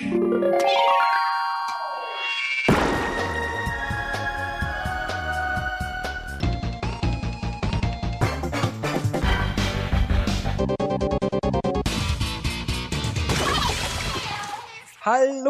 Hallo,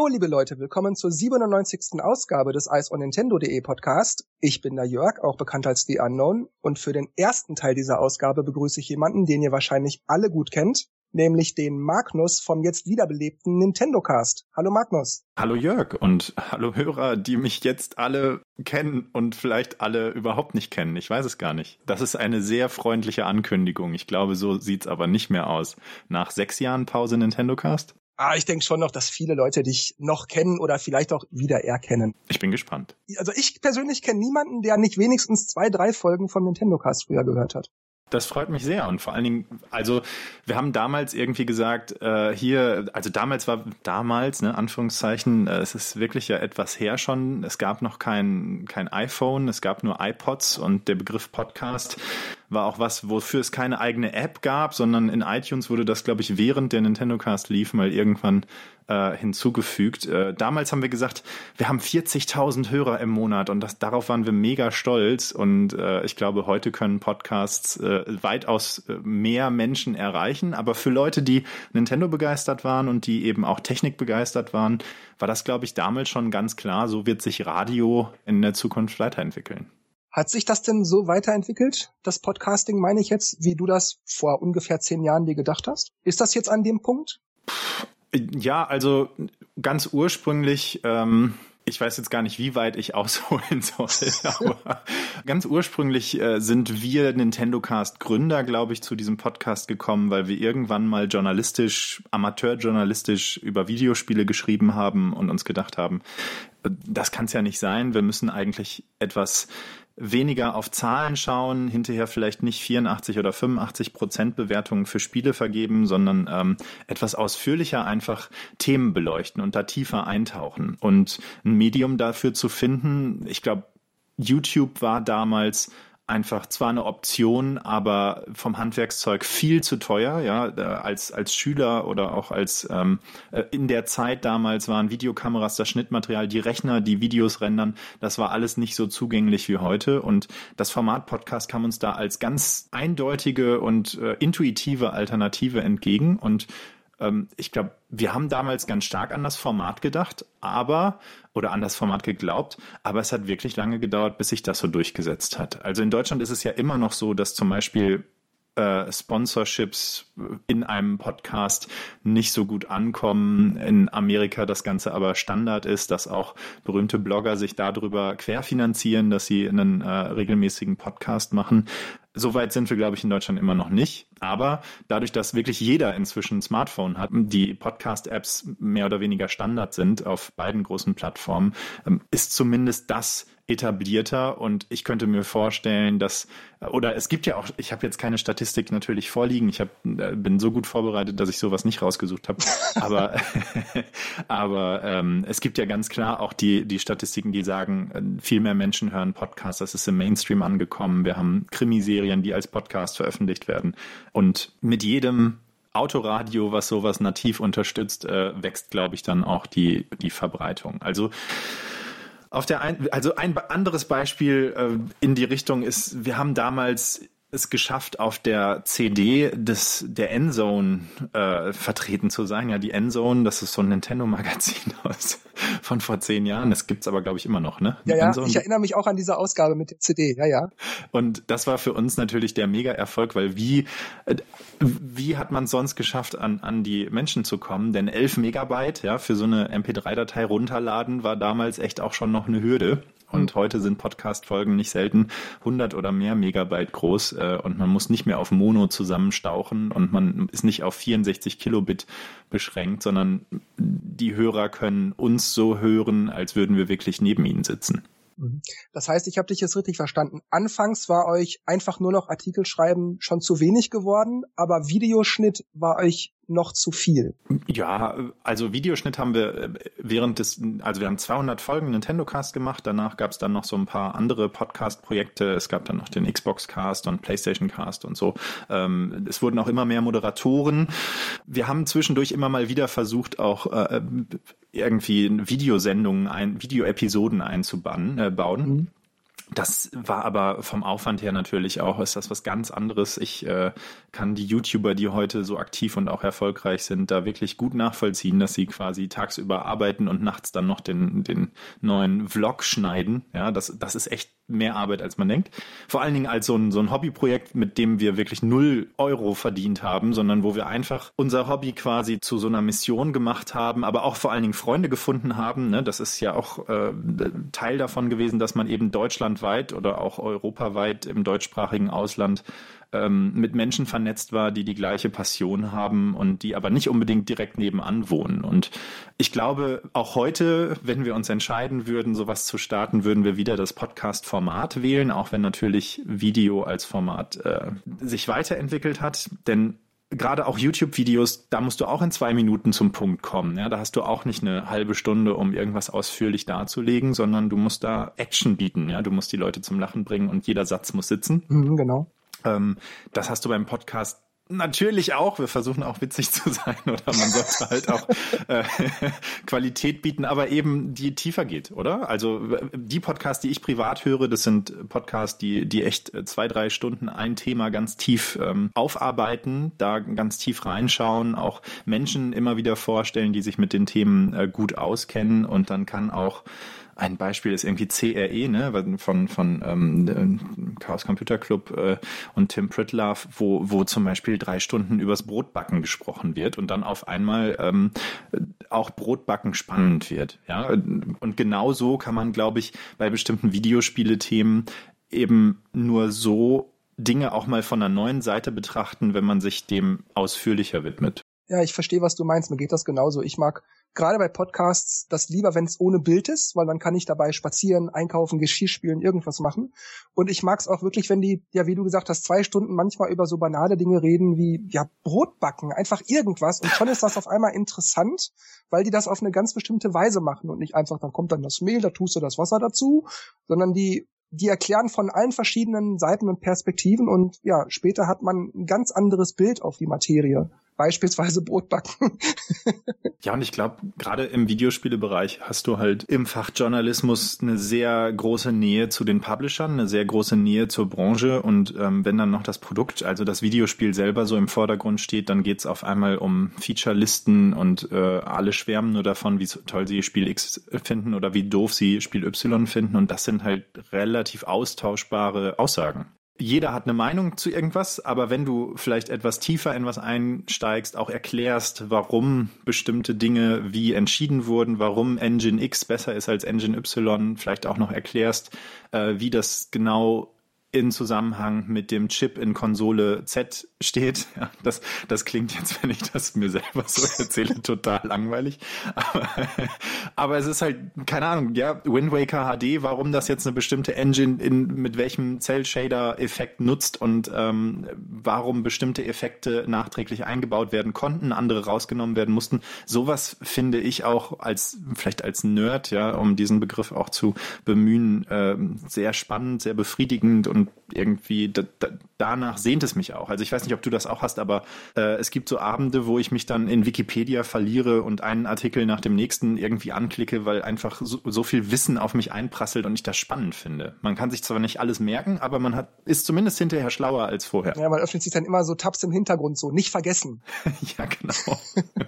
liebe Leute, willkommen zur 97. Ausgabe des Ice on Nintendo.de Podcast. Ich bin der Jörg, auch bekannt als The Unknown, und für den ersten Teil dieser Ausgabe begrüße ich jemanden, den ihr wahrscheinlich alle gut kennt, nämlich den Magnus vom jetzt wiederbelebten Nintendo Cast. Hallo Magnus. Hallo Jörg und hallo Hörer, die mich jetzt alle kennen und vielleicht alle überhaupt nicht kennen. Ich weiß es gar nicht. Das ist eine sehr freundliche Ankündigung. Ich glaube, so sieht's aber nicht mehr aus. Nach sechs Jahren Pause Nintendo Cast? Ah, ich denke schon noch, dass viele Leute dich noch kennen oder vielleicht auch wieder erkennen. Ich bin gespannt. Also ich persönlich kenne niemanden, der nicht wenigstens zwei, drei Folgen vom Nintendo Cast früher gehört hat. Das freut mich sehr und vor allen Dingen, also wir haben damals irgendwie gesagt, äh, hier, also damals war damals, ne, Anführungszeichen, äh, es ist wirklich ja etwas her schon. Es gab noch kein kein iPhone, es gab nur iPods und der Begriff Podcast war auch was, wofür es keine eigene App gab, sondern in iTunes wurde das, glaube ich, während der Nintendo Cast lief, mal irgendwann äh, hinzugefügt. Äh, damals haben wir gesagt, wir haben 40.000 Hörer im Monat und das, darauf waren wir mega stolz. Und äh, ich glaube, heute können Podcasts äh, weitaus äh, mehr Menschen erreichen. Aber für Leute, die Nintendo begeistert waren und die eben auch Technik begeistert waren, war das, glaube ich, damals schon ganz klar. So wird sich Radio in der Zukunft weiterentwickeln. Hat sich das denn so weiterentwickelt, das Podcasting, meine ich jetzt, wie du das vor ungefähr zehn Jahren dir gedacht hast? Ist das jetzt an dem Punkt? Ja, also ganz ursprünglich, ähm, ich weiß jetzt gar nicht, wie weit ich ausholen soll, aber ganz ursprünglich äh, sind wir Nintendo Cast Gründer, glaube ich, zu diesem Podcast gekommen, weil wir irgendwann mal journalistisch, amateurjournalistisch über Videospiele geschrieben haben und uns gedacht haben, äh, das kann es ja nicht sein. Wir müssen eigentlich etwas weniger auf Zahlen schauen, hinterher vielleicht nicht 84 oder 85 Prozent Bewertungen für Spiele vergeben, sondern ähm, etwas ausführlicher einfach Themen beleuchten und da tiefer eintauchen. Und ein Medium dafür zu finden, ich glaube, YouTube war damals einfach zwar eine Option, aber vom Handwerkszeug viel zu teuer. Ja, als als Schüler oder auch als ähm, äh, in der Zeit damals waren Videokameras, das Schnittmaterial, die Rechner, die Videos rendern, das war alles nicht so zugänglich wie heute. Und das Format Podcast kam uns da als ganz eindeutige und äh, intuitive Alternative entgegen und ähm, ich glaube, wir haben damals ganz stark an das Format gedacht, aber oder an das Format geglaubt, aber es hat wirklich lange gedauert, bis sich das so durchgesetzt hat. Also in Deutschland ist es ja immer noch so, dass zum Beispiel äh, Sponsorships in einem Podcast nicht so gut ankommen. In Amerika das Ganze aber Standard ist, dass auch berühmte Blogger sich darüber querfinanzieren, dass sie einen äh, regelmäßigen Podcast machen. Soweit sind wir, glaube ich, in Deutschland immer noch nicht. Aber dadurch, dass wirklich jeder inzwischen ein Smartphone hat, die Podcast-Apps mehr oder weniger Standard sind auf beiden großen Plattformen, ähm, ist zumindest das etablierter. Und ich könnte mir vorstellen, dass oder es gibt ja auch, ich habe jetzt keine Statistik natürlich vorliegen, ich hab, äh, bin so gut vorbereitet, dass ich sowas nicht rausgesucht habe, aber aber ähm, es gibt ja ganz klar auch die die Statistiken, die sagen, äh, viel mehr Menschen hören Podcasts, das ist im Mainstream angekommen, wir haben Krimiserien, die als Podcast veröffentlicht werden und mit jedem Autoradio, was sowas nativ unterstützt, äh, wächst, glaube ich, dann auch die, die Verbreitung. Also auf der ein, also ein anderes Beispiel äh, in die Richtung ist, wir haben damals es geschafft, auf der CD des der Endzone äh, vertreten zu sein. Ja, die Endzone, das ist so ein Nintendo-Magazin aus von vor zehn Jahren. Das gibt's aber, glaube ich, immer noch, ne? Ja, ja. Endzone. Ich erinnere mich auch an diese Ausgabe mit der CD. Ja, ja. Und das war für uns natürlich der Mega-Erfolg, weil wie äh, wie hat man sonst geschafft, an an die Menschen zu kommen? Denn 11 Megabyte, ja, für so eine MP3-Datei runterladen war damals echt auch schon noch eine Hürde. Und mhm. heute sind Podcast-Folgen nicht selten 100 oder mehr Megabyte groß äh, und man muss nicht mehr auf Mono zusammenstauchen und man ist nicht auf 64 Kilobit beschränkt, sondern die Hörer können uns so hören, als würden wir wirklich neben ihnen sitzen. Mhm. Das heißt, ich habe dich jetzt richtig verstanden. Anfangs war euch einfach nur noch Artikel schreiben schon zu wenig geworden, aber Videoschnitt war euch noch zu viel. Ja, also Videoschnitt haben wir äh, während des, also wir haben 200 Folgen Nintendo Cast gemacht. Danach gab es dann noch so ein paar andere Podcast-Projekte. Es gab dann noch den Xbox Cast und PlayStation Cast und so. Ähm, es wurden auch immer mehr Moderatoren. Wir haben zwischendurch immer mal wieder versucht, auch äh, irgendwie Videosendungen, ein, Videoepisoden einzubauen. Äh, bauen. Mhm. Das war aber vom Aufwand her natürlich auch, ist das was ganz anderes. Ich äh, kann die YouTuber, die heute so aktiv und auch erfolgreich sind, da wirklich gut nachvollziehen, dass sie quasi tagsüber arbeiten und nachts dann noch den, den neuen Vlog schneiden. Ja, das, das ist echt mehr Arbeit, als man denkt. Vor allen Dingen als so ein, so ein Hobbyprojekt, mit dem wir wirklich null Euro verdient haben, sondern wo wir einfach unser Hobby quasi zu so einer Mission gemacht haben, aber auch vor allen Dingen Freunde gefunden haben. Ne? Das ist ja auch äh, Teil davon gewesen, dass man eben deutschlandweit oder auch europaweit im deutschsprachigen Ausland ähm, mit Menschen vernetzt war, die die gleiche Passion haben und die aber nicht unbedingt direkt nebenan wohnen. Und ich glaube, auch heute, wenn wir uns entscheiden würden, sowas zu starten, würden wir wieder das Podcast-Format wählen, auch wenn natürlich Video als Format äh, sich weiterentwickelt hat. Denn gerade auch YouTube-Videos, da musst du auch in zwei Minuten zum Punkt kommen. Ja, da hast du auch nicht eine halbe Stunde, um irgendwas ausführlich darzulegen, sondern du musst da Action bieten. Ja, du musst die Leute zum Lachen bringen und jeder Satz muss sitzen. Mhm, genau. Ähm, das hast du beim Podcast natürlich auch. Wir versuchen auch witzig zu sein oder man sollte halt auch äh, Qualität bieten, aber eben die tiefer geht, oder? Also die Podcasts, die ich privat höre, das sind Podcasts, die, die echt zwei, drei Stunden ein Thema ganz tief ähm, aufarbeiten, da ganz tief reinschauen, auch Menschen immer wieder vorstellen, die sich mit den Themen äh, gut auskennen und dann kann auch ein Beispiel ist irgendwie CRE, ne, von, von ähm, Chaos Computer Club äh, und Tim Pritlove, wo, wo zum Beispiel drei Stunden übers Brotbacken gesprochen wird und dann auf einmal ähm, auch Brotbacken spannend wird. Ja? Und genau so kann man, glaube ich, bei bestimmten Videospiele-Themen eben nur so Dinge auch mal von einer neuen Seite betrachten, wenn man sich dem ausführlicher widmet. Ja, ich verstehe, was du meinst. Mir geht das genauso. Ich mag gerade bei Podcasts das lieber, wenn es ohne Bild ist, weil dann kann ich dabei spazieren, einkaufen, Geschirr spielen, irgendwas machen. Und ich mag es auch wirklich, wenn die, ja, wie du gesagt hast, zwei Stunden manchmal über so banale Dinge reden wie, ja, Brot backen, einfach irgendwas. Und schon ist das auf einmal interessant, weil die das auf eine ganz bestimmte Weise machen und nicht einfach, dann kommt dann das Mehl, da tust du das Wasser dazu, sondern die die erklären von allen verschiedenen Seiten und Perspektiven und ja, später hat man ein ganz anderes Bild auf die Materie beispielsweise Brot backen. ja, und ich glaube, gerade im Videospielebereich hast du halt im Fach Journalismus eine sehr große Nähe zu den Publishern, eine sehr große Nähe zur Branche. Und ähm, wenn dann noch das Produkt, also das Videospiel selber so im Vordergrund steht, dann geht es auf einmal um Featurelisten und äh, alle schwärmen nur davon, wie toll sie Spiel X finden oder wie doof sie Spiel Y finden. Und das sind halt relativ austauschbare Aussagen jeder hat eine Meinung zu irgendwas, aber wenn du vielleicht etwas tiefer in was einsteigst, auch erklärst, warum bestimmte Dinge wie entschieden wurden, warum Engine X besser ist als Engine Y, vielleicht auch noch erklärst, äh, wie das genau in Zusammenhang mit dem Chip in Konsole Z steht. Ja, das, das klingt jetzt, wenn ich das mir selber so erzähle, total langweilig. Aber, aber es ist halt, keine Ahnung, ja, Wind Waker HD, warum das jetzt eine bestimmte Engine in, mit welchem Cell-Shader-Effekt nutzt und ähm, warum bestimmte Effekte nachträglich eingebaut werden konnten, andere rausgenommen werden mussten. Sowas finde ich auch als, vielleicht als Nerd, ja, um diesen Begriff auch zu bemühen, äh, sehr spannend, sehr befriedigend und und irgendwie da, da, danach sehnt es mich auch. Also ich weiß nicht, ob du das auch hast, aber äh, es gibt so Abende, wo ich mich dann in Wikipedia verliere und einen Artikel nach dem nächsten irgendwie anklicke, weil einfach so, so viel Wissen auf mich einprasselt und ich das spannend finde. Man kann sich zwar nicht alles merken, aber man hat ist zumindest hinterher schlauer als vorher. Ja, man öffnet sich dann immer so Tabs im Hintergrund so, nicht vergessen. ja, genau.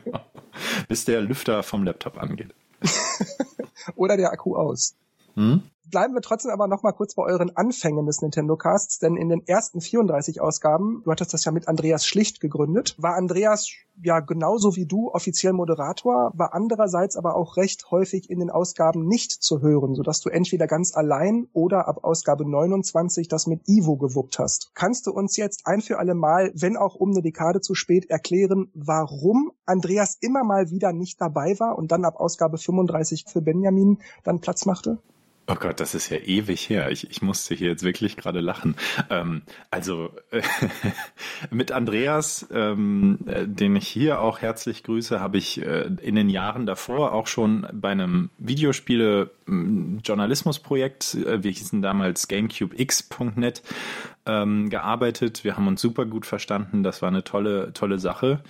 Bis der Lüfter vom Laptop angeht. Oder der Akku aus. Hm? Bleiben wir trotzdem aber noch mal kurz bei euren Anfängen des Nintendo Casts, denn in den ersten 34 Ausgaben, du hattest das ja mit Andreas Schlicht gegründet, war Andreas ja genauso wie du offiziell Moderator, war andererseits aber auch recht häufig in den Ausgaben nicht zu hören, sodass du entweder ganz allein oder ab Ausgabe 29 das mit Ivo gewuppt hast. Kannst du uns jetzt ein für alle Mal, wenn auch um eine Dekade zu spät, erklären, warum Andreas immer mal wieder nicht dabei war und dann ab Ausgabe 35 für Benjamin dann Platz machte? Oh Gott, das ist ja ewig her. Ich, ich musste hier jetzt wirklich gerade lachen. Ähm, also mit Andreas, ähm, äh, den ich hier auch herzlich grüße, habe ich äh, in den Jahren davor auch schon bei einem Videospiele-Journalismusprojekt, äh, wir hießen damals GameCubeX.net, ähm, gearbeitet. Wir haben uns super gut verstanden. Das war eine tolle, tolle Sache.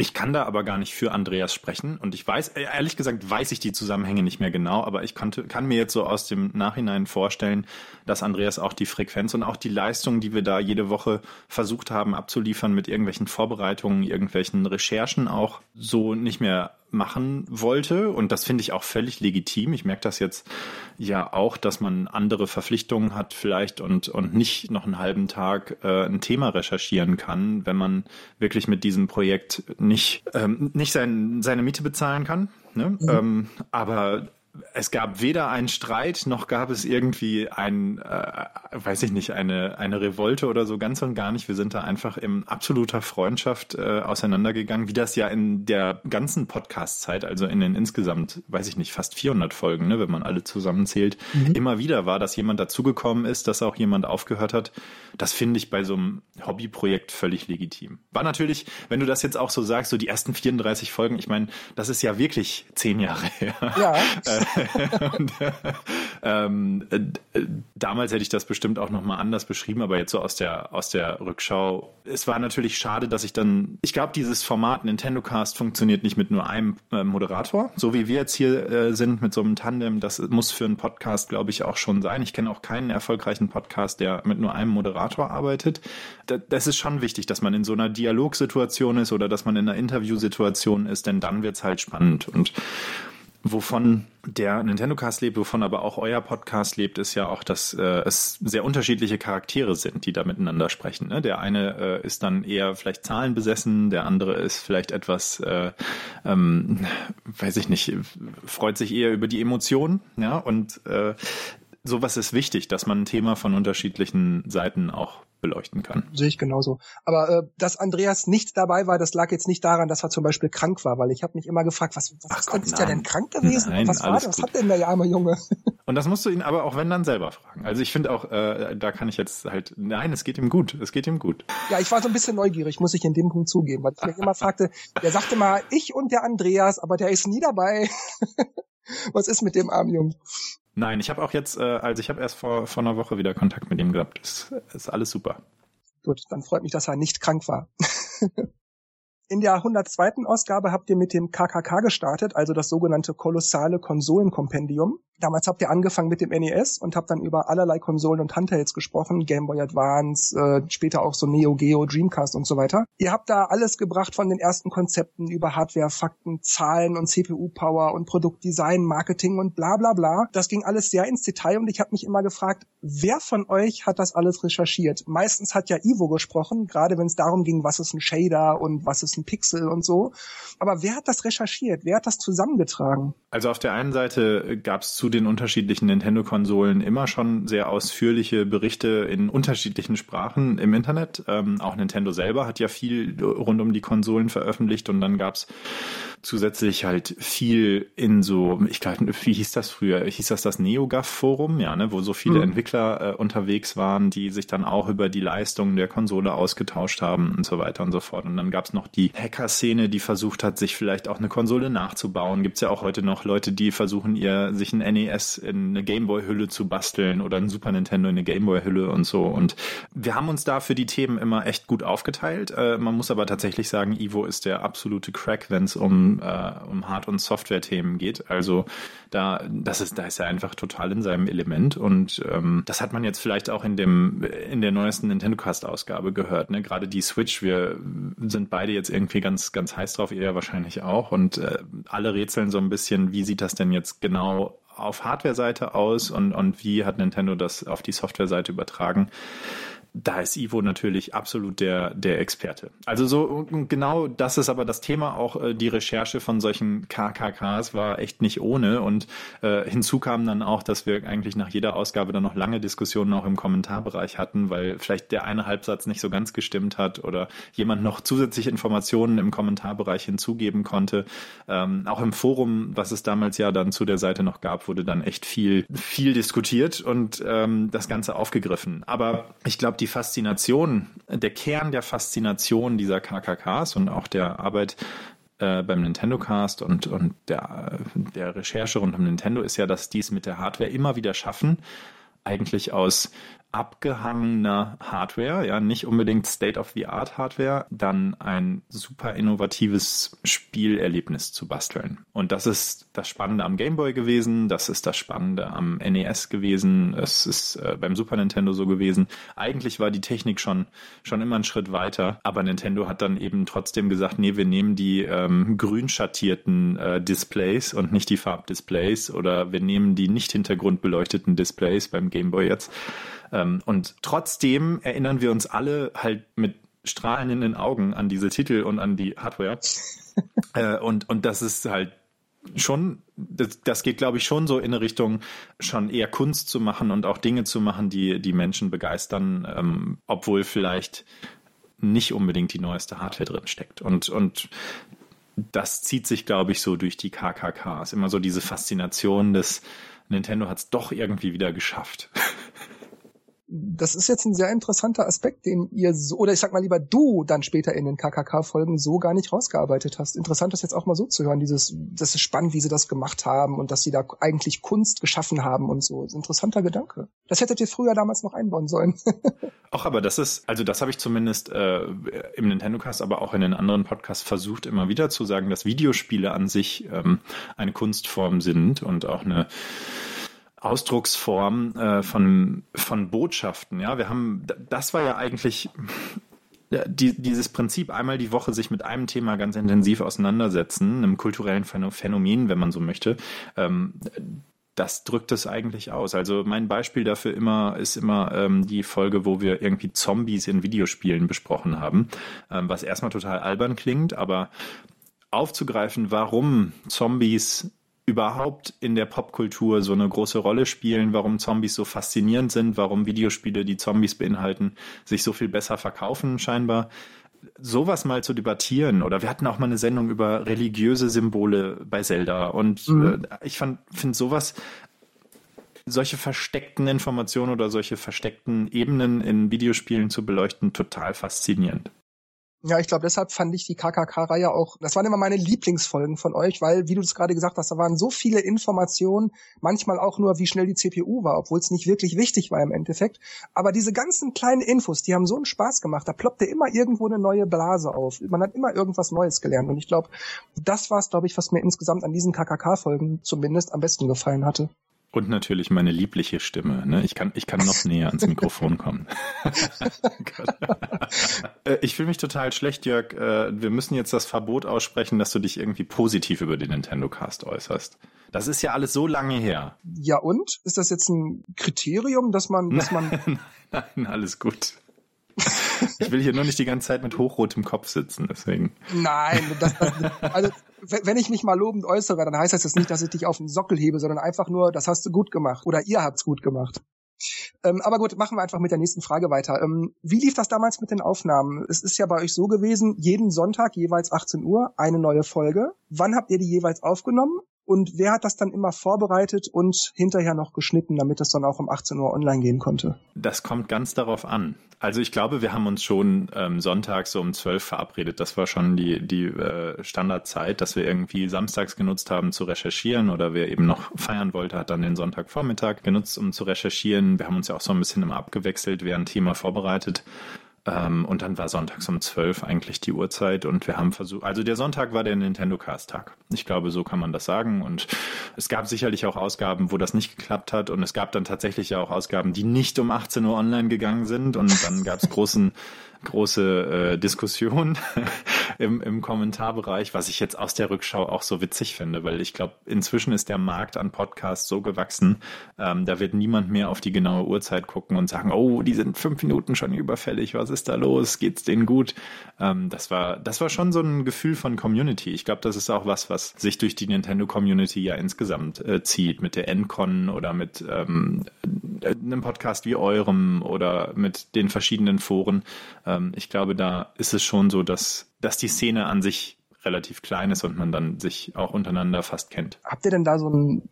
Ich kann da aber gar nicht für Andreas sprechen und ich weiß, äh, ehrlich gesagt, weiß ich die Zusammenhänge nicht mehr genau, aber ich konnte, kann mir jetzt so aus dem Nachhinein vorstellen, dass Andreas auch die Frequenz und auch die Leistung, die wir da jede Woche versucht haben abzuliefern mit irgendwelchen Vorbereitungen, irgendwelchen Recherchen auch so nicht mehr machen wollte. Und das finde ich auch völlig legitim. Ich merke das jetzt ja auch, dass man andere Verpflichtungen hat vielleicht und, und nicht noch einen halben Tag äh, ein Thema recherchieren kann, wenn man wirklich mit diesem Projekt nicht, ähm, nicht sein, seine Miete bezahlen kann. Ne? Mhm. Ähm, aber es gab weder einen Streit, noch gab es irgendwie ein, äh, weiß ich nicht, eine, eine Revolte oder so, ganz und gar nicht. Wir sind da einfach in absoluter Freundschaft äh, auseinandergegangen, wie das ja in der ganzen Podcast-Zeit, also in den insgesamt, weiß ich nicht, fast 400 Folgen, ne, wenn man alle zusammenzählt, mhm. immer wieder war, dass jemand dazugekommen ist, dass auch jemand aufgehört hat. Das finde ich bei so einem Hobbyprojekt völlig legitim. War natürlich, wenn du das jetzt auch so sagst, so die ersten 34 Folgen, ich meine, das ist ja wirklich zehn Jahre her. Ja. Und, ähm, äh, damals hätte ich das bestimmt auch nochmal anders beschrieben, aber jetzt so aus der, aus der Rückschau. Es war natürlich schade, dass ich dann, ich glaube, dieses Format Nintendo Cast funktioniert nicht mit nur einem äh, Moderator, so wie wir jetzt hier äh, sind mit so einem Tandem. Das muss für einen Podcast, glaube ich, auch schon sein. Ich kenne auch keinen erfolgreichen Podcast, der mit nur einem Moderator arbeitet. das ist schon wichtig, dass man in so einer Dialogsituation ist oder dass man in einer Interviewsituation ist, denn dann wird es halt spannend. Und wovon der Nintendo Cast lebt, wovon aber auch euer Podcast lebt, ist ja auch, dass äh, es sehr unterschiedliche Charaktere sind, die da miteinander sprechen. Ne? Der eine äh, ist dann eher vielleicht zahlenbesessen, der andere ist vielleicht etwas, äh, ähm, weiß ich nicht, freut sich eher über die Emotionen, ja, und äh, sowas ist wichtig, dass man ein Thema von unterschiedlichen Seiten auch beleuchten kann. Sehe ich genauso. Aber äh, dass Andreas nicht dabei war, das lag jetzt nicht daran, dass er zum Beispiel krank war, weil ich habe mich immer gefragt, was, was Ach Gott, ist der denn krank gewesen? Nein, was war das? Was hat denn der arme Junge? Und das musst du ihn aber auch wenn dann selber fragen. Also ich finde auch, äh, da kann ich jetzt halt, nein, es geht ihm gut, es geht ihm gut. Ja, ich war so ein bisschen neugierig, muss ich in dem Punkt zugeben, weil ich mich immer fragte, der sagte mal, ich und der Andreas, aber der ist nie dabei. was ist mit dem armen Jungen? Nein, ich habe auch jetzt, äh, also ich habe erst vor, vor einer Woche wieder Kontakt mit ihm gehabt. Das ist alles super. Gut, dann freut mich, dass er nicht krank war. In der 102. Ausgabe habt ihr mit dem KKK gestartet, also das sogenannte kolossale Konsolenkompendium. Damals habt ihr angefangen mit dem NES und habt dann über allerlei Konsolen und Handhelds gesprochen, Game Boy Advance, äh, später auch so Neo Geo, Dreamcast und so weiter. Ihr habt da alles gebracht von den ersten Konzepten über Hardware, Fakten, Zahlen und CPU-Power und Produktdesign, Marketing und bla bla bla. Das ging alles sehr ins Detail und ich habe mich immer gefragt, wer von euch hat das alles recherchiert? Meistens hat ja Ivo gesprochen, gerade wenn es darum ging, was ist ein Shader und was ist ein Pixel und so. Aber wer hat das recherchiert? Wer hat das zusammengetragen? Also auf der einen Seite gab es zu den unterschiedlichen Nintendo-Konsolen immer schon sehr ausführliche Berichte in unterschiedlichen Sprachen im Internet. Ähm, auch Nintendo selber hat ja viel rund um die Konsolen veröffentlicht und dann gab's zusätzlich halt viel in so, ich glaube, wie hieß das früher? Hieß das das NeoGAF-Forum, ja, ne, wo so viele mhm. Entwickler äh, unterwegs waren, die sich dann auch über die Leistungen der Konsole ausgetauscht haben und so weiter und so fort. Und dann gab's noch die Hacker-Szene, die versucht hat, sich vielleicht auch eine Konsole nachzubauen. Gibt's ja auch heute noch Leute, die versuchen, ihr sich ein NES in eine Gameboy-Hülle zu basteln oder ein Super Nintendo in eine Gameboy-Hülle und so. Und wir haben uns da für die Themen immer echt gut aufgeteilt. Äh, man muss aber tatsächlich sagen, Ivo ist der absolute Crack, wenn es um, äh, um Hard- und Software-Themen geht. Also da, das ist, da ist er einfach total in seinem Element. Und ähm, das hat man jetzt vielleicht auch in dem, in der neuesten Nintendo Cast-Ausgabe gehört. Ne? Gerade die Switch, wir sind beide jetzt irgendwie ganz, ganz heiß drauf, ihr ja wahrscheinlich auch. Und äh, alle rätseln so ein bisschen, wie sieht das denn jetzt genau auf Hardware-Seite aus und, und wie hat Nintendo das auf die Software-Seite übertragen? Da ist Ivo natürlich absolut der, der Experte. Also so genau das ist aber das Thema auch äh, die Recherche von solchen KKKs war echt nicht ohne und äh, hinzu kam dann auch, dass wir eigentlich nach jeder Ausgabe dann noch lange Diskussionen auch im Kommentarbereich hatten, weil vielleicht der eine Halbsatz nicht so ganz gestimmt hat oder jemand noch zusätzliche Informationen im Kommentarbereich hinzugeben konnte. Ähm, auch im Forum, was es damals ja dann zu der Seite noch gab, wurde dann echt viel, viel diskutiert und ähm, das Ganze aufgegriffen. Aber ich glaube, die Faszination, der Kern der Faszination dieser KKKs und auch der Arbeit äh, beim Nintendo Cast und, und der, der Recherche rund um Nintendo ist ja, dass die es mit der Hardware immer wieder schaffen, eigentlich aus abgehangener Hardware, ja, nicht unbedingt State-of-the-Art Hardware, dann ein super innovatives Spielerlebnis zu basteln. Und das ist das Spannende am Game Boy gewesen, das ist das Spannende am NES gewesen, es ist äh, beim Super Nintendo so gewesen. Eigentlich war die Technik schon, schon immer einen Schritt weiter, aber Nintendo hat dann eben trotzdem gesagt, nee, wir nehmen die ähm, grün schattierten äh, Displays und nicht die Farbdisplays oder wir nehmen die nicht hintergrundbeleuchteten Displays beim Game Boy jetzt ähm, und trotzdem erinnern wir uns alle halt mit strahlenden Augen an diese Titel und an die Hardware. äh, und, und das ist halt schon, das, das geht, glaube ich, schon so in eine Richtung, schon eher Kunst zu machen und auch Dinge zu machen, die die Menschen begeistern, ähm, obwohl vielleicht nicht unbedingt die neueste Hardware drin steckt. Und, und das zieht sich, glaube ich, so durch die KKKs. Immer so diese Faszination des Nintendo hat es doch irgendwie wieder geschafft. das ist jetzt ein sehr interessanter Aspekt, den ihr so, oder ich sag mal lieber du dann später in den KKK-Folgen so gar nicht rausgearbeitet hast. Interessant, das jetzt auch mal so zu hören. Dieses, das ist spannend, wie sie das gemacht haben und dass sie da eigentlich Kunst geschaffen haben und so. Interessanter Gedanke. Das hättet ihr früher damals noch einbauen sollen. auch aber das ist, also das habe ich zumindest äh, im Nintendo Cast, aber auch in den anderen Podcasts versucht immer wieder zu sagen, dass Videospiele an sich ähm, eine Kunstform sind und auch eine Ausdrucksform äh, von, von Botschaften. Ja, wir haben, das war ja eigentlich die, dieses Prinzip, einmal die Woche sich mit einem Thema ganz intensiv auseinandersetzen, einem kulturellen Phänomen, wenn man so möchte. Ähm, das drückt es eigentlich aus. Also mein Beispiel dafür immer ist immer ähm, die Folge, wo wir irgendwie Zombies in Videospielen besprochen haben, ähm, was erstmal total albern klingt, aber aufzugreifen, warum Zombies überhaupt in der Popkultur so eine große Rolle spielen, warum Zombies so faszinierend sind, warum Videospiele, die Zombies beinhalten, sich so viel besser verkaufen scheinbar. Sowas mal zu debattieren oder wir hatten auch mal eine Sendung über religiöse Symbole bei Zelda und mhm. äh, ich finde sowas solche versteckten Informationen oder solche versteckten Ebenen in Videospielen zu beleuchten total faszinierend. Ja, ich glaube, deshalb fand ich die KKK-Reihe auch, das waren immer meine Lieblingsfolgen von euch, weil, wie du es gerade gesagt hast, da waren so viele Informationen, manchmal auch nur, wie schnell die CPU war, obwohl es nicht wirklich wichtig war im Endeffekt. Aber diese ganzen kleinen Infos, die haben so einen Spaß gemacht. Da ploppte immer irgendwo eine neue Blase auf. Man hat immer irgendwas Neues gelernt. Und ich glaube, das war es, glaube ich, was mir insgesamt an diesen KKK-Folgen zumindest am besten gefallen hatte. Und natürlich meine liebliche Stimme. Ne? Ich, kann, ich kann noch näher ans Mikrofon kommen. Äh, ich fühle mich total schlecht, Jörg. Äh, wir müssen jetzt das Verbot aussprechen, dass du dich irgendwie positiv über den Nintendo Cast äußerst. Das ist ja alles so lange her. Ja und? Ist das jetzt ein Kriterium, dass man... Dass man Nein, alles gut. Ich will hier nur nicht die ganze Zeit mit hochrotem Kopf sitzen, deswegen. Nein, das, also wenn ich mich mal lobend äußere, dann heißt das jetzt nicht, dass ich dich auf den Sockel hebe, sondern einfach nur, das hast du gut gemacht oder ihr habt's gut gemacht. Ähm, aber gut, machen wir einfach mit der nächsten Frage weiter. Ähm, wie lief das damals mit den Aufnahmen? Es ist ja bei euch so gewesen, jeden Sonntag jeweils 18 Uhr eine neue Folge. Wann habt ihr die jeweils aufgenommen? Und wer hat das dann immer vorbereitet und hinterher noch geschnitten, damit das dann auch um 18 Uhr online gehen konnte? Das kommt ganz darauf an. Also ich glaube, wir haben uns schon ähm, sonntags so um 12 verabredet. Das war schon die, die äh, Standardzeit, dass wir irgendwie samstags genutzt haben zu recherchieren oder wer eben noch feiern wollte, hat dann den Sonntagvormittag genutzt, um zu recherchieren. Wir haben uns ja auch so ein bisschen immer abgewechselt, wer ein Thema vorbereitet. Ähm, und dann war sonntags um 12 eigentlich die Uhrzeit und wir haben versucht, also der Sonntag war der Nintendo Cast Tag. Ich glaube, so kann man das sagen. Und es gab sicherlich auch Ausgaben, wo das nicht geklappt hat. Und es gab dann tatsächlich ja auch Ausgaben, die nicht um 18 Uhr online gegangen sind. Und dann gab es großen große äh, Diskussion im, im Kommentarbereich, was ich jetzt aus der Rückschau auch so witzig finde, weil ich glaube, inzwischen ist der Markt an Podcasts so gewachsen, ähm, da wird niemand mehr auf die genaue Uhrzeit gucken und sagen, oh, die sind fünf Minuten schon überfällig, was ist da los, geht's denen gut? Ähm, das war, das war schon so ein Gefühl von Community. Ich glaube, das ist auch was, was sich durch die Nintendo Community ja insgesamt äh, zieht, mit der N-Con oder mit ähm, einem Podcast wie eurem oder mit den verschiedenen Foren. Ähm, ich glaube, da ist es schon so, dass, dass die Szene an sich relativ klein ist und man dann sich auch untereinander fast kennt. Habt ihr denn da so ein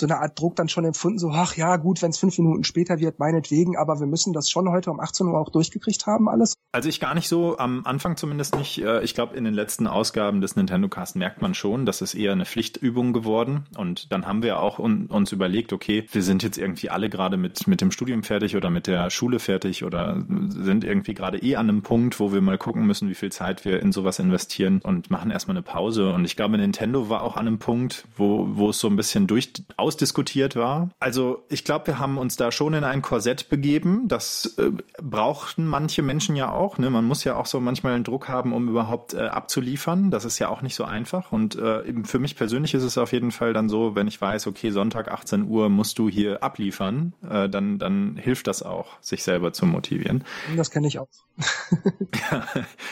so eine Art Druck dann schon empfunden, so, ach ja, gut, wenn es fünf Minuten später wird, meinetwegen, aber wir müssen das schon heute um 18 Uhr auch durchgekriegt haben, alles? Also ich gar nicht so, am Anfang zumindest nicht. Äh, ich glaube, in den letzten Ausgaben des Nintendo Cast merkt man schon, das ist eher eine Pflichtübung geworden. Und dann haben wir auch uns überlegt, okay, wir sind jetzt irgendwie alle gerade mit, mit dem Studium fertig oder mit der Schule fertig oder sind irgendwie gerade eh an einem Punkt, wo wir mal gucken müssen, wie viel Zeit wir in sowas investieren und machen erstmal eine Pause. Und ich glaube, Nintendo war auch an einem Punkt, wo, wo es so ein bisschen durch ausdiskutiert war. Also ich glaube, wir haben uns da schon in ein Korsett begeben. Das äh, brauchten manche Menschen ja auch. Ne? Man muss ja auch so manchmal einen Druck haben, um überhaupt äh, abzuliefern. Das ist ja auch nicht so einfach. Und äh, eben für mich persönlich ist es auf jeden Fall dann so, wenn ich weiß, okay, Sonntag 18 Uhr musst du hier abliefern, äh, dann, dann hilft das auch, sich selber zu motivieren. Das kenne ich auch. ja,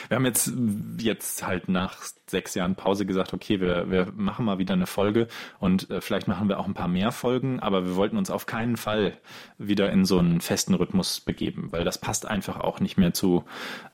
wir haben jetzt, jetzt halt nach sechs Jahren Pause gesagt, okay, wir, wir machen mal wieder eine Folge und äh, vielleicht machen wir auch ein paar mehr Folgen, aber wir wollten uns auf keinen Fall wieder in so einen festen Rhythmus begeben, weil das passt einfach auch nicht mehr zu,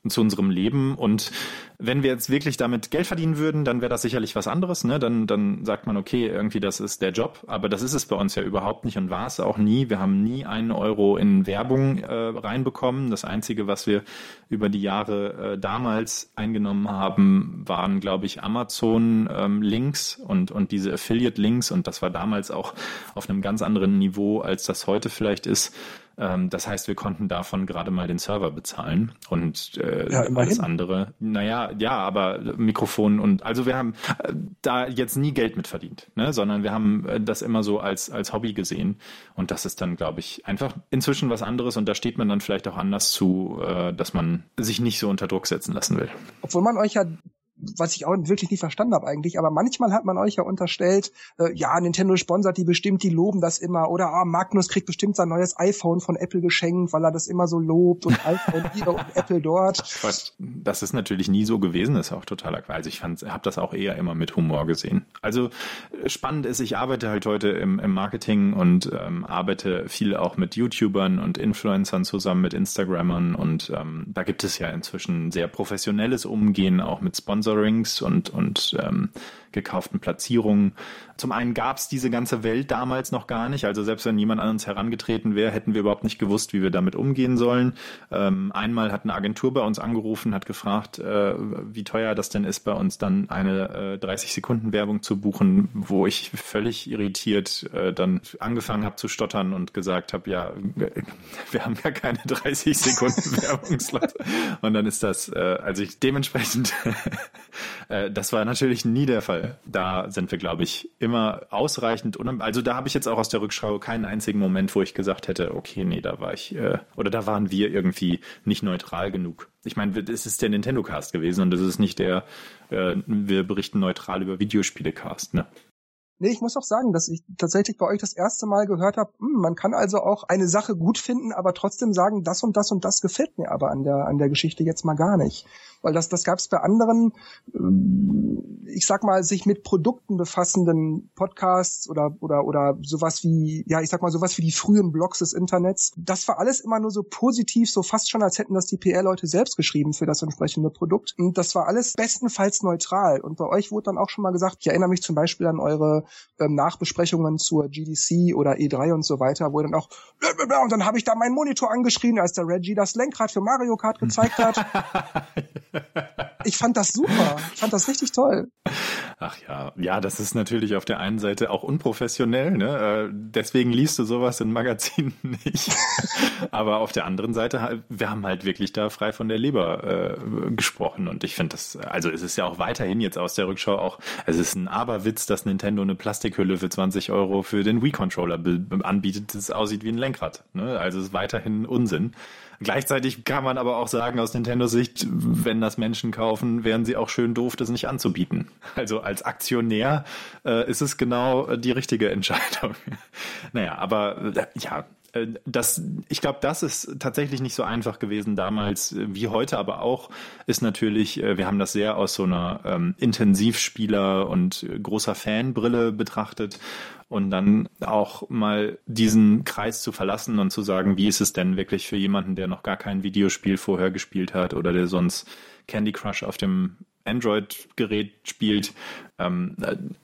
zu unserem Leben. Und wenn wir jetzt wirklich damit Geld verdienen würden, dann wäre das sicherlich was anderes. Ne? Dann, dann sagt man, okay, irgendwie das ist der Job, aber das ist es bei uns ja überhaupt nicht und war es auch nie. Wir haben nie einen Euro in Werbung äh, reinbekommen. Das Einzige, was wir über die Jahre äh, damals eingenommen haben, waren, glaube ich, Amazon-Links ähm, und, und diese Affiliate-Links und das war damals auch auf einem ganz anderen Niveau, als das heute vielleicht ist. Ähm, das heißt, wir konnten davon gerade mal den Server bezahlen und äh, ja, alles andere. Naja, ja, aber Mikrofon und also wir haben äh, da jetzt nie Geld mit verdient, ne? sondern wir haben äh, das immer so als, als Hobby gesehen. Und das ist dann, glaube ich, einfach inzwischen was anderes und da steht man dann vielleicht auch anders zu, äh, dass man sich nicht so unter Druck setzen lassen will. Obwohl man euch ja was ich auch wirklich nie verstanden habe eigentlich, aber manchmal hat man euch ja unterstellt, äh, ja, Nintendo sponsert die bestimmt, die loben das immer, oder ah, Magnus kriegt bestimmt sein neues iPhone von Apple geschenkt, weil er das immer so lobt und iPhone hier und Apple dort. Das ist natürlich nie so gewesen, das ist auch totaler Quatsch. Also ich habe das auch eher immer mit Humor gesehen. Also äh, spannend ist, ich arbeite halt heute im, im Marketing und ähm, arbeite viel auch mit YouTubern und Influencern zusammen, mit Instagrammern und ähm, da gibt es ja inzwischen sehr professionelles Umgehen auch mit Sponsoring Sponsorings und, und ähm, gekauften Platzierungen. Zum einen gab es diese ganze Welt damals noch gar nicht. Also selbst wenn jemand an uns herangetreten wäre, hätten wir überhaupt nicht gewusst, wie wir damit umgehen sollen. Ähm, einmal hat eine Agentur bei uns angerufen, hat gefragt, äh, wie teuer das denn ist, bei uns dann eine äh, 30 Sekunden Werbung zu buchen, wo ich völlig irritiert äh, dann angefangen habe zu stottern und gesagt habe, ja, wir haben ja keine 30 Sekunden Werbungslot. Und dann ist das, äh, also ich dementsprechend, äh, das war natürlich nie der Fall. Da sind wir, glaube ich, immer ausreichend. Also da habe ich jetzt auch aus der Rückschau keinen einzigen Moment, wo ich gesagt hätte, okay, nee, da war ich, äh, oder da waren wir irgendwie nicht neutral genug. Ich meine, es ist der Nintendo Cast gewesen und das ist nicht der, äh, wir berichten neutral über Videospiele Cast, ne? Nee, ich muss auch sagen, dass ich tatsächlich bei euch das erste Mal gehört habe, hm, man kann also auch eine Sache gut finden, aber trotzdem sagen, das und das und das gefällt mir aber an der an der Geschichte jetzt mal gar nicht weil das, das gab es bei anderen, ähm, ich sag mal, sich mit Produkten befassenden Podcasts oder, oder, oder sowas wie, ja, ich sag mal, sowas wie die frühen Blogs des Internets. Das war alles immer nur so positiv, so fast schon, als hätten das die PR-Leute selbst geschrieben für das entsprechende Produkt. Und das war alles bestenfalls neutral. Und bei euch wurde dann auch schon mal gesagt, ich erinnere mich zum Beispiel an eure ähm, Nachbesprechungen zur GDC oder E3 und so weiter, wo dann auch, und dann habe ich da meinen Monitor angeschrien, als der Reggie das Lenkrad für Mario Kart gezeigt hat. ich fand das super. Ich fand das richtig toll. Ach ja, ja, das ist natürlich auf der einen Seite auch unprofessionell, ne? Äh, deswegen liest du sowas in Magazinen nicht. Aber auf der anderen Seite, wir haben halt wirklich da frei von der Leber äh, gesprochen und ich finde das, also es ist ja auch weiterhin jetzt aus der Rückschau auch, es ist ein Aberwitz, dass Nintendo eine Plastikhülle für 20 Euro für den Wii-Controller anbietet, das aussieht wie ein Lenkrad. Ne? Also es ist weiterhin Unsinn. Gleichzeitig kann man aber auch sagen, aus Nintendo Sicht, wenn das Menschen kaufen, wären sie auch schön doof, das nicht anzubieten. Also als Aktionär äh, ist es genau die richtige Entscheidung. naja, aber äh, ja, äh, das, ich glaube, das ist tatsächlich nicht so einfach gewesen damals äh, wie heute, aber auch ist natürlich, äh, wir haben das sehr aus so einer ähm, Intensivspieler und großer Fanbrille betrachtet und dann auch mal diesen Kreis zu verlassen und zu sagen, wie ist es denn wirklich für jemanden, der noch gar kein Videospiel vorher gespielt hat oder der sonst Candy Crush auf dem Android-Gerät spielt, ähm,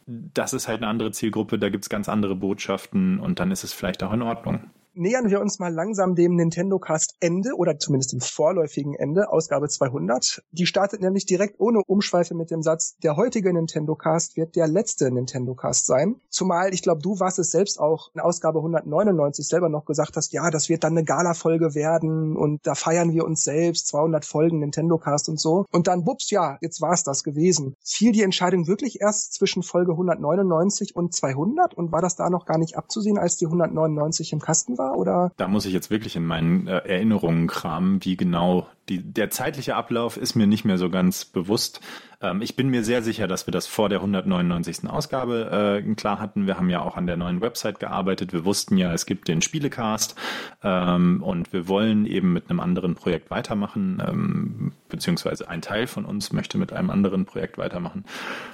das ist halt eine andere Zielgruppe, da gibt's ganz andere Botschaften und dann ist es vielleicht auch in Ordnung nähern wir uns mal langsam dem Nintendo Cast Ende oder zumindest dem vorläufigen Ende, Ausgabe 200. Die startet nämlich direkt ohne Umschweife mit dem Satz, der heutige Nintendo Cast wird der letzte Nintendo Cast sein. Zumal, ich glaube, du warst es selbst auch in Ausgabe 199 selber noch gesagt hast, ja, das wird dann eine Gala-Folge werden und da feiern wir uns selbst, 200 Folgen Nintendo Cast und so. Und dann, bups, ja, jetzt war es das gewesen. Fiel die Entscheidung wirklich erst zwischen Folge 199 und 200 und war das da noch gar nicht abzusehen, als die 199 im Kasten war? Oder? Da muss ich jetzt wirklich in meinen äh, Erinnerungen kramen, wie genau die, der zeitliche Ablauf ist mir nicht mehr so ganz bewusst. Ähm, ich bin mir sehr sicher, dass wir das vor der 199. Ausgabe äh, klar hatten. Wir haben ja auch an der neuen Website gearbeitet. Wir wussten ja, es gibt den Spielecast ähm, und wir wollen eben mit einem anderen Projekt weitermachen, ähm, beziehungsweise ein Teil von uns möchte mit einem anderen Projekt weitermachen.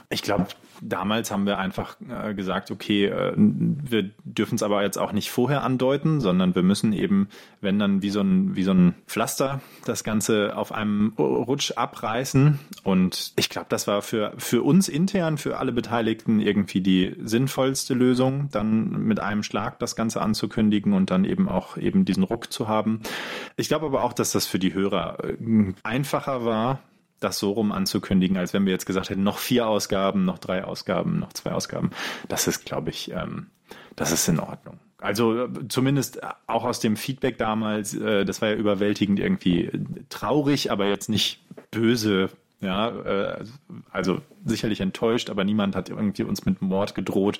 Ich glaube, damals haben wir einfach äh, gesagt, okay, äh, wir dürfen es aber jetzt auch nicht vorher andeuten, sondern wir müssen eben, wenn dann wie so ein, wie so ein Pflaster das Ganze auf einem Rutsch abreißen. Und ich glaube, das war für, für uns intern, für alle Beteiligten irgendwie die sinnvollste Lösung, dann mit einem Schlag das Ganze anzukündigen und dann eben auch eben diesen Ruck zu haben. Ich glaube aber auch, dass das für die Hörer äh, einfacher war, das so rum anzukündigen, als wenn wir jetzt gesagt hätten, noch vier Ausgaben, noch drei Ausgaben, noch zwei Ausgaben. Das ist, glaube ich, ähm, das ist in Ordnung. Also zumindest auch aus dem Feedback damals, äh, das war ja überwältigend irgendwie traurig, aber jetzt nicht böse ja, äh, also sicherlich enttäuscht, aber niemand hat irgendwie uns mit Mord gedroht,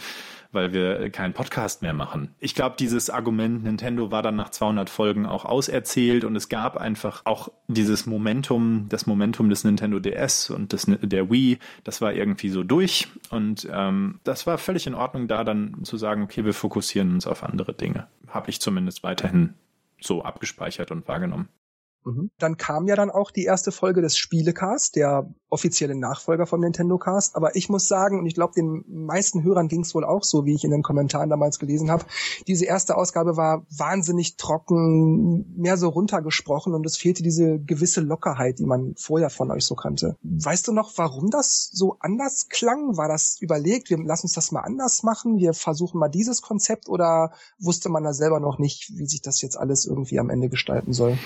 weil wir keinen Podcast mehr machen. Ich glaube, dieses Argument Nintendo war dann nach 200 Folgen auch auserzählt und es gab einfach auch dieses Momentum, das Momentum des Nintendo DS und des, der Wii, das war irgendwie so durch und ähm, das war völlig in Ordnung, da dann zu sagen, okay, wir fokussieren uns auf andere Dinge. Habe ich zumindest weiterhin so abgespeichert und wahrgenommen. Mhm. Dann kam ja dann auch die erste Folge des Spielecast, der offizielle Nachfolger vom Nintendo Cast. Aber ich muss sagen, und ich glaube, den meisten Hörern ging es wohl auch so, wie ich in den Kommentaren damals gelesen habe, diese erste Ausgabe war wahnsinnig trocken, mehr so runtergesprochen und es fehlte diese gewisse Lockerheit, die man vorher von euch so kannte. Weißt du noch, warum das so anders klang? War das überlegt, wir lassen uns das mal anders machen, wir versuchen mal dieses Konzept oder wusste man da selber noch nicht, wie sich das jetzt alles irgendwie am Ende gestalten soll?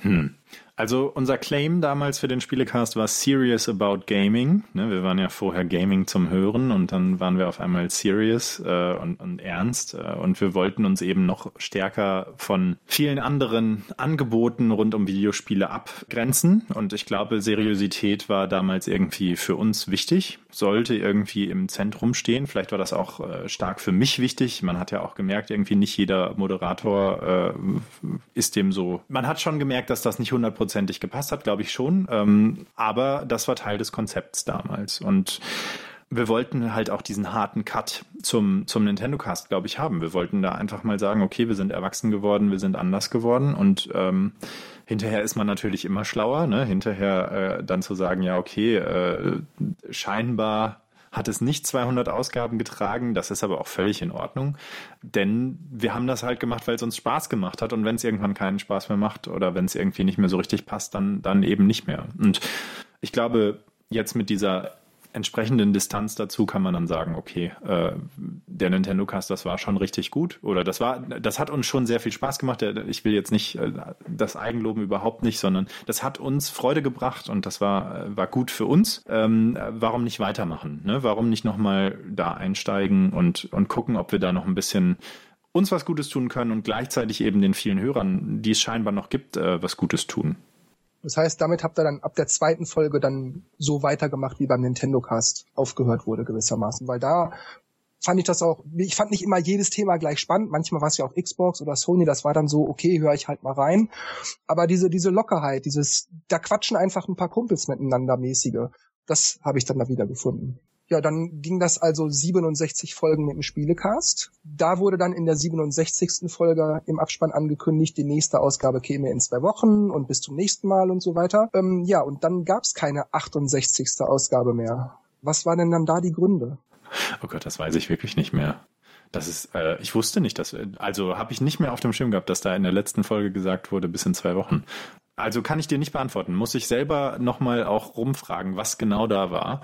Hm. Hmm. Also unser Claim damals für den Spielecast war Serious About Gaming. Ne, wir waren ja vorher Gaming zum Hören und dann waren wir auf einmal serious äh, und, und, ernst äh, und wir wollten uns eben noch stärker von vielen anderen Angeboten rund um Videospiele abgrenzen und ich glaube, Seriosität war damals irgendwie für uns wichtig, sollte irgendwie im Zentrum stehen. Vielleicht war das auch äh, stark für mich wichtig. Man hat ja auch gemerkt, irgendwie nicht jeder Moderator äh, ist dem so. Man hat schon gemerkt, dass das nicht 100 hundertprozentig gepasst hat, glaube ich schon. Ähm, aber das war Teil des Konzepts damals. Und wir wollten halt auch diesen harten Cut zum, zum Nintendo Cast, glaube ich, haben. Wir wollten da einfach mal sagen, okay, wir sind erwachsen geworden, wir sind anders geworden und ähm, hinterher ist man natürlich immer schlauer, ne? Hinterher äh, dann zu sagen, ja, okay, äh, scheinbar hat es nicht 200 Ausgaben getragen. Das ist aber auch völlig in Ordnung, denn wir haben das halt gemacht, weil es uns Spaß gemacht hat. Und wenn es irgendwann keinen Spaß mehr macht oder wenn es irgendwie nicht mehr so richtig passt, dann, dann eben nicht mehr. Und ich glaube, jetzt mit dieser entsprechenden Distanz dazu kann man dann sagen, okay, äh, der Nintendo Cast, das war schon richtig gut oder das war, das hat uns schon sehr viel Spaß gemacht. Ich will jetzt nicht äh, das Eigenloben überhaupt nicht, sondern das hat uns Freude gebracht und das war äh, war gut für uns. Ähm, warum nicht weitermachen? Ne? Warum nicht nochmal da einsteigen und und gucken, ob wir da noch ein bisschen uns was Gutes tun können und gleichzeitig eben den vielen Hörern, die es scheinbar noch gibt, äh, was Gutes tun. Das heißt, damit habt ihr dann ab der zweiten Folge dann so weitergemacht, wie beim Nintendo Cast aufgehört wurde gewissermaßen, weil da fand ich das auch, ich fand nicht immer jedes Thema gleich spannend, manchmal war es ja auch Xbox oder Sony, das war dann so, okay, höre ich halt mal rein, aber diese, diese Lockerheit, dieses, da quatschen einfach ein paar Kumpels miteinander mäßige, das habe ich dann da wieder gefunden. Ja, dann ging das also 67 Folgen mit dem Spielecast. Da wurde dann in der 67. Folge im Abspann angekündigt, die nächste Ausgabe käme in zwei Wochen und bis zum nächsten Mal und so weiter. Ähm, ja, und dann gab's keine 68. Ausgabe mehr. Was waren denn dann da die Gründe? Oh Gott, das weiß ich wirklich nicht mehr. Das ist, äh, ich wusste nicht, dass, also habe ich nicht mehr auf dem Schirm gehabt, dass da in der letzten Folge gesagt wurde, bis in zwei Wochen. Also kann ich dir nicht beantworten. Muss ich selber nochmal auch rumfragen, was genau da war.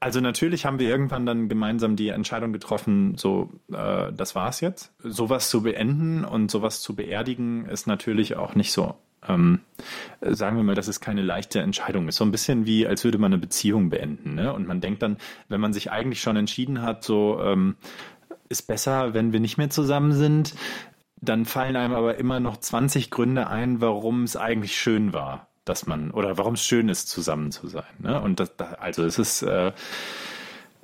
Also natürlich haben wir irgendwann dann gemeinsam die Entscheidung getroffen, so, äh, das war's jetzt. Sowas zu beenden und sowas zu beerdigen ist natürlich auch nicht so ähm, sagen wir mal, dass es keine leichte Entscheidung ist. So ein bisschen wie, als würde man eine Beziehung beenden. Ne? Und man denkt dann, wenn man sich eigentlich schon entschieden hat, so ähm, ist besser, wenn wir nicht mehr zusammen sind, dann fallen einem aber immer noch 20 Gründe ein, warum es eigentlich schön war, dass man, oder warum es schön ist, zusammen zu sein. Ne? Und das, also es ist äh,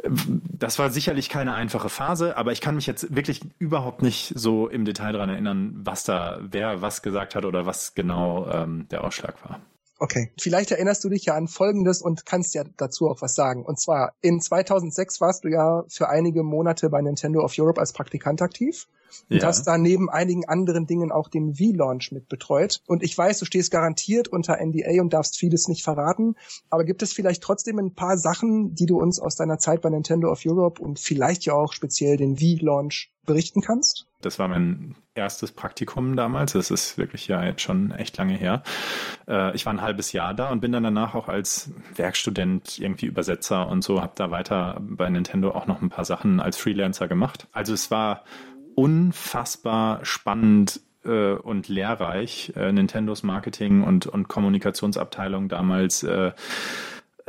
das war sicherlich keine einfache Phase, aber ich kann mich jetzt wirklich überhaupt nicht so im Detail daran erinnern, was da, wer was gesagt hat oder was genau ähm, der Ausschlag war. Okay, vielleicht erinnerst du dich ja an Folgendes und kannst ja dazu auch was sagen. Und zwar, in 2006 warst du ja für einige Monate bei Nintendo of Europe als Praktikant aktiv und ja. hast da neben einigen anderen Dingen auch den Wii-Launch mit betreut. Und ich weiß, du stehst garantiert unter NDA und darfst vieles nicht verraten, aber gibt es vielleicht trotzdem ein paar Sachen, die du uns aus deiner Zeit bei Nintendo of Europe und vielleicht ja auch speziell den Wii-Launch berichten kannst? Das war mein erstes Praktikum damals. Das ist wirklich ja jetzt schon echt lange her. Äh, ich war ein halbes Jahr da und bin dann danach auch als Werkstudent irgendwie Übersetzer und so, habe da weiter bei Nintendo auch noch ein paar Sachen als Freelancer gemacht. Also es war unfassbar spannend äh, und lehrreich, äh, Nintendos Marketing und, und Kommunikationsabteilung damals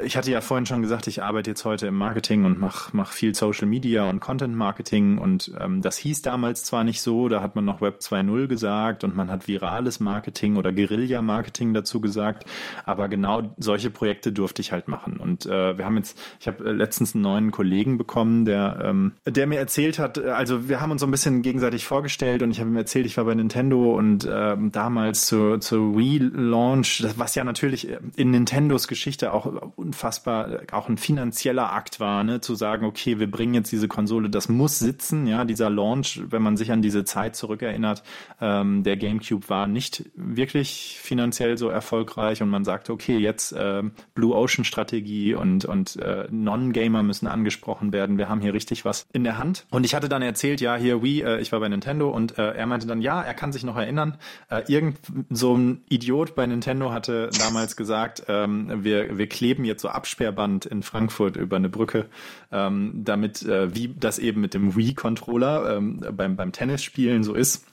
ich hatte ja vorhin schon gesagt, ich arbeite jetzt heute im Marketing und mache mach viel Social Media und Content Marketing. Und ähm, das hieß damals zwar nicht so, da hat man noch Web 2.0 gesagt und man hat virales Marketing oder Guerilla Marketing dazu gesagt, aber genau solche Projekte durfte ich halt machen. Und äh, wir haben jetzt, ich habe äh, letztens einen neuen Kollegen bekommen, der ähm, der mir erzählt hat, äh, also wir haben uns so ein bisschen gegenseitig vorgestellt und ich habe ihm erzählt, ich war bei Nintendo und äh, damals zur, zur Wii Launch, was ja natürlich in Nintendos Geschichte auch unfassbar, auch ein finanzieller Akt war, ne, zu sagen, okay, wir bringen jetzt diese Konsole, das muss sitzen, ja, dieser Launch, wenn man sich an diese Zeit zurückerinnert, ähm, der GameCube war nicht wirklich finanziell so erfolgreich und man sagte, okay, jetzt äh, Blue Ocean Strategie und, und äh, Non-Gamer müssen angesprochen werden, wir haben hier richtig was in der Hand. Und ich hatte dann erzählt, ja, hier Wii, äh, ich war bei Nintendo und äh, er meinte dann, ja, er kann sich noch erinnern, äh, irgend so ein Idiot bei Nintendo hatte damals gesagt, ähm, wir, wir kleben jetzt so Absperrband in Frankfurt über eine Brücke, ähm, damit, äh, wie das eben mit dem Wii-Controller ähm, beim, beim Tennisspielen so ist,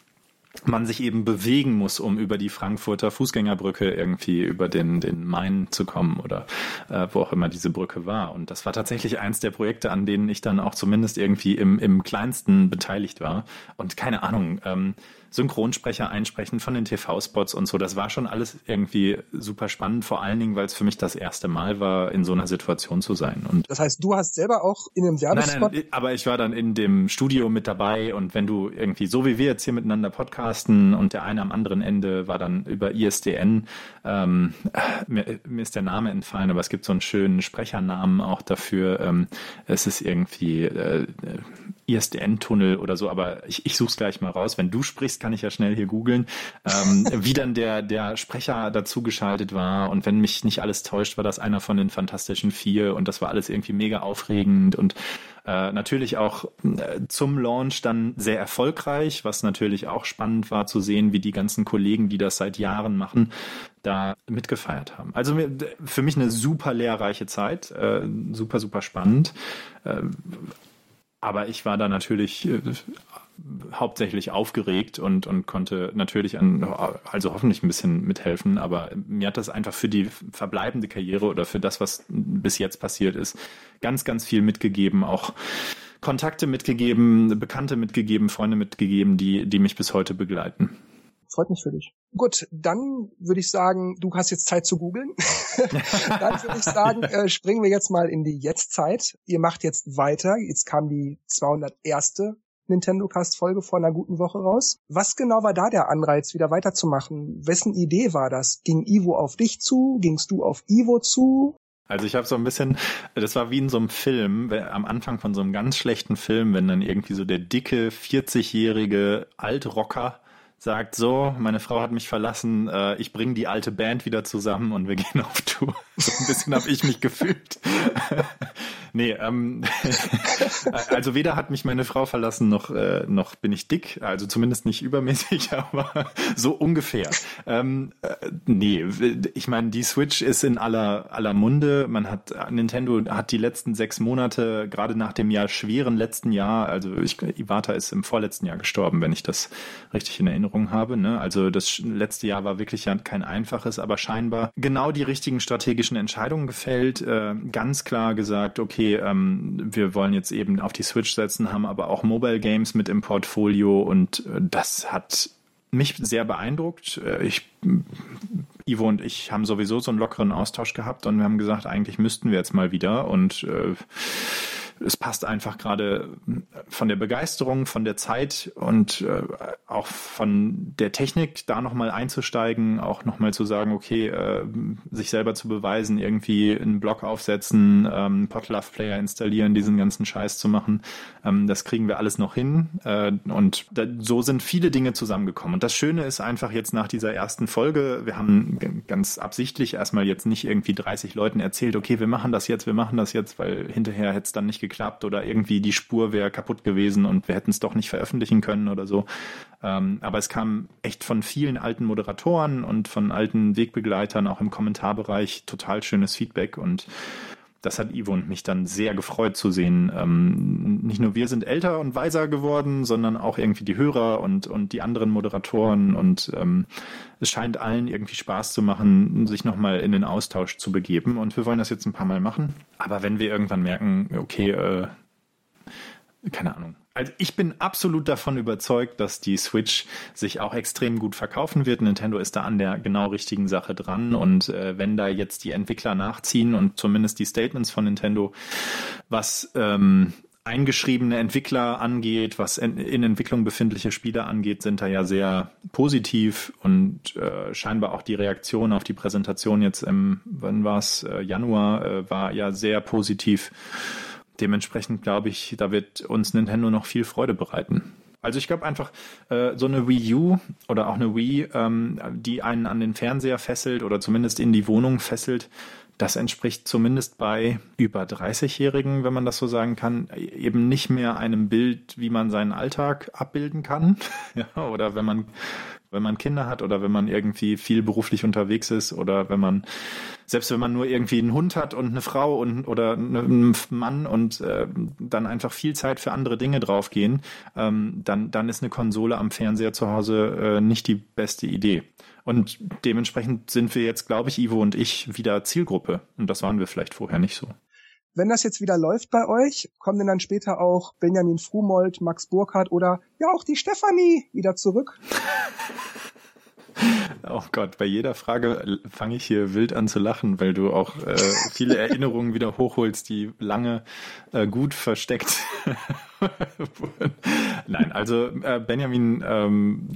man sich eben bewegen muss, um über die Frankfurter Fußgängerbrücke irgendwie über den, den Main zu kommen oder äh, wo auch immer diese Brücke war. Und das war tatsächlich eins der Projekte, an denen ich dann auch zumindest irgendwie im, im kleinsten beteiligt war. Und keine Ahnung, ähm, Synchronsprecher einsprechen von den TV-Spots und so. Das war schon alles irgendwie super spannend, vor allen Dingen, weil es für mich das erste Mal war, in so einer Situation zu sein. Und das heißt, du hast selber auch in einem Werbespot? Nein, nein, aber ich war dann in dem Studio mit dabei und wenn du irgendwie, so wie wir jetzt hier miteinander podcasten und der eine am anderen Ende war dann über ISDN, ähm, mir, mir ist der Name entfallen, aber es gibt so einen schönen Sprechernamen auch dafür. Ähm, es ist irgendwie äh, ISDN-Tunnel oder so, aber ich, ich suche es gleich mal raus. Wenn du sprichst, kann ich ja schnell hier googeln, ähm, wie dann der, der Sprecher dazugeschaltet war. Und wenn mich nicht alles täuscht, war das einer von den Fantastischen Vier und das war alles irgendwie mega aufregend und äh, natürlich auch äh, zum Launch dann sehr erfolgreich, was natürlich auch spannend war zu sehen, wie die ganzen Kollegen, die das seit Jahren machen, da mitgefeiert haben. Also für mich eine super lehrreiche Zeit, äh, super, super spannend. Aber ich war da natürlich äh, hauptsächlich aufgeregt und, und konnte natürlich an, also hoffentlich ein bisschen mithelfen, aber mir hat das einfach für die verbleibende Karriere oder für das, was bis jetzt passiert ist, ganz, ganz viel mitgegeben, auch Kontakte mitgegeben, Bekannte mitgegeben, Freunde mitgegeben, die, die mich bis heute begleiten. Freut mich für dich. Gut, dann würde ich sagen, du hast jetzt Zeit zu googeln. dann würde ich sagen, äh, springen wir jetzt mal in die Jetztzeit. Ihr macht jetzt weiter. Jetzt kam die 201. Nintendo Cast Folge vor einer guten Woche raus. Was genau war da der Anreiz, wieder weiterzumachen? Wessen Idee war das? Ging Ivo auf dich zu? Gingst du auf Ivo zu? Also ich habe so ein bisschen, das war wie in so einem Film, am Anfang von so einem ganz schlechten Film, wenn dann irgendwie so der dicke 40-jährige Altrocker sagt so, meine Frau hat mich verlassen, äh, ich bringe die alte Band wieder zusammen und wir gehen auf Tour. So ein bisschen habe ich mich gefühlt. Nee, ähm, also weder hat mich meine Frau verlassen, noch, äh, noch bin ich dick, also zumindest nicht übermäßig, aber so ungefähr. Ähm, äh, nee, ich meine, die Switch ist in aller, aller Munde. Man hat, Nintendo hat die letzten sechs Monate, gerade nach dem Jahr schweren letzten Jahr, also ich, Iwata ist im vorletzten Jahr gestorben, wenn ich das richtig in Erinnerung habe. Ne? Also das letzte Jahr war wirklich ja kein einfaches, aber scheinbar genau die richtigen strategischen Entscheidungen gefällt. Äh, ganz klar gesagt, okay, ähm, wir wollen jetzt eben auf die Switch setzen, haben aber auch Mobile Games mit im Portfolio und äh, das hat mich sehr beeindruckt. Äh, ich, Ivo und ich haben sowieso so einen lockeren Austausch gehabt und wir haben gesagt, eigentlich müssten wir jetzt mal wieder und äh, es passt einfach gerade von der Begeisterung, von der Zeit und äh, auch von der Technik da nochmal einzusteigen, auch nochmal zu sagen, okay, äh, sich selber zu beweisen, irgendwie einen Blog aufsetzen, ähm, Podlove Player installieren, diesen ganzen Scheiß zu machen. Ähm, das kriegen wir alles noch hin äh, und da, so sind viele Dinge zusammengekommen. Und das Schöne ist einfach jetzt nach dieser ersten Folge, wir haben ganz absichtlich erstmal jetzt nicht irgendwie 30 Leuten erzählt, okay, wir machen das jetzt, wir machen das jetzt, weil hinterher hätte es dann nicht geklappt oder irgendwie die Spur wäre kaputt gewesen und wir hätten es doch nicht veröffentlichen können oder so. Ähm, aber es kam echt von vielen alten Moderatoren und von alten Wegbegleitern auch im Kommentarbereich total schönes Feedback und das hat Ivo und mich dann sehr gefreut zu sehen. Ähm, nicht nur wir sind älter und weiser geworden, sondern auch irgendwie die Hörer und, und die anderen Moderatoren. Und ähm, es scheint allen irgendwie Spaß zu machen, sich nochmal in den Austausch zu begeben. Und wir wollen das jetzt ein paar Mal machen. Aber wenn wir irgendwann merken, okay, äh, keine Ahnung, also ich bin absolut davon überzeugt, dass die Switch sich auch extrem gut verkaufen wird. Nintendo ist da an der genau richtigen Sache dran. Und äh, wenn da jetzt die Entwickler nachziehen und zumindest die Statements von Nintendo, was ähm, eingeschriebene Entwickler angeht, was in Entwicklung befindliche Spiele angeht, sind da ja sehr positiv. Und äh, scheinbar auch die Reaktion auf die Präsentation jetzt im, wann war es, äh, Januar, äh, war ja sehr positiv dementsprechend glaube ich, da wird uns Nintendo noch viel Freude bereiten. Also ich glaube einfach, äh, so eine Wii U oder auch eine Wii, ähm, die einen an den Fernseher fesselt oder zumindest in die Wohnung fesselt, das entspricht zumindest bei über 30-Jährigen, wenn man das so sagen kann, eben nicht mehr einem Bild, wie man seinen Alltag abbilden kann. ja, oder wenn man wenn man Kinder hat oder wenn man irgendwie viel beruflich unterwegs ist oder wenn man, selbst wenn man nur irgendwie einen Hund hat und eine Frau und oder einen Mann und äh, dann einfach viel Zeit für andere Dinge draufgehen, ähm, dann, dann ist eine Konsole am Fernseher zu Hause äh, nicht die beste Idee. Und dementsprechend sind wir jetzt, glaube ich, Ivo und ich wieder Zielgruppe. Und das waren wir vielleicht vorher nicht so. Wenn das jetzt wieder läuft bei euch, kommen denn dann später auch Benjamin Frumold, Max Burkhardt oder ja auch die Stefanie wieder zurück? Oh Gott, bei jeder Frage fange ich hier wild an zu lachen, weil du auch äh, viele Erinnerungen wieder hochholst, die lange äh, gut versteckt wurden. Nein, also äh, Benjamin ähm,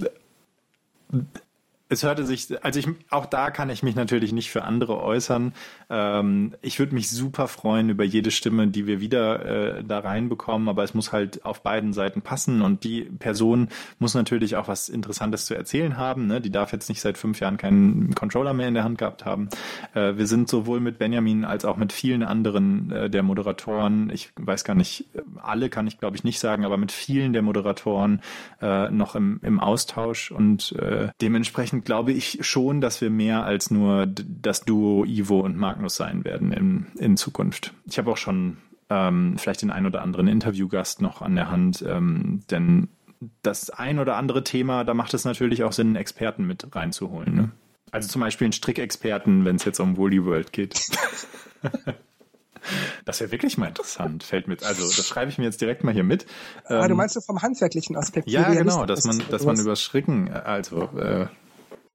es hörte sich, also ich, auch da kann ich mich natürlich nicht für andere äußern. Ähm, ich würde mich super freuen über jede Stimme, die wir wieder äh, da reinbekommen, aber es muss halt auf beiden Seiten passen und die Person muss natürlich auch was Interessantes zu erzählen haben. Ne? Die darf jetzt nicht seit fünf Jahren keinen Controller mehr in der Hand gehabt haben. Äh, wir sind sowohl mit Benjamin als auch mit vielen anderen äh, der Moderatoren, ich weiß gar nicht, alle kann ich glaube ich nicht sagen, aber mit vielen der Moderatoren äh, noch im, im Austausch und äh, dementsprechend glaube ich schon, dass wir mehr als nur das Duo Ivo und Magnus sein werden in, in Zukunft. Ich habe auch schon ähm, vielleicht den ein oder anderen Interviewgast noch an der Hand, ähm, denn das ein oder andere Thema, da macht es natürlich auch Sinn, einen Experten mit reinzuholen. Ne? Also zum Beispiel einen Strickexperten, wenn es jetzt um Woolly World geht. Das wäre wirklich mal interessant, fällt mit. Also das schreibe ich mir jetzt direkt mal hier mit. Ah, du ähm, meinst du vom handwerklichen Aspekt? Ja, genau, dass man, dass man über Stricken, also äh,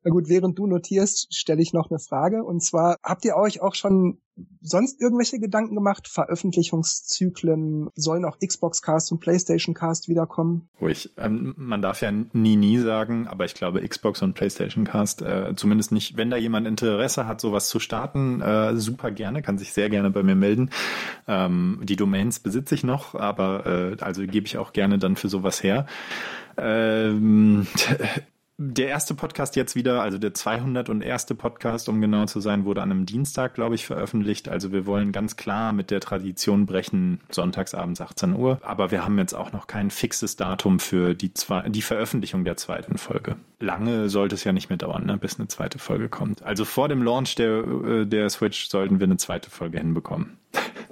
na gut, während du notierst, stelle ich noch eine Frage. Und zwar, habt ihr euch auch schon sonst irgendwelche Gedanken gemacht? Veröffentlichungszyklen? Sollen auch Xbox Cast und PlayStation Cast wiederkommen? Ruhig. Ähm, man darf ja nie, nie sagen, aber ich glaube, Xbox und PlayStation Cast, äh, zumindest nicht, wenn da jemand Interesse hat, sowas zu starten, äh, super gerne, kann sich sehr gerne bei mir melden. Ähm, die Domains besitze ich noch, aber äh, also gebe ich auch gerne dann für sowas her. Ähm, der erste Podcast jetzt wieder, also der 201. Podcast, um genau zu sein, wurde an einem Dienstag, glaube ich, veröffentlicht. Also wir wollen ganz klar mit der Tradition brechen, sonntagsabends 18 Uhr. Aber wir haben jetzt auch noch kein fixes Datum für die, zwei, die Veröffentlichung der zweiten Folge. Lange sollte es ja nicht mehr dauern, ne, bis eine zweite Folge kommt. Also vor dem Launch der, äh, der Switch sollten wir eine zweite Folge hinbekommen.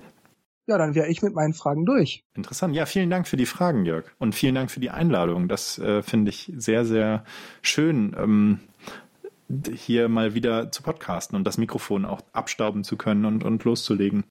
Ja, dann wäre ich mit meinen Fragen durch. Interessant. Ja, vielen Dank für die Fragen, Jörg. Und vielen Dank für die Einladung. Das äh, finde ich sehr, sehr schön, ähm, hier mal wieder zu podcasten und das Mikrofon auch abstauben zu können und, und loszulegen.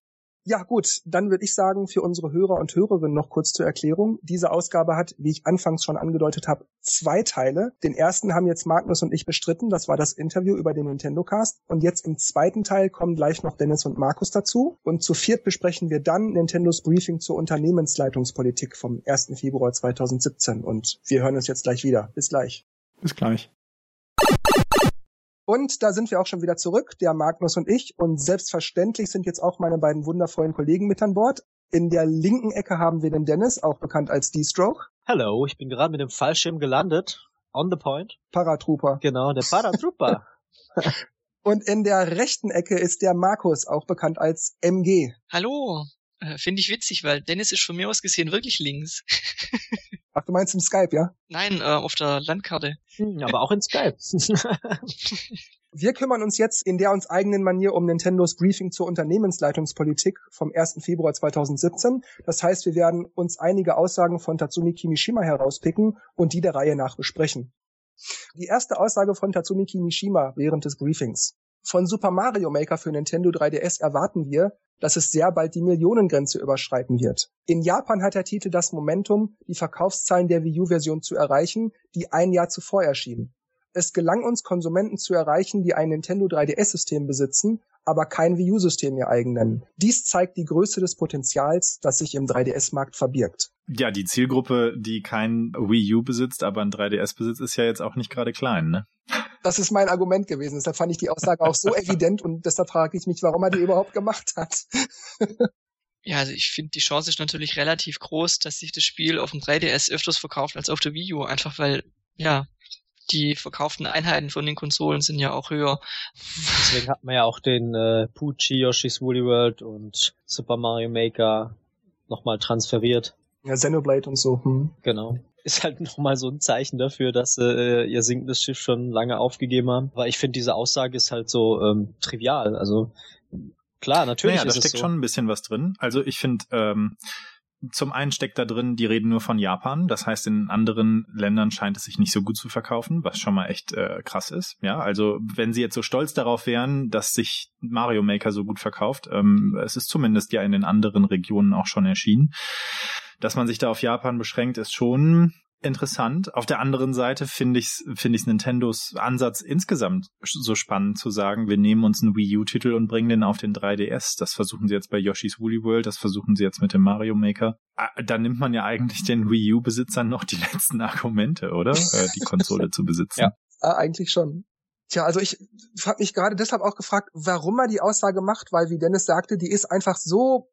Ja, gut, dann würde ich sagen, für unsere Hörer und Hörerinnen noch kurz zur Erklärung. Diese Ausgabe hat, wie ich anfangs schon angedeutet habe, zwei Teile. Den ersten haben jetzt Magnus und ich bestritten, das war das Interview über den Nintendo Cast. Und jetzt im zweiten Teil kommen gleich noch Dennis und Markus dazu. Und zu viert besprechen wir dann Nintendos Briefing zur Unternehmensleitungspolitik vom 1. Februar 2017. Und wir hören uns jetzt gleich wieder. Bis gleich. Bis gleich. Und da sind wir auch schon wieder zurück, der Magnus und ich. Und selbstverständlich sind jetzt auch meine beiden wundervollen Kollegen mit an Bord. In der linken Ecke haben wir den Dennis, auch bekannt als D-Stroke. Hallo, ich bin gerade mit dem Fallschirm gelandet. On the point. Paratrooper. Genau, der Paratrooper. und in der rechten Ecke ist der Markus, auch bekannt als MG. Hallo. Äh, Finde ich witzig, weil Dennis ist von mir aus gesehen wirklich links. Ach, du meinst im Skype, ja? Nein, äh, auf der Landkarte. Hm, aber auch in Skype. Wir kümmern uns jetzt in der uns eigenen Manier um Nintendos Briefing zur Unternehmensleitungspolitik vom 1. Februar 2017. Das heißt, wir werden uns einige Aussagen von Tatsumi Kimishima herauspicken und die der Reihe nach besprechen. Die erste Aussage von Tatsumi Kimishima während des Briefings. Von Super Mario Maker für Nintendo 3DS erwarten wir, dass es sehr bald die Millionengrenze überschreiten wird. In Japan hat der Titel das Momentum, die Verkaufszahlen der Wii U-Version zu erreichen, die ein Jahr zuvor erschien. Es gelang uns, Konsumenten zu erreichen, die ein Nintendo 3DS-System besitzen, aber kein Wii U-System ihr eigen nennen. Dies zeigt die Größe des Potenzials, das sich im 3DS-Markt verbirgt. Ja, die Zielgruppe, die kein Wii U besitzt, aber ein 3DS besitzt, ist ja jetzt auch nicht gerade klein, ne? Das ist mein Argument gewesen. Deshalb fand ich die Aussage auch so evident und deshalb frage ich mich, warum er die überhaupt gemacht hat. ja, also ich finde, die Chance ist natürlich relativ groß, dass sich das Spiel auf dem 3DS öfters verkauft als auf der Wii U. Einfach weil, ja, die verkauften Einheiten von den Konsolen sind ja auch höher. Deswegen hat man ja auch den äh, Pucci, Yoshi's Woolly World und Super Mario Maker nochmal transferiert. Ja, Xenoblade und so. Hm. Genau. Ist halt nochmal so ein Zeichen dafür, dass äh, ihr sinkendes Schiff schon lange aufgegeben haben. Aber ich finde, diese Aussage ist halt so ähm, trivial. Also klar, natürlich naja, da steckt so. schon ein bisschen was drin. Also ich finde, ähm, zum einen steckt da drin, die reden nur von Japan. Das heißt, in anderen Ländern scheint es sich nicht so gut zu verkaufen, was schon mal echt äh, krass ist. Ja, also wenn sie jetzt so stolz darauf wären, dass sich Mario Maker so gut verkauft, ähm, es ist zumindest ja in den anderen Regionen auch schon erschienen. Dass man sich da auf Japan beschränkt, ist schon interessant. Auf der anderen Seite finde ich finde ich Nintendos Ansatz insgesamt so spannend zu sagen, wir nehmen uns einen Wii U Titel und bringen den auf den 3DS. Das versuchen sie jetzt bei Yoshi's Woolly World, das versuchen sie jetzt mit dem Mario Maker. Ah, da nimmt man ja eigentlich den Wii U Besitzern noch die letzten Argumente, oder? Äh, die Konsole zu besitzen. Ja, ah, eigentlich schon. Tja, also ich habe mich gerade deshalb auch gefragt, warum er die Aussage macht, weil wie Dennis sagte, die ist einfach so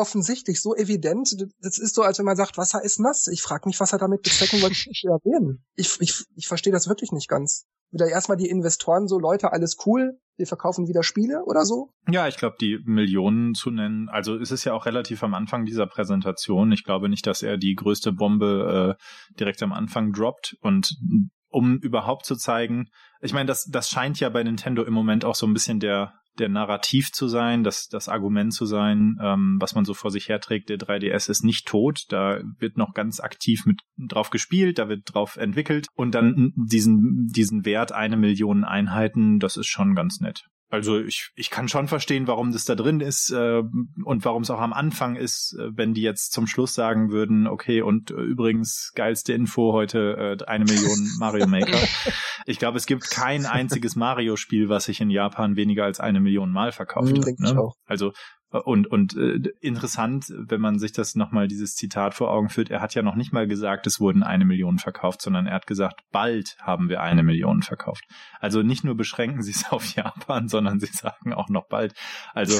offensichtlich, so evident. Das ist so, als wenn man sagt, Wasser ist nass. Ich frage mich, was er damit bezwecken wollte. Ich, ich, ich verstehe das wirklich nicht ganz. Wieder erstmal die Investoren so, Leute, alles cool, wir verkaufen wieder Spiele oder so? Ja, ich glaube, die Millionen zu nennen, also es ist ja auch relativ am Anfang dieser Präsentation. Ich glaube nicht, dass er die größte Bombe äh, direkt am Anfang droppt und um überhaupt zu zeigen, ich meine, das, das scheint ja bei Nintendo im Moment auch so ein bisschen der der Narrativ zu sein, das, das Argument zu sein, ähm, was man so vor sich herträgt, der 3DS ist nicht tot, da wird noch ganz aktiv mit drauf gespielt, da wird drauf entwickelt und dann diesen, diesen Wert eine Million Einheiten, das ist schon ganz nett. Also ich, ich kann schon verstehen, warum das da drin ist äh, und warum es auch am Anfang ist, äh, wenn die jetzt zum Schluss sagen würden, okay, und äh, übrigens geilste Info heute äh, eine Million Mario Maker. ich glaube, es gibt kein einziges Mario-Spiel, was sich in Japan weniger als eine Million Mal verkauft. Mhm, ne? Also und, und äh, interessant, wenn man sich das nochmal dieses Zitat vor Augen führt, er hat ja noch nicht mal gesagt, es wurden eine Million verkauft, sondern er hat gesagt, bald haben wir eine Million verkauft. Also nicht nur beschränken sie es auf Japan, sondern sie sagen auch noch bald. Also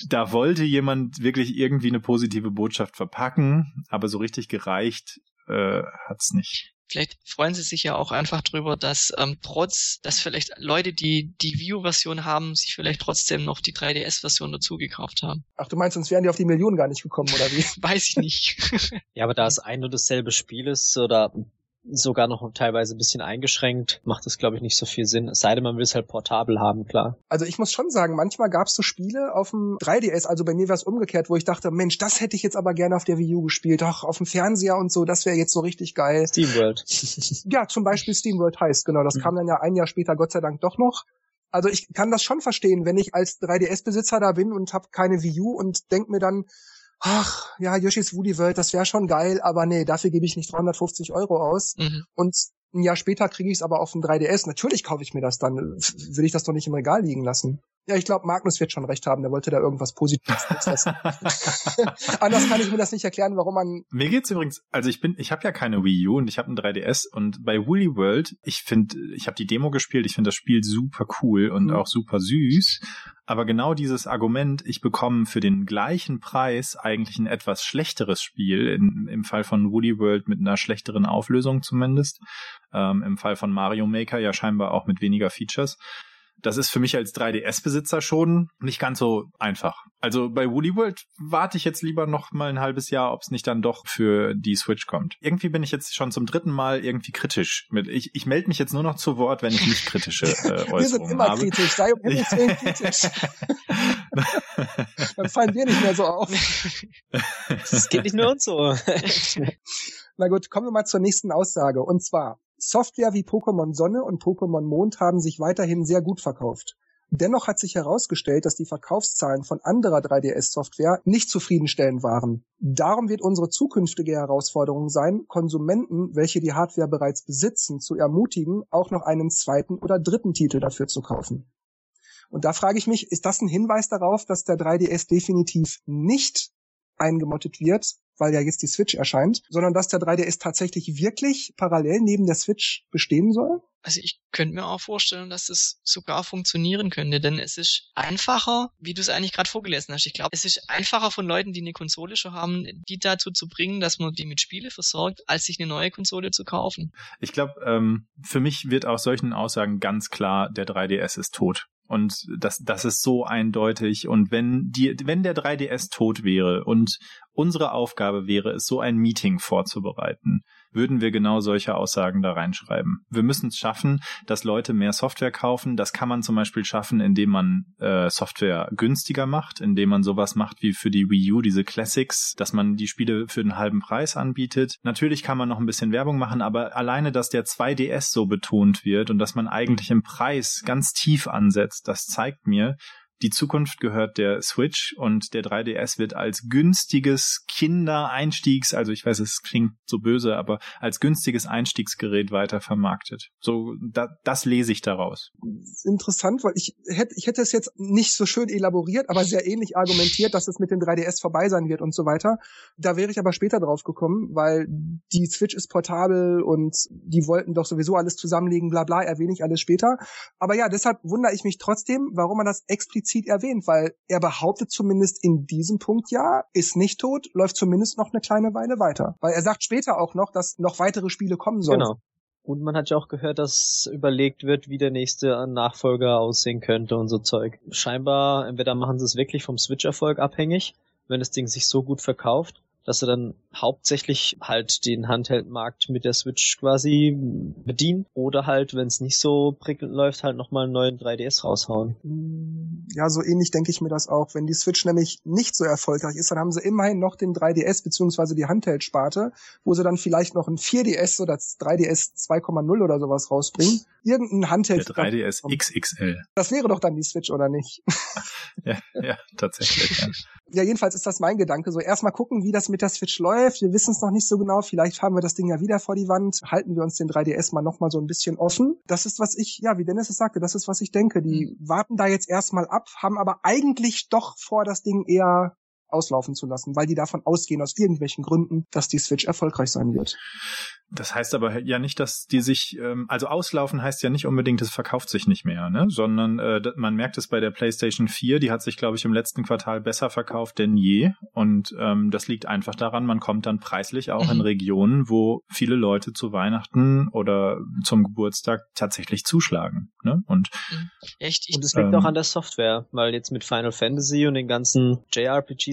da wollte jemand wirklich irgendwie eine positive Botschaft verpacken, aber so richtig gereicht äh, hat's nicht. Vielleicht freuen sie sich ja auch einfach drüber, dass ähm, trotz, dass vielleicht Leute, die die View-Version haben, sich vielleicht trotzdem noch die 3DS-Version dazu gekauft haben. Ach, du meinst, sonst wären die auf die Millionen gar nicht gekommen, oder wie? Weiß ich nicht. ja, aber da es ein und dasselbe Spiel ist oder sogar noch teilweise ein bisschen eingeschränkt, macht das, glaube ich, nicht so viel Sinn. Es sei denn, man will es halt portabel haben, klar. Also ich muss schon sagen, manchmal gab es so Spiele auf dem 3DS, also bei mir war es umgekehrt, wo ich dachte, Mensch, das hätte ich jetzt aber gerne auf der Wii U gespielt. Ach, auf dem Fernseher und so, das wäre jetzt so richtig geil. SteamWorld. ja, zum Beispiel SteamWorld heißt, genau. Das mhm. kam dann ja ein Jahr später Gott sei Dank doch noch. Also ich kann das schon verstehen, wenn ich als 3DS-Besitzer da bin und habe keine Wii U und denk mir dann, ach, ja, Yoshi's Woody World, das wäre schon geil, aber nee, dafür gebe ich nicht 350 Euro aus. Mhm. Und ein Jahr später kriege ich es aber auf dem 3DS. Natürlich kaufe ich mir das dann. Will ich das doch nicht im Regal liegen lassen. Ja, ich glaube, Magnus wird schon recht haben. Der wollte da irgendwas Positives lassen. Anders kann ich mir das nicht erklären, warum man. Mir geht's übrigens, also ich bin, ich habe ja keine Wii U und ich habe ein 3DS und bei Woolly World, ich finde, ich habe die Demo gespielt, ich finde das Spiel super cool und mhm. auch super süß. Aber genau dieses Argument, ich bekomme für den gleichen Preis eigentlich ein etwas schlechteres Spiel, in, im Fall von Woody World mit einer schlechteren Auflösung zumindest, ähm, im Fall von Mario Maker ja scheinbar auch mit weniger Features das ist für mich als 3DS-Besitzer schon nicht ganz so einfach. Also bei Woolly World warte ich jetzt lieber noch mal ein halbes Jahr, ob es nicht dann doch für die Switch kommt. Irgendwie bin ich jetzt schon zum dritten Mal irgendwie kritisch. Mit, ich ich melde mich jetzt nur noch zu Wort, wenn ich nicht kritische äh, Äußerungen habe. Wir sind immer habe. kritisch, sei um Himmels Willen kritisch. dann fallen wir nicht mehr so auf. Das geht nicht nur uns so. Na gut, kommen wir mal zur nächsten Aussage. Und zwar, Software wie Pokémon Sonne und Pokémon Mond haben sich weiterhin sehr gut verkauft. Dennoch hat sich herausgestellt, dass die Verkaufszahlen von anderer 3DS-Software nicht zufriedenstellend waren. Darum wird unsere zukünftige Herausforderung sein, Konsumenten, welche die Hardware bereits besitzen, zu ermutigen, auch noch einen zweiten oder dritten Titel dafür zu kaufen. Und da frage ich mich, ist das ein Hinweis darauf, dass der 3DS definitiv nicht eingemottet wird, weil ja jetzt die Switch erscheint, sondern dass der 3DS tatsächlich wirklich parallel neben der Switch bestehen soll? Also ich könnte mir auch vorstellen, dass das sogar funktionieren könnte, denn es ist einfacher, wie du es eigentlich gerade vorgelesen hast. Ich glaube, es ist einfacher von Leuten, die eine Konsole schon haben, die dazu zu bringen, dass man die mit Spiele versorgt, als sich eine neue Konsole zu kaufen. Ich glaube, ähm, für mich wird aus solchen Aussagen ganz klar, der 3DS ist tot. Und das, das ist so eindeutig. Und wenn die, wenn der 3DS tot wäre und unsere Aufgabe wäre es, so ein Meeting vorzubereiten, würden wir genau solche Aussagen da reinschreiben. Wir müssen es schaffen, dass Leute mehr Software kaufen. Das kann man zum Beispiel schaffen, indem man äh, Software günstiger macht, indem man sowas macht wie für die Wii U, diese Classics, dass man die Spiele für den halben Preis anbietet. Natürlich kann man noch ein bisschen Werbung machen, aber alleine, dass der 2DS so betont wird und dass man eigentlich im Preis ganz tief ansetzt, das zeigt mir, die Zukunft gehört der Switch und der 3DS wird als günstiges Kindereinstiegs, also ich weiß, es klingt so böse, aber als günstiges Einstiegsgerät weiter vermarktet. So, da, das lese ich daraus. Interessant, weil ich hätte, ich hätte es jetzt nicht so schön elaboriert, aber sehr ähnlich argumentiert, dass es mit dem 3DS vorbei sein wird und so weiter. Da wäre ich aber später drauf gekommen, weil die Switch ist portabel und die wollten doch sowieso alles zusammenlegen, bla bla, erwähne ich alles später. Aber ja, deshalb wundere ich mich trotzdem, warum man das explizit explizit erwähnt, weil er behauptet zumindest in diesem Punkt ja, ist nicht tot, läuft zumindest noch eine kleine Weile weiter. Weil er sagt später auch noch, dass noch weitere Spiele kommen sollen. Genau. Und man hat ja auch gehört, dass überlegt wird, wie der nächste Nachfolger aussehen könnte und so Zeug. Scheinbar, entweder machen sie es wirklich vom Switch-Erfolg abhängig, wenn das Ding sich so gut verkauft, dass er dann hauptsächlich halt den Handheld-Markt mit der Switch quasi bedient oder halt, wenn es nicht so prickelnd läuft, halt nochmal einen neuen 3DS raushauen. Mm, ja, so ähnlich denke ich mir das auch. Wenn die Switch nämlich nicht so erfolgreich ist, dann haben sie immerhin noch den 3DS beziehungsweise die Handheld-Sparte, wo sie dann vielleicht noch ein 4DS oder 3DS 2,0 oder sowas rausbringen. Irgendein Handheld. Der 3DS XXL. Das wäre doch dann die Switch, oder nicht? ja, ja, tatsächlich. Ja. ja, jedenfalls ist das mein Gedanke. So erstmal gucken, wie das mit der Switch läuft. Wir wissen es noch nicht so genau. Vielleicht fahren wir das Ding ja wieder vor die Wand. Halten wir uns den 3DS mal nochmal so ein bisschen offen. Das ist, was ich, ja, wie Dennis es sagte, das ist, was ich denke. Die warten da jetzt erstmal ab, haben aber eigentlich doch vor, das Ding eher auslaufen zu lassen, weil die davon ausgehen, aus irgendwelchen Gründen, dass die Switch erfolgreich sein wird. Das heißt aber ja nicht, dass die sich, ähm, also auslaufen heißt ja nicht unbedingt, es verkauft sich nicht mehr, ne? sondern äh, man merkt es bei der PlayStation 4, die hat sich, glaube ich, im letzten Quartal besser verkauft denn je. Und ähm, das liegt einfach daran, man kommt dann preislich auch in. Regionen, wo viele Leute zu Weihnachten oder zum Geburtstag tatsächlich zuschlagen. Ne? Und. Echt? und es liegt ähm, auch an der Software, weil jetzt mit Final Fantasy und den ganzen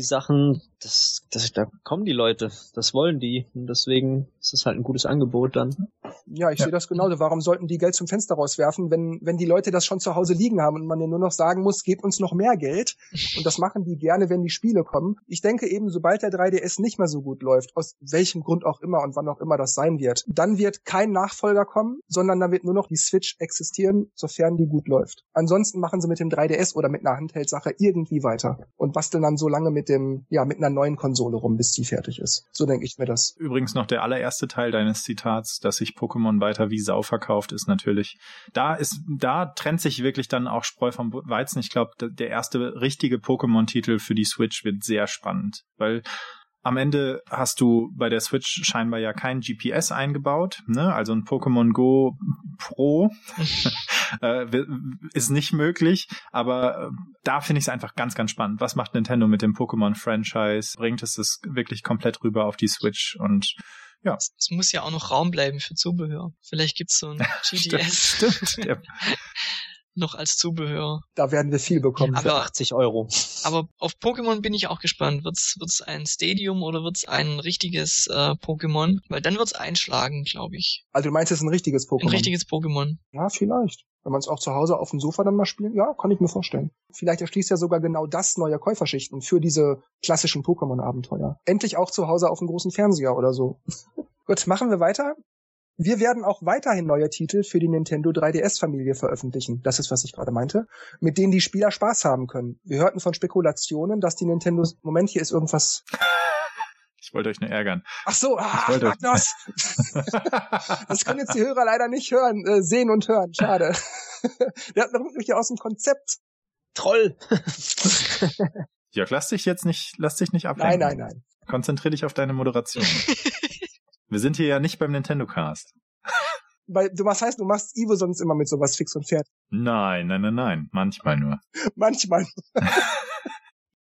JRPG-Sachen, das, das, da kommen die Leute, das wollen die. Und deswegen ist es halt ein gutes Angebot dann. Ja, ich ja. sehe das genauso. Warum sollten die Geld zum Fenster rauswerfen, wenn, wenn die Leute das schon zu Hause liegen haben und man denen nur noch sagen muss, gebt uns noch mehr Geld? Und das machen die gerne, wenn die Spiele kommen. Ich denke eben, sobald der 3DS nicht mehr so gut läuft, aus welchem Grund auch immer und wann auch immer das sein wird, dann wird kein Nachfolger kommen, sondern dann wird nur noch die Switch existieren, sofern die gut läuft. Ansonsten machen sie mit dem 3DS oder mit einer Handheld-Sache irgendwie weiter und basteln dann so lange mit dem, ja, mit einer neuen Konsole rum, bis die fertig ist. So denke ich mir das. Übrigens noch der allererste Teil deines Zitats, dass sich Pokémon weiter wie Sau verkauft, ist natürlich, da ist, da trennt sich wirklich dann auch Spreu vom Weizen. Ich glaube, der erste richtige Pokémon-Titel für die Switch wird sehr spannend, weil am Ende hast du bei der Switch scheinbar ja kein GPS eingebaut, ne? Also ein Pokémon Go Pro äh, ist nicht möglich, aber äh, da finde ich es einfach ganz, ganz spannend. Was macht Nintendo mit dem Pokémon-Franchise? Bringt es das wirklich komplett rüber auf die Switch und ja. Es muss ja auch noch Raum bleiben für Zubehör. Vielleicht gibt's so ein GDS. stimmt, stimmt. Noch als Zubehör. Da werden wir viel bekommen aber, für 80 Euro. Aber auf Pokémon bin ich auch gespannt. Wird's wird's ein Stadium oder wird's ein richtiges äh, Pokémon? Weil dann wird's einschlagen, glaube ich. Also du meinst es ist ein richtiges Pokémon? Ein richtiges Pokémon. Ja, vielleicht. Wenn man es auch zu Hause auf dem Sofa dann mal spielt, ja, kann ich mir vorstellen. Vielleicht erschließt ja sogar genau das neue Käuferschichten für diese klassischen Pokémon-Abenteuer. Endlich auch zu Hause auf dem großen Fernseher oder so. Gut, machen wir weiter. Wir werden auch weiterhin neue Titel für die Nintendo 3DS-Familie veröffentlichen. Das ist, was ich gerade meinte. Mit denen die Spieler Spaß haben können. Wir hörten von Spekulationen, dass die Nintendo... Moment, hier ist irgendwas... Ich wollte euch nur ärgern. Ach so, ah, Magnus. das können jetzt die Hörer leider nicht hören, äh, sehen und hören. Schade. Der hat noch wirklich aus dem Konzept. Troll. Jörg, lass dich jetzt nicht, lass dich nicht ablenken. Nein, nein, nein. Konzentrier dich auf deine Moderation. Wir sind hier ja nicht beim Nintendo Cast. Weil du was heißt, du machst Ivo sonst immer mit sowas fix und fertig. Nein, nein, nein, nein. Manchmal nur. Manchmal.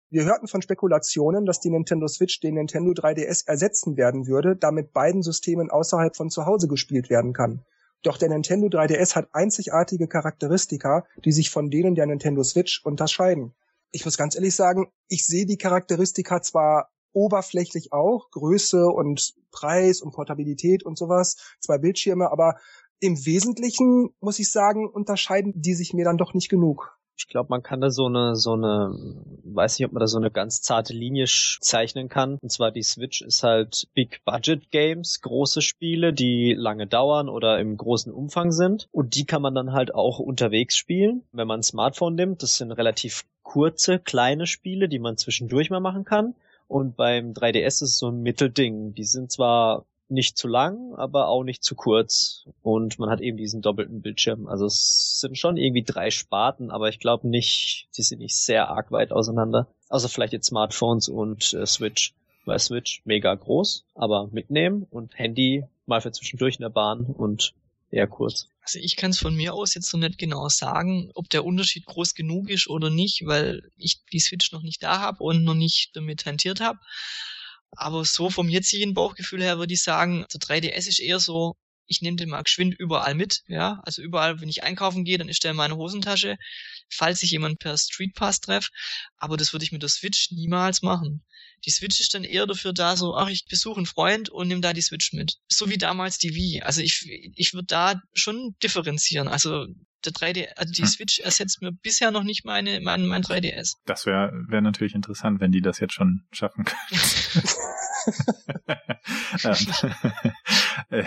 Wir hörten von Spekulationen, dass die Nintendo Switch den Nintendo 3DS ersetzen werden würde, da mit beiden Systemen außerhalb von zu Hause gespielt werden kann. Doch der Nintendo 3DS hat einzigartige Charakteristika, die sich von denen der Nintendo Switch unterscheiden. Ich muss ganz ehrlich sagen, ich sehe die Charakteristika zwar oberflächlich auch, Größe und Preis und Portabilität und sowas, zwei Bildschirme, aber im Wesentlichen muss ich sagen, unterscheiden die sich mir dann doch nicht genug. Ich glaube, man kann da so eine, so eine, weiß nicht, ob man da so eine ganz zarte Linie zeichnen kann. Und zwar die Switch ist halt Big Budget Games, große Spiele, die lange dauern oder im großen Umfang sind. Und die kann man dann halt auch unterwegs spielen. Wenn man ein Smartphone nimmt, das sind relativ kurze, kleine Spiele, die man zwischendurch mal machen kann. Und beim 3DS ist es so ein Mittelding. Die sind zwar nicht zu lang, aber auch nicht zu kurz. Und man hat eben diesen doppelten Bildschirm. Also es sind schon irgendwie drei Sparten, aber ich glaube nicht, die sind nicht sehr arg weit auseinander. Außer vielleicht jetzt Smartphones und äh, Switch. Weil Switch mega groß, aber mitnehmen und Handy mal für zwischendurch in der Bahn und eher kurz. Also ich kann es von mir aus jetzt so nicht genau sagen, ob der Unterschied groß genug ist oder nicht, weil ich die Switch noch nicht da habe und noch nicht damit hantiert habe. Aber so vom jetzigen Bauchgefühl her würde ich sagen, der 3DS ist eher so, ich nehme den mal geschwind überall mit, ja. Also überall, wenn ich einkaufen gehe, dann ist der in meiner Hosentasche, falls ich jemand per Streetpass treffe. Aber das würde ich mit der Switch niemals machen. Die Switch ist dann eher dafür da, so, ach, ich besuche einen Freund und nehme da die Switch mit. So wie damals die Wii. Also ich, ich würde da schon differenzieren. Also der 3D, also die hm. Switch ersetzt mir bisher noch nicht meine, mein, mein 3DS. Das wäre wär natürlich interessant, wenn die das jetzt schon schaffen können. ähm, äh,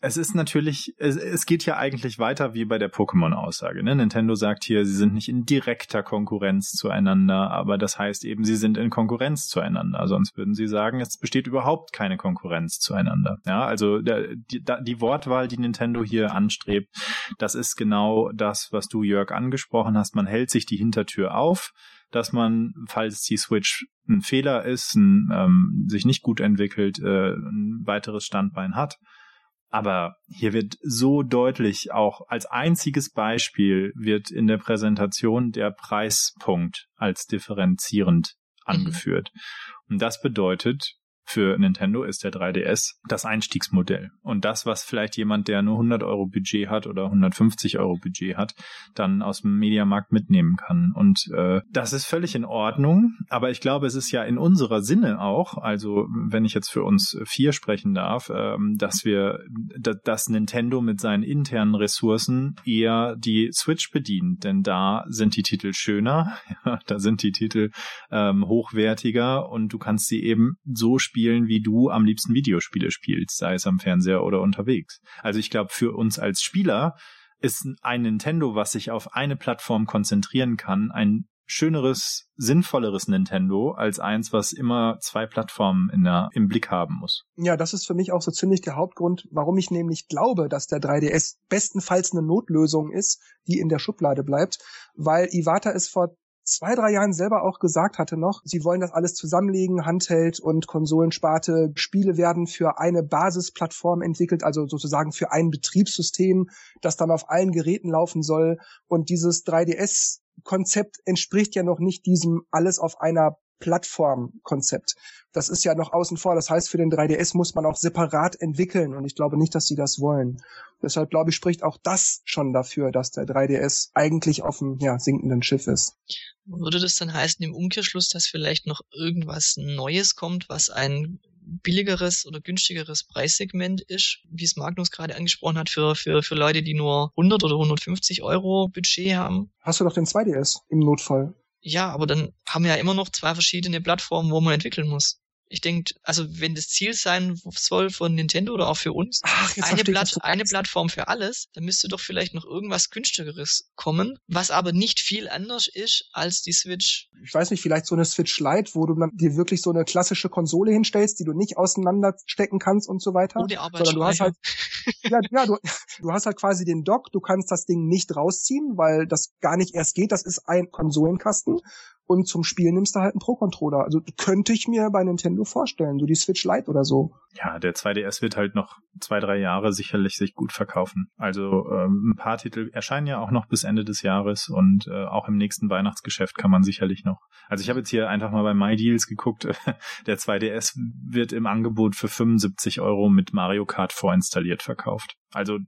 es ist natürlich, es, es geht ja eigentlich weiter wie bei der Pokémon-Aussage. Ne? Nintendo sagt hier, sie sind nicht in direkter Konkurrenz zueinander, aber das heißt eben, sie sind in Konkurrenz zueinander. Sonst würden sie sagen, es besteht überhaupt keine Konkurrenz zueinander. Ja, also der, die, die Wortwahl, die Nintendo hier anstrebt, das ist genau das, was du, Jörg, angesprochen hast. Man hält sich die Hintertür auf dass man, falls die Switch ein Fehler ist, ein, ähm, sich nicht gut entwickelt, äh, ein weiteres Standbein hat. Aber hier wird so deutlich auch als einziges Beispiel wird in der Präsentation der Preispunkt als differenzierend mhm. angeführt. Mhm. Und das bedeutet, für Nintendo ist der 3DS das Einstiegsmodell. Und das, was vielleicht jemand, der nur 100 Euro Budget hat oder 150 Euro Budget hat, dann aus dem Mediamarkt mitnehmen kann. Und äh, das ist völlig in Ordnung. Aber ich glaube, es ist ja in unserer Sinne auch, also wenn ich jetzt für uns vier sprechen darf, äh, dass wir, dass Nintendo mit seinen internen Ressourcen eher die Switch bedient. Denn da sind die Titel schöner, da sind die Titel ähm, hochwertiger und du kannst sie eben so spielen, spielen, wie du am liebsten Videospiele spielst, sei es am Fernseher oder unterwegs. Also ich glaube, für uns als Spieler ist ein Nintendo, was sich auf eine Plattform konzentrieren kann, ein schöneres, sinnvolleres Nintendo als eins, was immer zwei Plattformen in der, im Blick haben muss. Ja, das ist für mich auch so ziemlich der Hauptgrund, warum ich nämlich glaube, dass der 3DS bestenfalls eine Notlösung ist, die in der Schublade bleibt, weil Iwata ist vor zwei, drei Jahren selber auch gesagt hatte noch, sie wollen das alles zusammenlegen, Handheld und Konsolensparte. Spiele werden für eine Basisplattform entwickelt, also sozusagen für ein Betriebssystem, das dann auf allen Geräten laufen soll. Und dieses 3DS Konzept entspricht ja noch nicht diesem alles auf einer Plattformkonzept. Das ist ja noch außen vor. Das heißt, für den 3DS muss man auch separat entwickeln und ich glaube nicht, dass sie das wollen. Deshalb glaube ich, spricht auch das schon dafür, dass der 3DS eigentlich auf dem ja, sinkenden Schiff ist. Würde das dann heißen im Umkehrschluss, dass vielleicht noch irgendwas Neues kommt, was ein billigeres oder günstigeres Preissegment ist, wie es Magnus gerade angesprochen hat, für, für, für Leute, die nur 100 oder 150 Euro Budget haben? Hast du doch den 2DS im Notfall. Ja, aber dann haben wir ja immer noch zwei verschiedene Plattformen, wo man entwickeln muss ich denke, also wenn das Ziel sein soll von Nintendo oder auch für uns, Ach, eine, Platt, eine Plattform für alles, dann müsste doch vielleicht noch irgendwas günstigeres kommen, was aber nicht viel anders ist als die Switch. Ich weiß nicht, vielleicht so eine Switch Lite, wo du dann dir wirklich so eine klassische Konsole hinstellst, die du nicht auseinanderstecken kannst und so weiter. Ohne sondern du hast halt, ja, ja du, du hast halt quasi den Dock, du kannst das Ding nicht rausziehen, weil das gar nicht erst geht. Das ist ein Konsolenkasten und zum Spielen nimmst du halt einen Pro-Controller. Also könnte ich mir bei Nintendo vorstellen, so die Switch Lite oder so. Ja, der 2DS wird halt noch zwei, drei Jahre sicherlich sich gut verkaufen. Also ähm, ein paar Titel erscheinen ja auch noch bis Ende des Jahres und äh, auch im nächsten Weihnachtsgeschäft kann man sicherlich noch. Also ich habe jetzt hier einfach mal bei MyDeals geguckt, der 2DS wird im Angebot für 75 Euro mit Mario Kart vorinstalliert verkauft. Also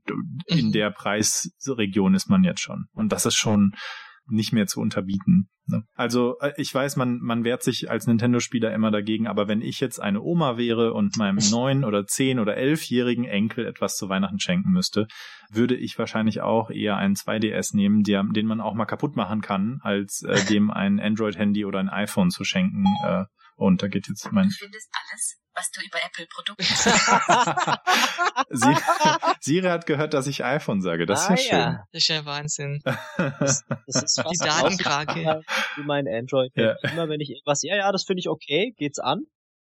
in der Preisregion ist man jetzt schon. Und das ist schon nicht mehr zu unterbieten. Ne? Also äh, ich weiß, man, man wehrt sich als Nintendo-Spieler immer dagegen, aber wenn ich jetzt eine Oma wäre und meinem neun oder zehn oder elfjährigen Enkel etwas zu Weihnachten schenken müsste, würde ich wahrscheinlich auch eher einen 2DS nehmen, der, den man auch mal kaputt machen kann, als äh, dem ein Android-Handy oder ein iPhone zu schenken. Äh, und da geht jetzt mein. Du findest alles was du über Apple-Produkte Sie, Siri hat gehört, dass ich iPhone sage. Das ah, ist ja, schön. Das ist ja Wahnsinn. Das, das ist fast die Datenkrake. Wie mein Android. Ja. Immer wenn ich irgendwas, ja, ja, das finde ich okay, geht's an.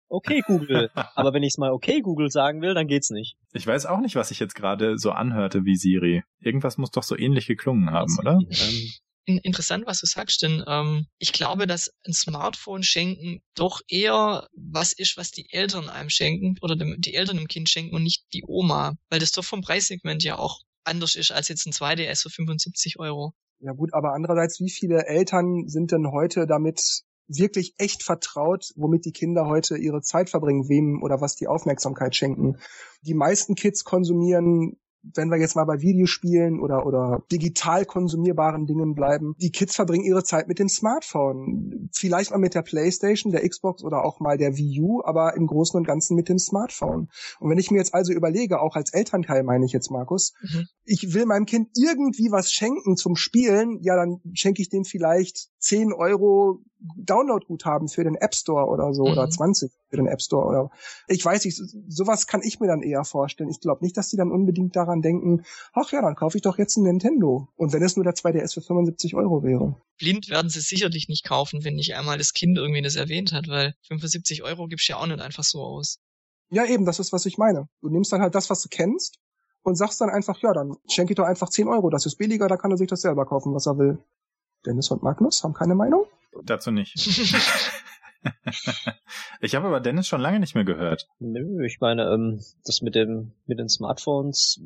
Okay, Google. Aber wenn ich es mal okay, Google sagen will, dann geht's nicht. Ich weiß auch nicht, was ich jetzt gerade so anhörte wie Siri. Irgendwas muss doch so ähnlich geklungen haben, oder? Ähm, interessant, was du sagst, denn ähm, ich glaube, dass ein Smartphone schenken doch eher was ist, was die Eltern einem schenken oder dem, die Eltern dem Kind schenken und nicht die Oma, weil das doch vom Preissegment ja auch anders ist als jetzt ein 2DS für 75 Euro. Ja gut, aber andererseits, wie viele Eltern sind denn heute damit wirklich echt vertraut, womit die Kinder heute ihre Zeit verbringen, wem oder was die Aufmerksamkeit schenken. Die meisten Kids konsumieren wenn wir jetzt mal bei Videospielen oder, oder digital konsumierbaren Dingen bleiben, die Kids verbringen ihre Zeit mit dem Smartphone. Vielleicht mal mit der Playstation, der Xbox oder auch mal der Wii U, aber im Großen und Ganzen mit dem Smartphone. Und wenn ich mir jetzt also überlege, auch als Elternteil meine ich jetzt, Markus, mhm. ich will meinem Kind irgendwie was schenken zum Spielen, ja, dann schenke ich dem vielleicht 10 Euro Download-Guthaben für den App Store oder so mhm. oder 20 für den App Store oder ich weiß nicht, sowas kann ich mir dann eher vorstellen. Ich glaube nicht, dass die dann unbedingt daran denken, ach ja, dann kaufe ich doch jetzt ein Nintendo. Und wenn es nur der 2DS für 75 Euro wäre. Blind werden sie sicherlich nicht kaufen, wenn nicht einmal das Kind irgendwie das erwähnt hat, weil 75 Euro gibst du ja auch nicht einfach so aus. Ja, eben, das ist, was ich meine. Du nimmst dann halt das, was du kennst und sagst dann einfach, ja, dann schenke ich doch einfach 10 Euro, das ist billiger, da kann er sich das selber kaufen, was er will. Dennis und Magnus haben keine Meinung? dazu nicht. ich habe aber Dennis schon lange nicht mehr gehört. Nö, ich meine, ähm, das mit dem mit den Smartphones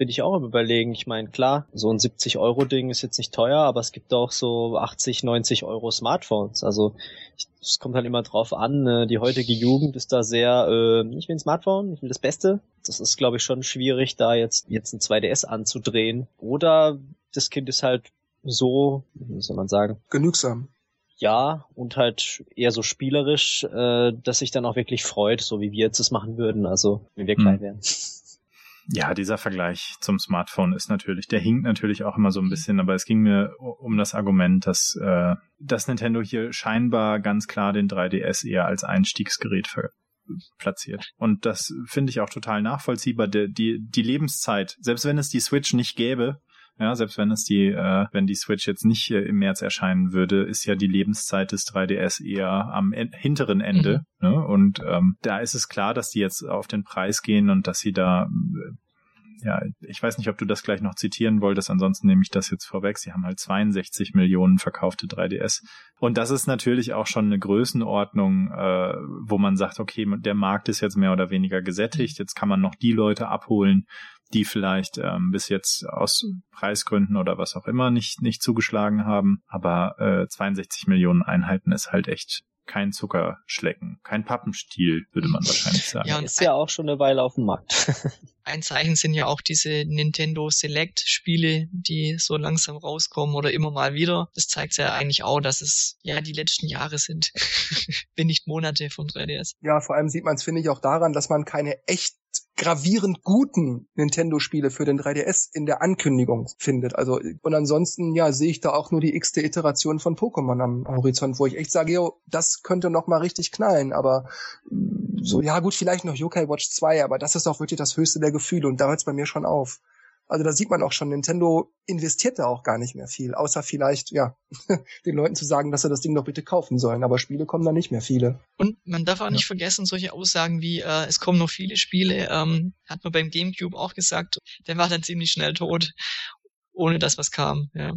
bin ich auch im Überlegen. Ich meine, klar, so ein 70-Euro-Ding ist jetzt nicht teuer, aber es gibt auch so 80, 90 Euro Smartphones. Also es kommt halt immer drauf an. Ne? Die heutige Jugend ist da sehr, äh, ich will ein Smartphone, ich will das Beste. Das ist, glaube ich, schon schwierig, da jetzt, jetzt ein 2DS anzudrehen. Oder das Kind ist halt so, wie soll man sagen? Genügsam ja, und halt eher so spielerisch, äh, dass sich dann auch wirklich freut, so wie wir jetzt es machen würden, also wenn wir klein hm. wären. Ja, dieser Vergleich zum Smartphone ist natürlich, der hinkt natürlich auch immer so ein mhm. bisschen, aber es ging mir um das Argument, dass, äh, dass Nintendo hier scheinbar ganz klar den 3DS eher als Einstiegsgerät ver platziert. Und das finde ich auch total nachvollziehbar. Die, die, die Lebenszeit, selbst wenn es die Switch nicht gäbe, ja, selbst wenn es die, äh, wenn die Switch jetzt nicht äh, im März erscheinen würde, ist ja die Lebenszeit des 3DS eher am en hinteren Ende. Mhm. Ne? Und ähm, da ist es klar, dass die jetzt auf den Preis gehen und dass sie da äh, ja, ich weiß nicht, ob du das gleich noch zitieren wolltest, ansonsten nehme ich das jetzt vorweg. Sie haben halt 62 Millionen verkaufte 3DS. Und das ist natürlich auch schon eine Größenordnung, äh, wo man sagt, okay, der Markt ist jetzt mehr oder weniger gesättigt, jetzt kann man noch die Leute abholen, die vielleicht ähm, bis jetzt aus Preisgründen oder was auch immer nicht, nicht zugeschlagen haben. Aber äh, 62 Millionen Einheiten ist halt echt kein Zuckerschlecken, kein Pappenstiel, würde man wahrscheinlich sagen. Ja, und ist ja auch schon eine Weile auf dem Markt. ein Zeichen sind ja auch diese Nintendo Select Spiele, die so langsam rauskommen oder immer mal wieder. Das zeigt ja eigentlich auch, dass es ja die letzten Jahre sind, wenn nicht Monate von 3DS. Ja, vor allem sieht man es, finde ich, auch daran, dass man keine echt gravierend guten Nintendo-Spiele für den 3DS in der Ankündigung findet. Also und ansonsten ja sehe ich da auch nur die x-te Iteration von Pokémon am Horizont, wo ich echt sage, yo, das könnte noch mal richtig knallen. Aber so ja gut, vielleicht noch Yokai Watch 2, aber das ist auch wirklich das höchste der Gefühle und da hört es bei mir schon auf. Also da sieht man auch schon, Nintendo investiert da auch gar nicht mehr viel, außer vielleicht, ja, den Leuten zu sagen, dass sie das Ding doch bitte kaufen sollen. Aber Spiele kommen da nicht mehr viele. Und man darf auch ja. nicht vergessen, solche Aussagen wie, äh, es kommen noch viele Spiele, ähm, hat man beim Gamecube auch gesagt, der war dann ziemlich schnell tot, ohne dass was kam, ja.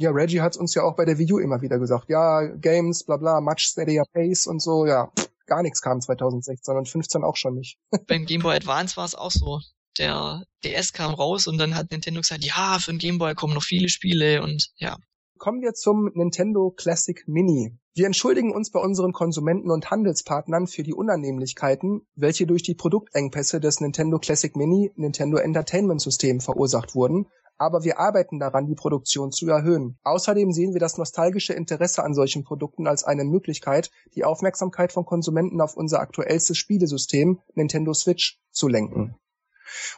Ja, Reggie hat uns ja auch bei der Wii U immer wieder gesagt, ja, Games, bla bla, much steadier pace und so, ja, gar nichts kam 2016 und 15 auch schon nicht. beim Game Boy Advance war es auch so der DS kam raus und dann hat Nintendo gesagt, ja, für den Game Boy kommen noch viele Spiele und ja. Kommen wir zum Nintendo Classic Mini. Wir entschuldigen uns bei unseren Konsumenten und Handelspartnern für die Unannehmlichkeiten, welche durch die Produktengpässe des Nintendo Classic Mini Nintendo Entertainment System verursacht wurden, aber wir arbeiten daran, die Produktion zu erhöhen. Außerdem sehen wir das nostalgische Interesse an solchen Produkten als eine Möglichkeit, die Aufmerksamkeit von Konsumenten auf unser aktuellstes Spielesystem Nintendo Switch zu lenken.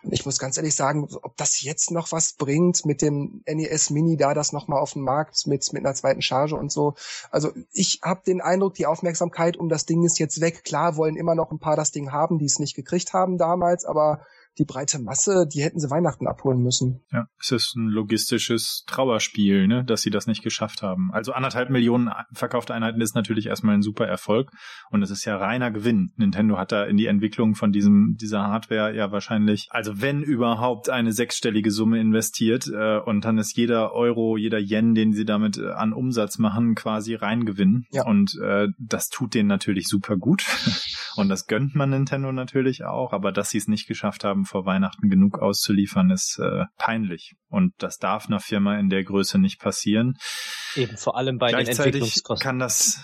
Und ich muss ganz ehrlich sagen, ob das jetzt noch was bringt mit dem NES Mini da, das nochmal auf den Markt mit, mit einer zweiten Charge und so. Also ich habe den Eindruck, die Aufmerksamkeit um das Ding ist jetzt weg. Klar wollen immer noch ein paar das Ding haben, die es nicht gekriegt haben damals, aber die breite Masse, die hätten sie Weihnachten abholen müssen. Ja, es ist ein logistisches Trauerspiel, ne, dass sie das nicht geschafft haben. Also anderthalb Millionen verkaufte Einheiten ist natürlich erstmal ein super Erfolg und es ist ja reiner Gewinn. Nintendo hat da in die Entwicklung von diesem dieser Hardware ja wahrscheinlich, also wenn überhaupt eine sechsstellige Summe investiert äh, und dann ist jeder Euro, jeder Yen, den sie damit äh, an Umsatz machen, quasi Reingewinn. Ja. Und äh, das tut denen natürlich super gut und das gönnt man Nintendo natürlich auch, aber dass sie es nicht geschafft haben, vor Weihnachten genug auszuliefern, ist äh, peinlich. Und das darf einer Firma in der Größe nicht passieren. Eben vor allem bei den Entwicklungskosten. kann das,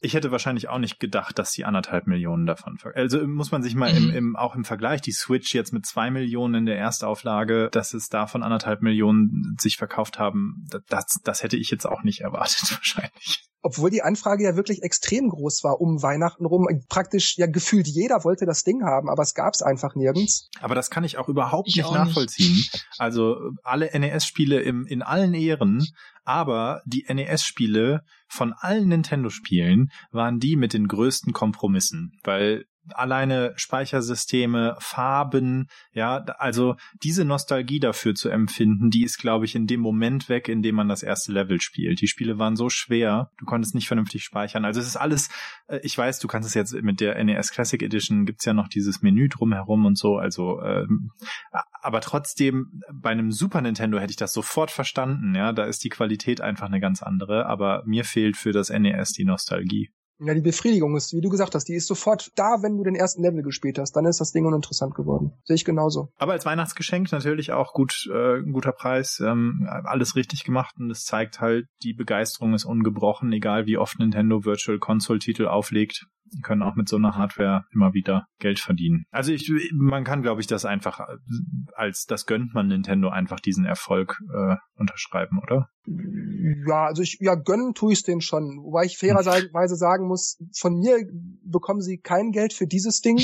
ich hätte wahrscheinlich auch nicht gedacht, dass die anderthalb Millionen davon, also muss man sich mal im, mhm. im, auch im Vergleich, die Switch jetzt mit zwei Millionen in der Erstauflage, dass es davon anderthalb Millionen sich verkauft haben, das, das hätte ich jetzt auch nicht erwartet wahrscheinlich obwohl die Anfrage ja wirklich extrem groß war um Weihnachten rum. Praktisch ja gefühlt jeder wollte das Ding haben, aber es gab es einfach nirgends. Aber das kann ich auch überhaupt ich nicht auch nachvollziehen. Nicht. Also alle NES-Spiele in allen Ehren, aber die NES-Spiele von allen Nintendo-Spielen waren die mit den größten Kompromissen, weil alleine Speichersysteme, Farben, ja, also diese Nostalgie dafür zu empfinden, die ist, glaube ich, in dem Moment weg, in dem man das erste Level spielt. Die Spiele waren so schwer, du konntest nicht vernünftig speichern. Also es ist alles, äh, ich weiß, du kannst es jetzt mit der NES Classic Edition gibt's ja noch dieses Menü drumherum und so, also ähm, aber trotzdem bei einem Super Nintendo hätte ich das sofort verstanden, ja, da ist die Qualität einfach eine ganz andere, aber mir fehlt für das NES die Nostalgie. Ja, die Befriedigung ist, wie du gesagt hast, die ist sofort da, wenn du den ersten Level gespielt hast. Dann ist das Ding uninteressant geworden. Sehe ich genauso. Aber als Weihnachtsgeschenk natürlich auch gut, äh, guter Preis. Ähm, alles richtig gemacht und es zeigt halt, die Begeisterung ist ungebrochen, egal wie oft Nintendo Virtual Console Titel auflegt können auch mit so einer Hardware immer wieder Geld verdienen. Also ich, man kann, glaube ich, das einfach als das gönnt man Nintendo einfach diesen Erfolg äh, unterschreiben, oder? Ja, also ich, ja, gönnen tue ich es denen schon. Wobei ich fairerweise sagen muss, von mir bekommen sie kein Geld für dieses Ding.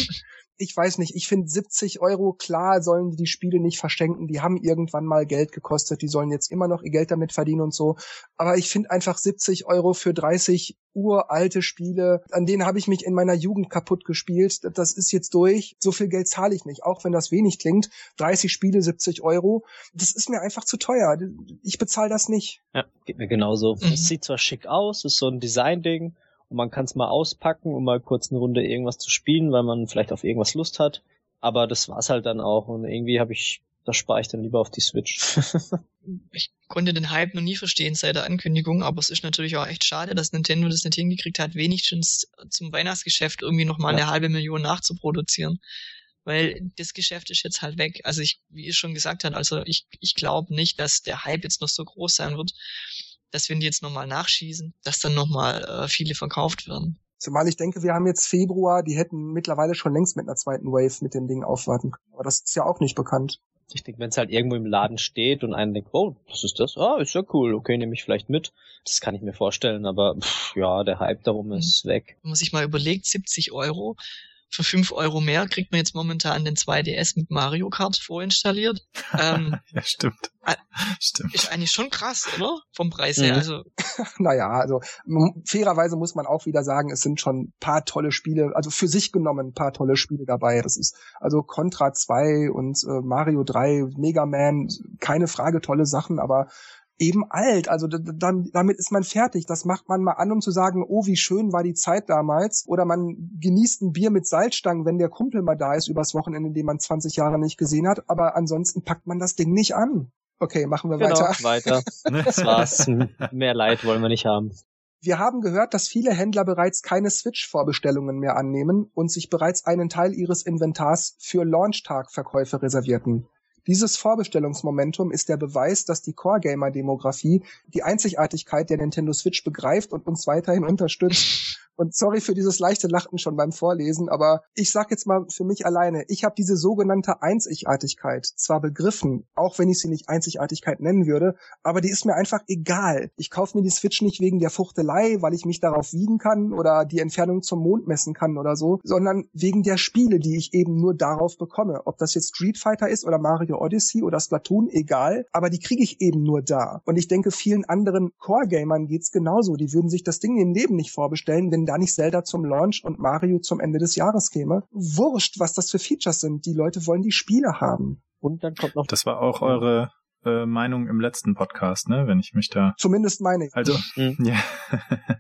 Ich weiß nicht, ich finde 70 Euro, klar sollen die die Spiele nicht verschenken, die haben irgendwann mal Geld gekostet, die sollen jetzt immer noch ihr Geld damit verdienen und so. Aber ich finde einfach 70 Euro für 30 uralte Spiele, an denen habe ich mich in meiner Jugend kaputt gespielt, das ist jetzt durch. So viel Geld zahle ich nicht, auch wenn das wenig klingt. 30 Spiele, 70 Euro, das ist mir einfach zu teuer. Ich bezahle das nicht. Ja, geht mir genauso. Mhm. Es sieht zwar schick aus, ist so ein Design-Ding, und man kann es mal auspacken, um mal kurz eine Runde irgendwas zu spielen, weil man vielleicht auf irgendwas Lust hat. Aber das war's halt dann auch und irgendwie habe ich, das spare ich dann lieber auf die Switch. ich konnte den Hype noch nie verstehen seit der Ankündigung, aber es ist natürlich auch echt schade, dass Nintendo das nicht hingekriegt hat, wenigstens zum Weihnachtsgeschäft irgendwie nochmal ja. eine halbe Million nachzuproduzieren. Weil das Geschäft ist jetzt halt weg. Also ich, wie ich schon gesagt habe, also ich, ich glaube nicht, dass der Hype jetzt noch so groß sein wird dass wenn die jetzt nochmal nachschießen, dass dann nochmal äh, viele verkauft werden. Zumal ich denke, wir haben jetzt Februar, die hätten mittlerweile schon längst mit einer zweiten Wave mit dem Ding aufwarten können. Aber das ist ja auch nicht bekannt. Ich denke, wenn es halt irgendwo im Laden steht und einer denkt, oh, was ist das? Ah, ist ja cool, okay, nehme ich vielleicht mit. Das kann ich mir vorstellen, aber pff, ja, der Hype darum ist mhm. weg. Wenn man sich mal überlegt, 70 Euro, für 5 Euro mehr kriegt man jetzt momentan den 2DS mit Mario Kart vorinstalliert. Ähm, ja, stimmt. stimmt. Ist eigentlich schon krass, oder? Vom Preis her. Mhm. Also. naja, also fairerweise muss man auch wieder sagen, es sind schon paar tolle Spiele, also für sich genommen paar tolle Spiele dabei. Das ist also Contra 2 und äh, Mario 3, Mega Man, keine Frage, tolle Sachen, aber eben alt. Also dann, damit ist man fertig. Das macht man mal an, um zu sagen, oh, wie schön war die Zeit damals. Oder man genießt ein Bier mit Salzstangen, wenn der Kumpel mal da ist übers Wochenende, den man 20 Jahre nicht gesehen hat. Aber ansonsten packt man das Ding nicht an. Okay, machen wir genau, weiter. weiter. Das war's. Mehr Leid wollen wir nicht haben. Wir haben gehört, dass viele Händler bereits keine Switch-Vorbestellungen mehr annehmen und sich bereits einen Teil ihres Inventars für Launchtag-Verkäufe reservierten. Dieses Vorbestellungsmomentum ist der Beweis, dass die Core-Gamer-Demografie die Einzigartigkeit der Nintendo Switch begreift und uns weiterhin unterstützt. Und sorry für dieses leichte Lachen schon beim Vorlesen, aber ich sag jetzt mal für mich alleine, ich habe diese sogenannte Einzigartigkeit zwar begriffen, auch wenn ich sie nicht Einzigartigkeit nennen würde, aber die ist mir einfach egal. Ich kaufe mir die Switch nicht wegen der Fuchtelei, weil ich mich darauf wiegen kann oder die Entfernung zum Mond messen kann oder so, sondern wegen der Spiele, die ich eben nur darauf bekomme. Ob das jetzt Street Fighter ist oder Mario Odyssey oder Splatoon, egal, aber die kriege ich eben nur da. Und ich denke, vielen anderen Core-Gamern geht's genauso. Die würden sich das Ding im Leben nicht vorbestellen, wenn da nicht Zelda zum Launch und Mario zum Ende des Jahres käme. Wurscht, was das für Features sind. Die Leute wollen die Spiele haben. Und dann kommt noch. Das war auch eure äh, Meinung im letzten Podcast, ne, wenn ich mich da. Zumindest meine. Also, mhm. ja.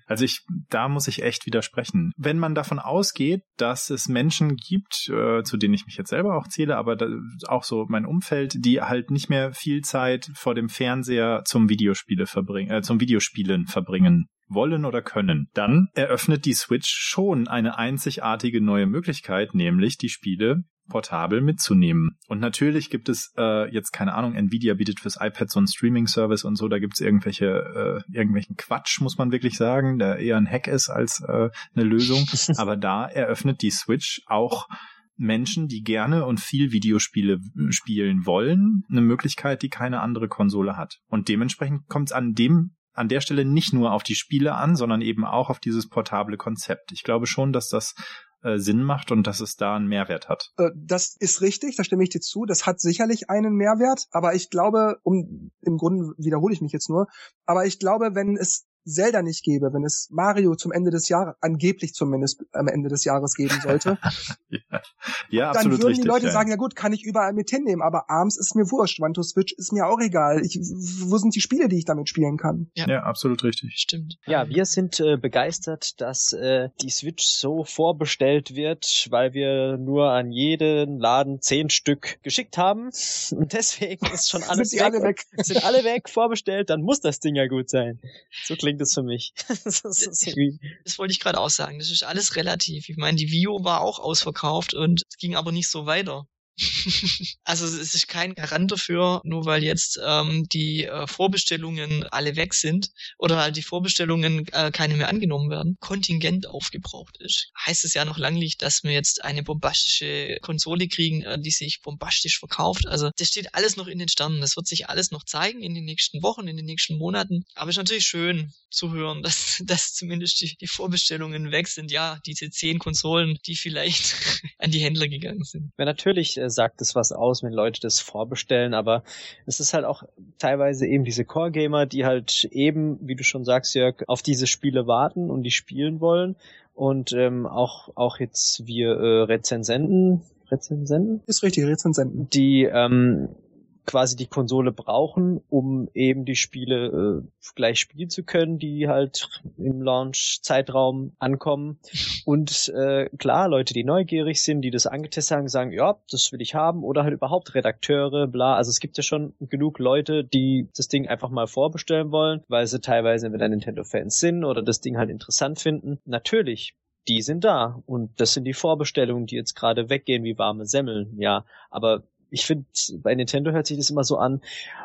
also ich, da muss ich echt widersprechen. Wenn man davon ausgeht, dass es Menschen gibt, äh, zu denen ich mich jetzt selber auch zähle, aber da, auch so mein Umfeld, die halt nicht mehr viel Zeit vor dem Fernseher zum Videospiele verbringen, äh, zum Videospielen verbringen wollen oder können, dann eröffnet die Switch schon eine einzigartige neue Möglichkeit, nämlich die Spiele portabel mitzunehmen. Und natürlich gibt es äh, jetzt keine Ahnung, Nvidia bietet fürs iPad so einen Streaming-Service und so, da gibt es irgendwelche äh, irgendwelchen Quatsch, muss man wirklich sagen, der eher ein Hack ist als äh, eine Lösung. Aber da eröffnet die Switch auch Menschen, die gerne und viel Videospiele spielen wollen, eine Möglichkeit, die keine andere Konsole hat. Und dementsprechend kommt es an dem an der Stelle nicht nur auf die Spiele an, sondern eben auch auf dieses portable Konzept. Ich glaube schon, dass das äh, Sinn macht und dass es da einen Mehrwert hat. Äh, das ist richtig, da stimme ich dir zu. Das hat sicherlich einen Mehrwert, aber ich glaube, um im Grunde wiederhole ich mich jetzt nur, aber ich glaube, wenn es Zelda nicht gäbe, wenn es Mario zum Ende des Jahres, angeblich zumindest am Ende des Jahres geben sollte, ja, ja dann absolut würden richtig. die Leute ja. sagen, ja gut, kann ich überall mit hinnehmen, aber abends ist mir wurscht, Wanto Switch ist mir auch egal. Ich, wo sind die Spiele, die ich damit spielen kann? ja, absolut richtig. Stimmt. Ja, wir sind äh, begeistert, dass äh, die Switch so vorbestellt wird, weil wir nur an jeden Laden zehn Stück geschickt haben. Und deswegen ist schon alles Sind die alle weg? Sind alle weg, vorbestellt, dann muss das Ding ja gut sein. So klingt es für mich. das Das wollte ich gerade auch sagen. Das ist alles relativ. Ich meine, die Vio war auch ausverkauft und es ging aber nicht so weiter. also es ist kein Garant dafür, nur weil jetzt ähm, die äh, Vorbestellungen alle weg sind oder halt die Vorbestellungen äh, keine mehr angenommen werden, Kontingent aufgebraucht ist. Heißt es ja noch lange nicht, dass wir jetzt eine bombastische Konsole kriegen, äh, die sich bombastisch verkauft. Also das steht alles noch in den Sternen. Das wird sich alles noch zeigen in den nächsten Wochen, in den nächsten Monaten. Aber es ist natürlich schön zu hören, dass, dass zumindest die, die Vorbestellungen weg sind. Ja, diese zehn Konsolen, die vielleicht an die Händler gegangen sind. ja, natürlich äh, sagt es was aus, wenn Leute das vorbestellen, aber es ist halt auch teilweise eben diese Core-Gamer, die halt eben, wie du schon sagst, Jörg, auf diese Spiele warten und die spielen wollen. Und ähm, auch, auch jetzt wir äh, Rezensenten, Rezensenten? Ist richtig, Rezensenten. die ähm, quasi die Konsole brauchen, um eben die Spiele äh, gleich spielen zu können, die halt im Launch-Zeitraum ankommen. Und äh, klar, Leute, die neugierig sind, die das angetestet haben, sagen, ja, das will ich haben, oder halt überhaupt Redakteure, bla. Also es gibt ja schon genug Leute, die das Ding einfach mal vorbestellen wollen, weil sie teilweise entweder Nintendo-Fans sind oder das Ding halt interessant finden. Natürlich, die sind da. Und das sind die Vorbestellungen, die jetzt gerade weggehen wie warme Semmeln, ja. Aber ich finde, bei Nintendo hört sich das immer so an,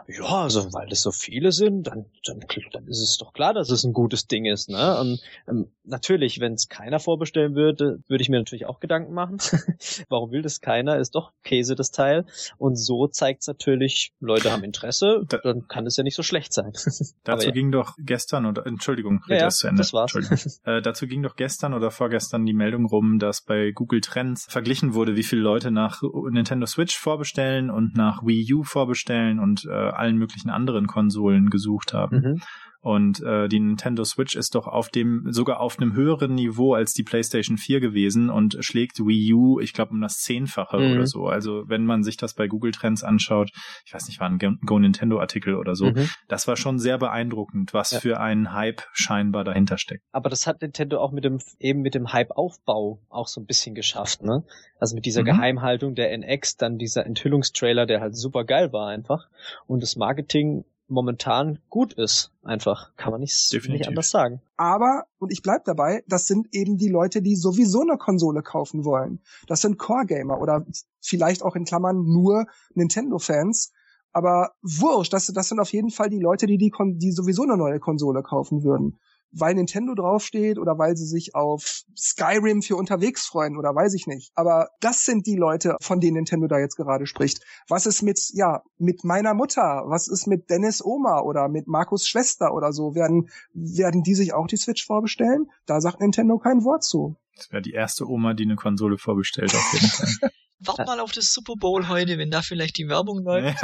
ja, also weil das so viele sind, dann, dann, dann ist es doch klar, dass es ein gutes Ding ist, ne? Und ähm, natürlich, wenn es keiner vorbestellen würde, würde ich mir natürlich auch Gedanken machen. Warum will das keiner? Ist doch Käse das Teil. Und so zeigt es natürlich, Leute haben Interesse, Da- dann kann es ja nicht so schlecht sein. Dazu ja. ging doch gestern oder Entschuldigung, Ja, ja, Ende. das war's. Äh, dazu ging doch gestern oder vorgestern die Meldung rum, dass bei Google Trends verglichen wurde, wie viele Leute nach Nintendo Switch vorbestellen und nach Wii U vorbestellen und äh, allen möglichen anderen Konsolen gesucht haben. Mhm. Und äh, die Nintendo Switch ist doch auf dem, sogar auf einem höheren Niveau als die PlayStation 4 gewesen und schlägt Wii U, ich glaube, um das Zehnfache Mhm. oder so. Also wenn man sich das bei Google Trends anschaut, ich weiß nicht, war ein Go- Nintendo Artikel oder so, Mhm. das war schon sehr beeindruckend, was Ja. für ein Hype scheinbar dahinter steckt. Aber das hat Nintendo auch mit dem, eben mit dem Hype-Aufbau auch so ein bisschen geschafft, ne? Also mit dieser Mhm. Geheimhaltung der NX, dann dieser Enthüllungstrailer, der halt super geil war einfach. Und das Marketing momentan gut ist, einfach. Kann man nicht, Definitiv. nicht anders sagen. Aber, und ich bleib dabei, das sind eben die Leute, die sowieso eine Konsole kaufen wollen. Das sind Core-Gamer oder vielleicht auch in Klammern nur Nintendo-Fans. Aber wurscht, das, das sind auf jeden Fall die Leute, die, die, Kon die sowieso eine neue Konsole kaufen würden. Weil Nintendo draufsteht oder weil sie sich auf Skyrim für unterwegs freuen oder weiß ich nicht. Aber das sind die Leute, von denen Nintendo da jetzt gerade spricht. Was ist mit, ja, mit meiner Mutter? Was ist mit Dennis Oma oder mit Markus Schwester oder so? Werden, werden die sich auch die Switch vorbestellen? Da sagt Nintendo kein Wort zu. Das wäre die erste Oma, die eine Konsole vorbestellt, auf jeden Fall. Wart mal auf das Super Bowl heute, wenn da vielleicht die Werbung läuft.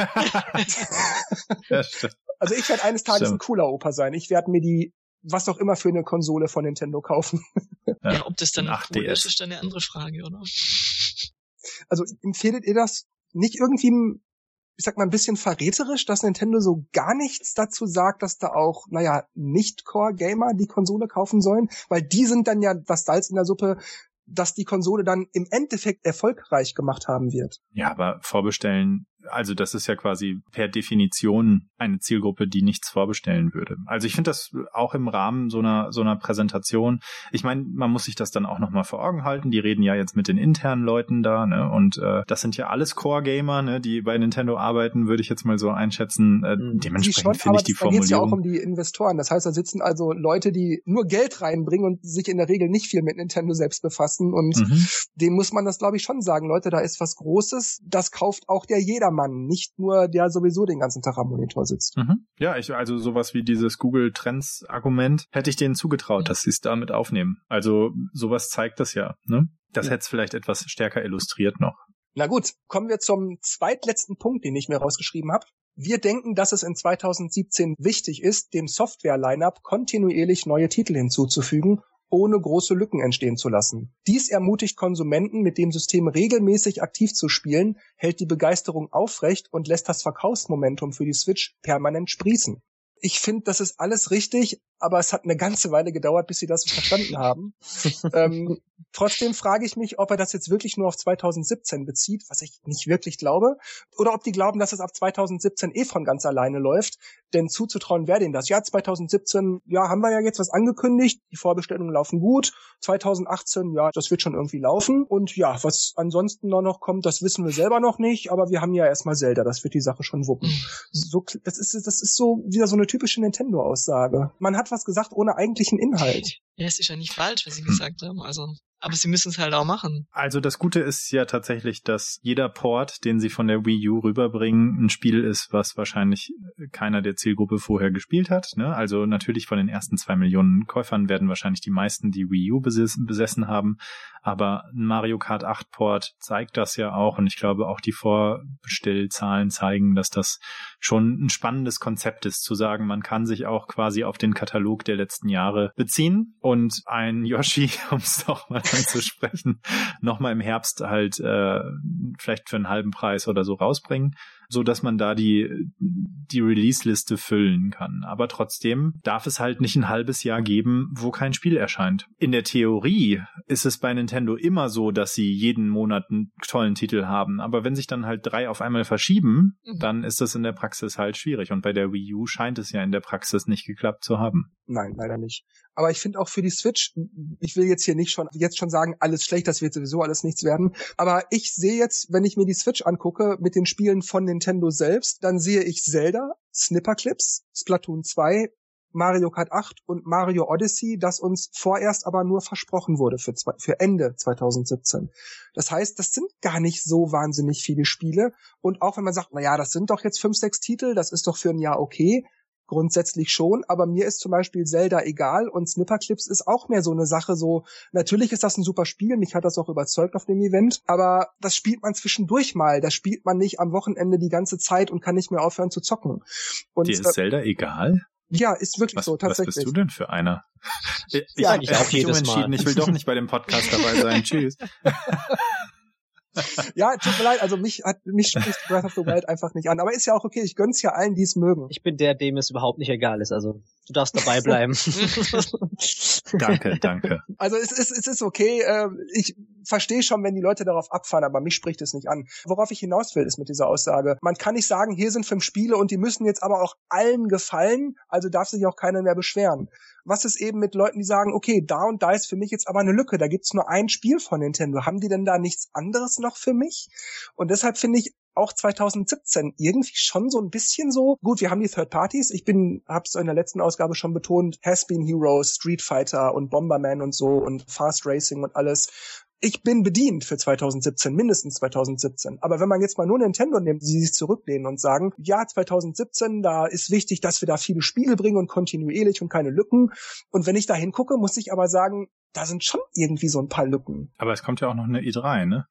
ja, stimmt. Also ich werde eines Tages Stimmt. ein cooler Opa sein. Ich werde mir die, was auch immer für eine Konsole von Nintendo kaufen. Ja, Ja, ob das dann ein cool 8DS. ist, ist dann eine andere Frage, oder? Also empfehlet ihr das nicht irgendwie, ich sag mal, ein bisschen verräterisch, dass Nintendo so gar nichts dazu sagt, dass da auch, naja, Nicht-Core-Gamer die Konsole kaufen sollen? Weil die sind dann ja das Salz in der Suppe, dass die Konsole dann im Endeffekt erfolgreich gemacht haben wird. Ja, aber vorbestellen, also das ist ja quasi per Definition eine Zielgruppe, die nichts vorbestellen würde. Also ich finde das auch im Rahmen so einer so einer Präsentation. Ich meine, man muss sich das dann auch noch mal vor Augen halten. Die reden ja jetzt mit den internen Leuten da, ne? Und äh, das sind ja alles Core-Gamer, ne? Die bei Nintendo arbeiten, würde ich jetzt mal so einschätzen. Äh, Mhm. Die dementsprechend finde ich die da geht's ja auch Formulierung. um die Investoren. Das heißt, da sitzen also Leute, die nur Geld reinbringen und sich in der Regel nicht viel mit Nintendo selbst befassen. Und Mhm. dem muss man das, glaube ich, schon sagen. Leute, da ist was Großes. Das kauft auch der Jedermann, nicht nur der sowieso den ganzen Tag am Monitor sitzt. Mhm. Ja, ich, also sowas wie dieses Google Trends Argument hätte ich denen zugetraut, dass sie es damit aufnehmen. Also sowas zeigt das ja, ne? Das Ja. hätte es vielleicht etwas stärker illustriert noch. Na gut, kommen wir zum zweitletzten Punkt, den ich mir rausgeschrieben habe. Wir denken, dass es in 2017 wichtig ist, dem Software-Lineup kontinuierlich neue Titel hinzuzufügen ohne große Lücken entstehen zu lassen. Dies ermutigt Konsumenten, mit dem System regelmäßig aktiv zu spielen, hält die Begeisterung aufrecht und lässt das Verkaufsmomentum für die Switch permanent sprießen. Ich finde, das ist alles richtig, aber es hat eine ganze Weile gedauert, bis sie das verstanden haben. ähm, trotzdem frage ich mich, ob er das jetzt wirklich nur auf 2017 bezieht, was ich nicht wirklich glaube, oder ob die glauben, dass es ab 2017 eh von ganz alleine läuft. Denn zuzutrauen wäre denen das. Ja, 2017, ja, haben wir ja jetzt was angekündigt, die Vorbestellungen laufen gut. 2018, ja, das wird schon irgendwie laufen. Und ja, was ansonsten noch kommt, das wissen wir selber noch nicht, aber wir haben ja erstmal Zelda, das wird die Sache schon wuppen. Mhm. So, das ist, das ist so wieder so eine typische Nintendo-Aussage. Man hat was gesagt ohne eigentlichen Inhalt. Ja, es ist ja nicht falsch, was sie gesagt haben. Also aber sie müssen es halt auch machen. Also das Gute ist ja tatsächlich, dass jeder Port, den sie von der Wii U rüberbringen, ein Spiel ist, was wahrscheinlich keiner der Zielgruppe vorher gespielt hat. Ne? Also natürlich von den ersten zwei Millionen Käufern werden wahrscheinlich die meisten die Wii U besessen haben. Aber Mario Kart 8 Port zeigt das ja auch und ich glaube auch die Vorbestellzahlen zeigen, dass das schon ein spannendes Konzept ist, zu sagen, man kann sich auch quasi auf den Katalog der letzten Jahre beziehen und ein Yoshi, um es doch mal anzusprechen, nochmal im Herbst halt äh, vielleicht für einen halben Preis oder so rausbringen so dass man da die, die Release-Liste füllen kann. Aber trotzdem darf es halt nicht ein halbes Jahr geben, wo kein Spiel erscheint. In der Theorie ist es bei Nintendo immer so, dass sie jeden Monat einen tollen Titel haben. Aber wenn sich dann halt drei auf einmal verschieben, mhm. dann ist das in der Praxis halt schwierig. Und bei der Wii U scheint es ja in der Praxis nicht geklappt zu haben. Nein, leider nicht. Aber ich finde auch für die Switch, ich will jetzt hier nicht schon, jetzt schon sagen, alles schlecht, das wird sowieso alles nichts werden. Aber ich sehe jetzt, wenn ich mir die Switch angucke, mit den Spielen von den Nintendo selbst, dann sehe ich Zelda, Snipperclips, Splatoon 2, Mario Kart 8 und Mario Odyssey, das uns vorerst aber nur versprochen wurde für, zwei, für Ende 2017. Das heißt, das sind gar nicht so wahnsinnig viele Spiele. Und auch wenn man sagt, na ja, das sind doch jetzt fünf, sechs Titel, das ist doch für ein Jahr okay, grundsätzlich schon, aber mir ist zum Beispiel Zelda egal und Snipperclips ist auch mehr so eine Sache, so, natürlich ist das ein super Spiel, mich hat das auch überzeugt auf dem Event, aber das spielt man zwischendurch mal, das spielt man nicht am Wochenende die ganze Zeit und kann nicht mehr aufhören zu zocken. Und, Dir ist äh, Zelda egal? Ja, ist wirklich was, so, tatsächlich. Was bist du denn für einer? Ich, ja, ich, ich auch jedes Mal. Ich will doch nicht bei dem Podcast dabei sein. Tschüss. Ja, tut mir leid, also mich hat mich spricht Breath of the Wild einfach nicht an. Aber ist ja auch okay, ich gönn's ja allen, die es mögen. Ich bin der, dem es überhaupt nicht egal ist. Also du darfst dabei bleiben. danke, danke. Also es ist, es ist okay. Äh, ich verstehe schon, wenn die Leute darauf abfahren, aber mich spricht es nicht an. Worauf ich hinaus will, ist mit dieser Aussage. Man kann nicht sagen, hier sind fünf Spiele und die müssen jetzt aber auch allen gefallen, also darf sich auch keiner mehr beschweren. Was ist eben mit Leuten, die sagen, okay, da und da ist für mich jetzt aber eine Lücke, da gibt's nur ein Spiel von Nintendo. Haben die denn da nichts anderes noch für mich? Und deshalb finde ich auch 2017 irgendwie schon so ein bisschen so, gut, wir haben die Third Parties, ich bin, hab's in der letzten Ausgabe schon betont, Has-Been Heroes, Street Fighter und Bomberman und so und Fast Racing und alles ich bin bedient für 2017, mindestens 2017. Aber wenn man jetzt mal nur Nintendo nimmt, die sich zurücklehnen und sagen, ja, 2017, da ist wichtig, dass wir da viele Spiele bringen und kontinuierlich und keine Lücken. Und wenn ich da hingucke, muss ich aber sagen, da sind schon irgendwie so ein paar Lücken. Aber es kommt ja auch noch eine E3, ne?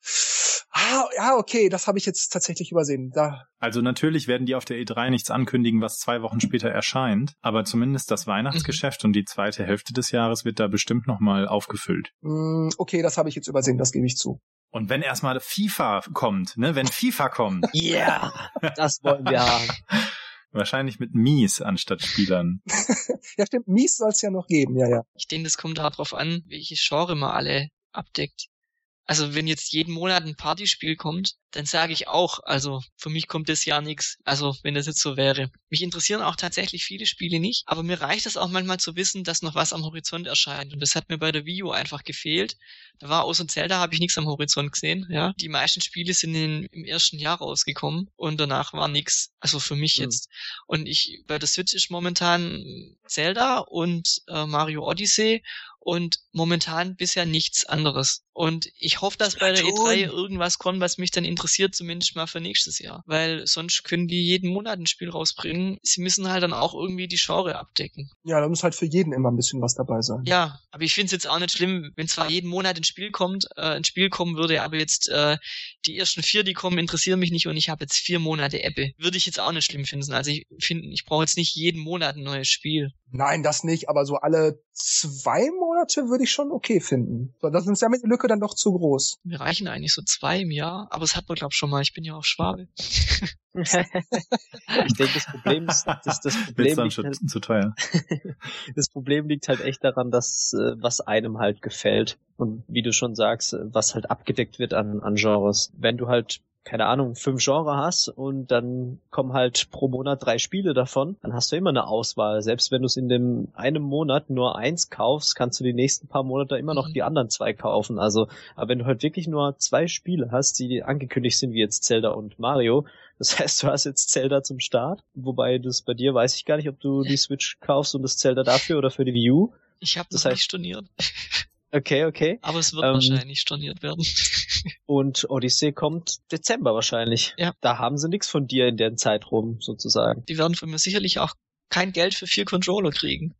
Ah, ja, okay, das habe ich jetzt tatsächlich übersehen. Da. Also natürlich werden die auf der E3 nichts ankündigen, was zwei Wochen später erscheint, aber zumindest das Weihnachtsgeschäft mhm. und die zweite Hälfte des Jahres wird da bestimmt nochmal aufgefüllt. Mm, okay, das habe ich jetzt übersehen, das gebe ich zu. Und wenn erstmal FIFA kommt, ne, wenn FIFA kommt. Ja, yeah, das wollen wir haben. Wahrscheinlich mit Mies anstatt Spielern. ja, stimmt, Mies soll es ja noch geben, ja, ja. Ich denke, das kommt darauf an, welche Genre man alle abdeckt. Also wenn jetzt jeden Monat ein Partyspiel kommt, dann sage ich auch, also für mich kommt das Jahr nichts. Also wenn das jetzt so wäre. Mich interessieren auch tatsächlich viele Spiele nicht, aber mir reicht es auch manchmal zu wissen, dass noch was am Horizont erscheint. Und das hat mir bei der Wii U einfach gefehlt. Da war außer Zelda habe ich nichts am Horizont gesehen. Ja, die meisten Spiele sind in, im ersten Jahr rausgekommen und danach war nichts. Also für mich mhm. jetzt. Und ich bei der Switch ist momentan Zelda und äh, Mario Odyssey und momentan bisher nichts anderes. Und ich hoffe, dass bei der E3 irgendwas kommt, was mich dann interessiert, zumindest mal für nächstes Jahr. Weil sonst können die jeden Monat ein Spiel rausbringen. Sie müssen halt dann auch irgendwie die Genre abdecken. Ja, da muss halt für jeden immer ein bisschen was dabei sein. Ja, aber ich finde es jetzt auch nicht schlimm, wenn zwar jeden Monat ein Spiel kommt, äh, ein Spiel kommen würde, aber jetzt äh, die ersten vier, die kommen, interessieren mich nicht und ich habe jetzt vier Monate Apple. Würde ich jetzt jetzt auch nicht schlimm finden. Also ich finde, ich brauche jetzt nicht jeden Monat ein neues Spiel. Nein, das nicht, aber so alle zwei Monate würde ich schon okay finden. So, das ist ja mit der Lücke dann doch zu groß. Mir reichen eigentlich so zwei im Jahr, aber es hat man, glaube ich, schon mal. Ich bin ja auch Schwabe. ich denke, das Problem ist, das, das Problem liegt halt, zu teuer. das Problem liegt halt echt daran, dass äh, was einem halt gefällt und wie du schon sagst, was halt abgedeckt wird an, an Genres. Wenn du halt keine Ahnung, fünf Genre hast und dann kommen halt pro Monat drei Spiele davon, dann hast du immer eine Auswahl. Selbst wenn du es in dem einem Monat nur eins kaufst, kannst du die nächsten paar Monate immer noch mhm. die anderen zwei kaufen. Also, aber wenn du halt wirklich nur zwei Spiele hast, die angekündigt sind, wie jetzt Zelda und Mario, das heißt, du hast jetzt Zelda zum Start, wobei das bei dir weiß ich gar nicht, ob du die Switch kaufst und das Zelda dafür oder für die Wii U. Ich habe das, das heißt, nicht storniert. Okay, okay. Aber es wird ähm, wahrscheinlich storniert werden. und Odyssey kommt Dezember wahrscheinlich. Ja. Da haben sie nichts von dir in der Zeit rum, sozusagen. Die werden von mir sicherlich auch kein Geld für vier Controller kriegen.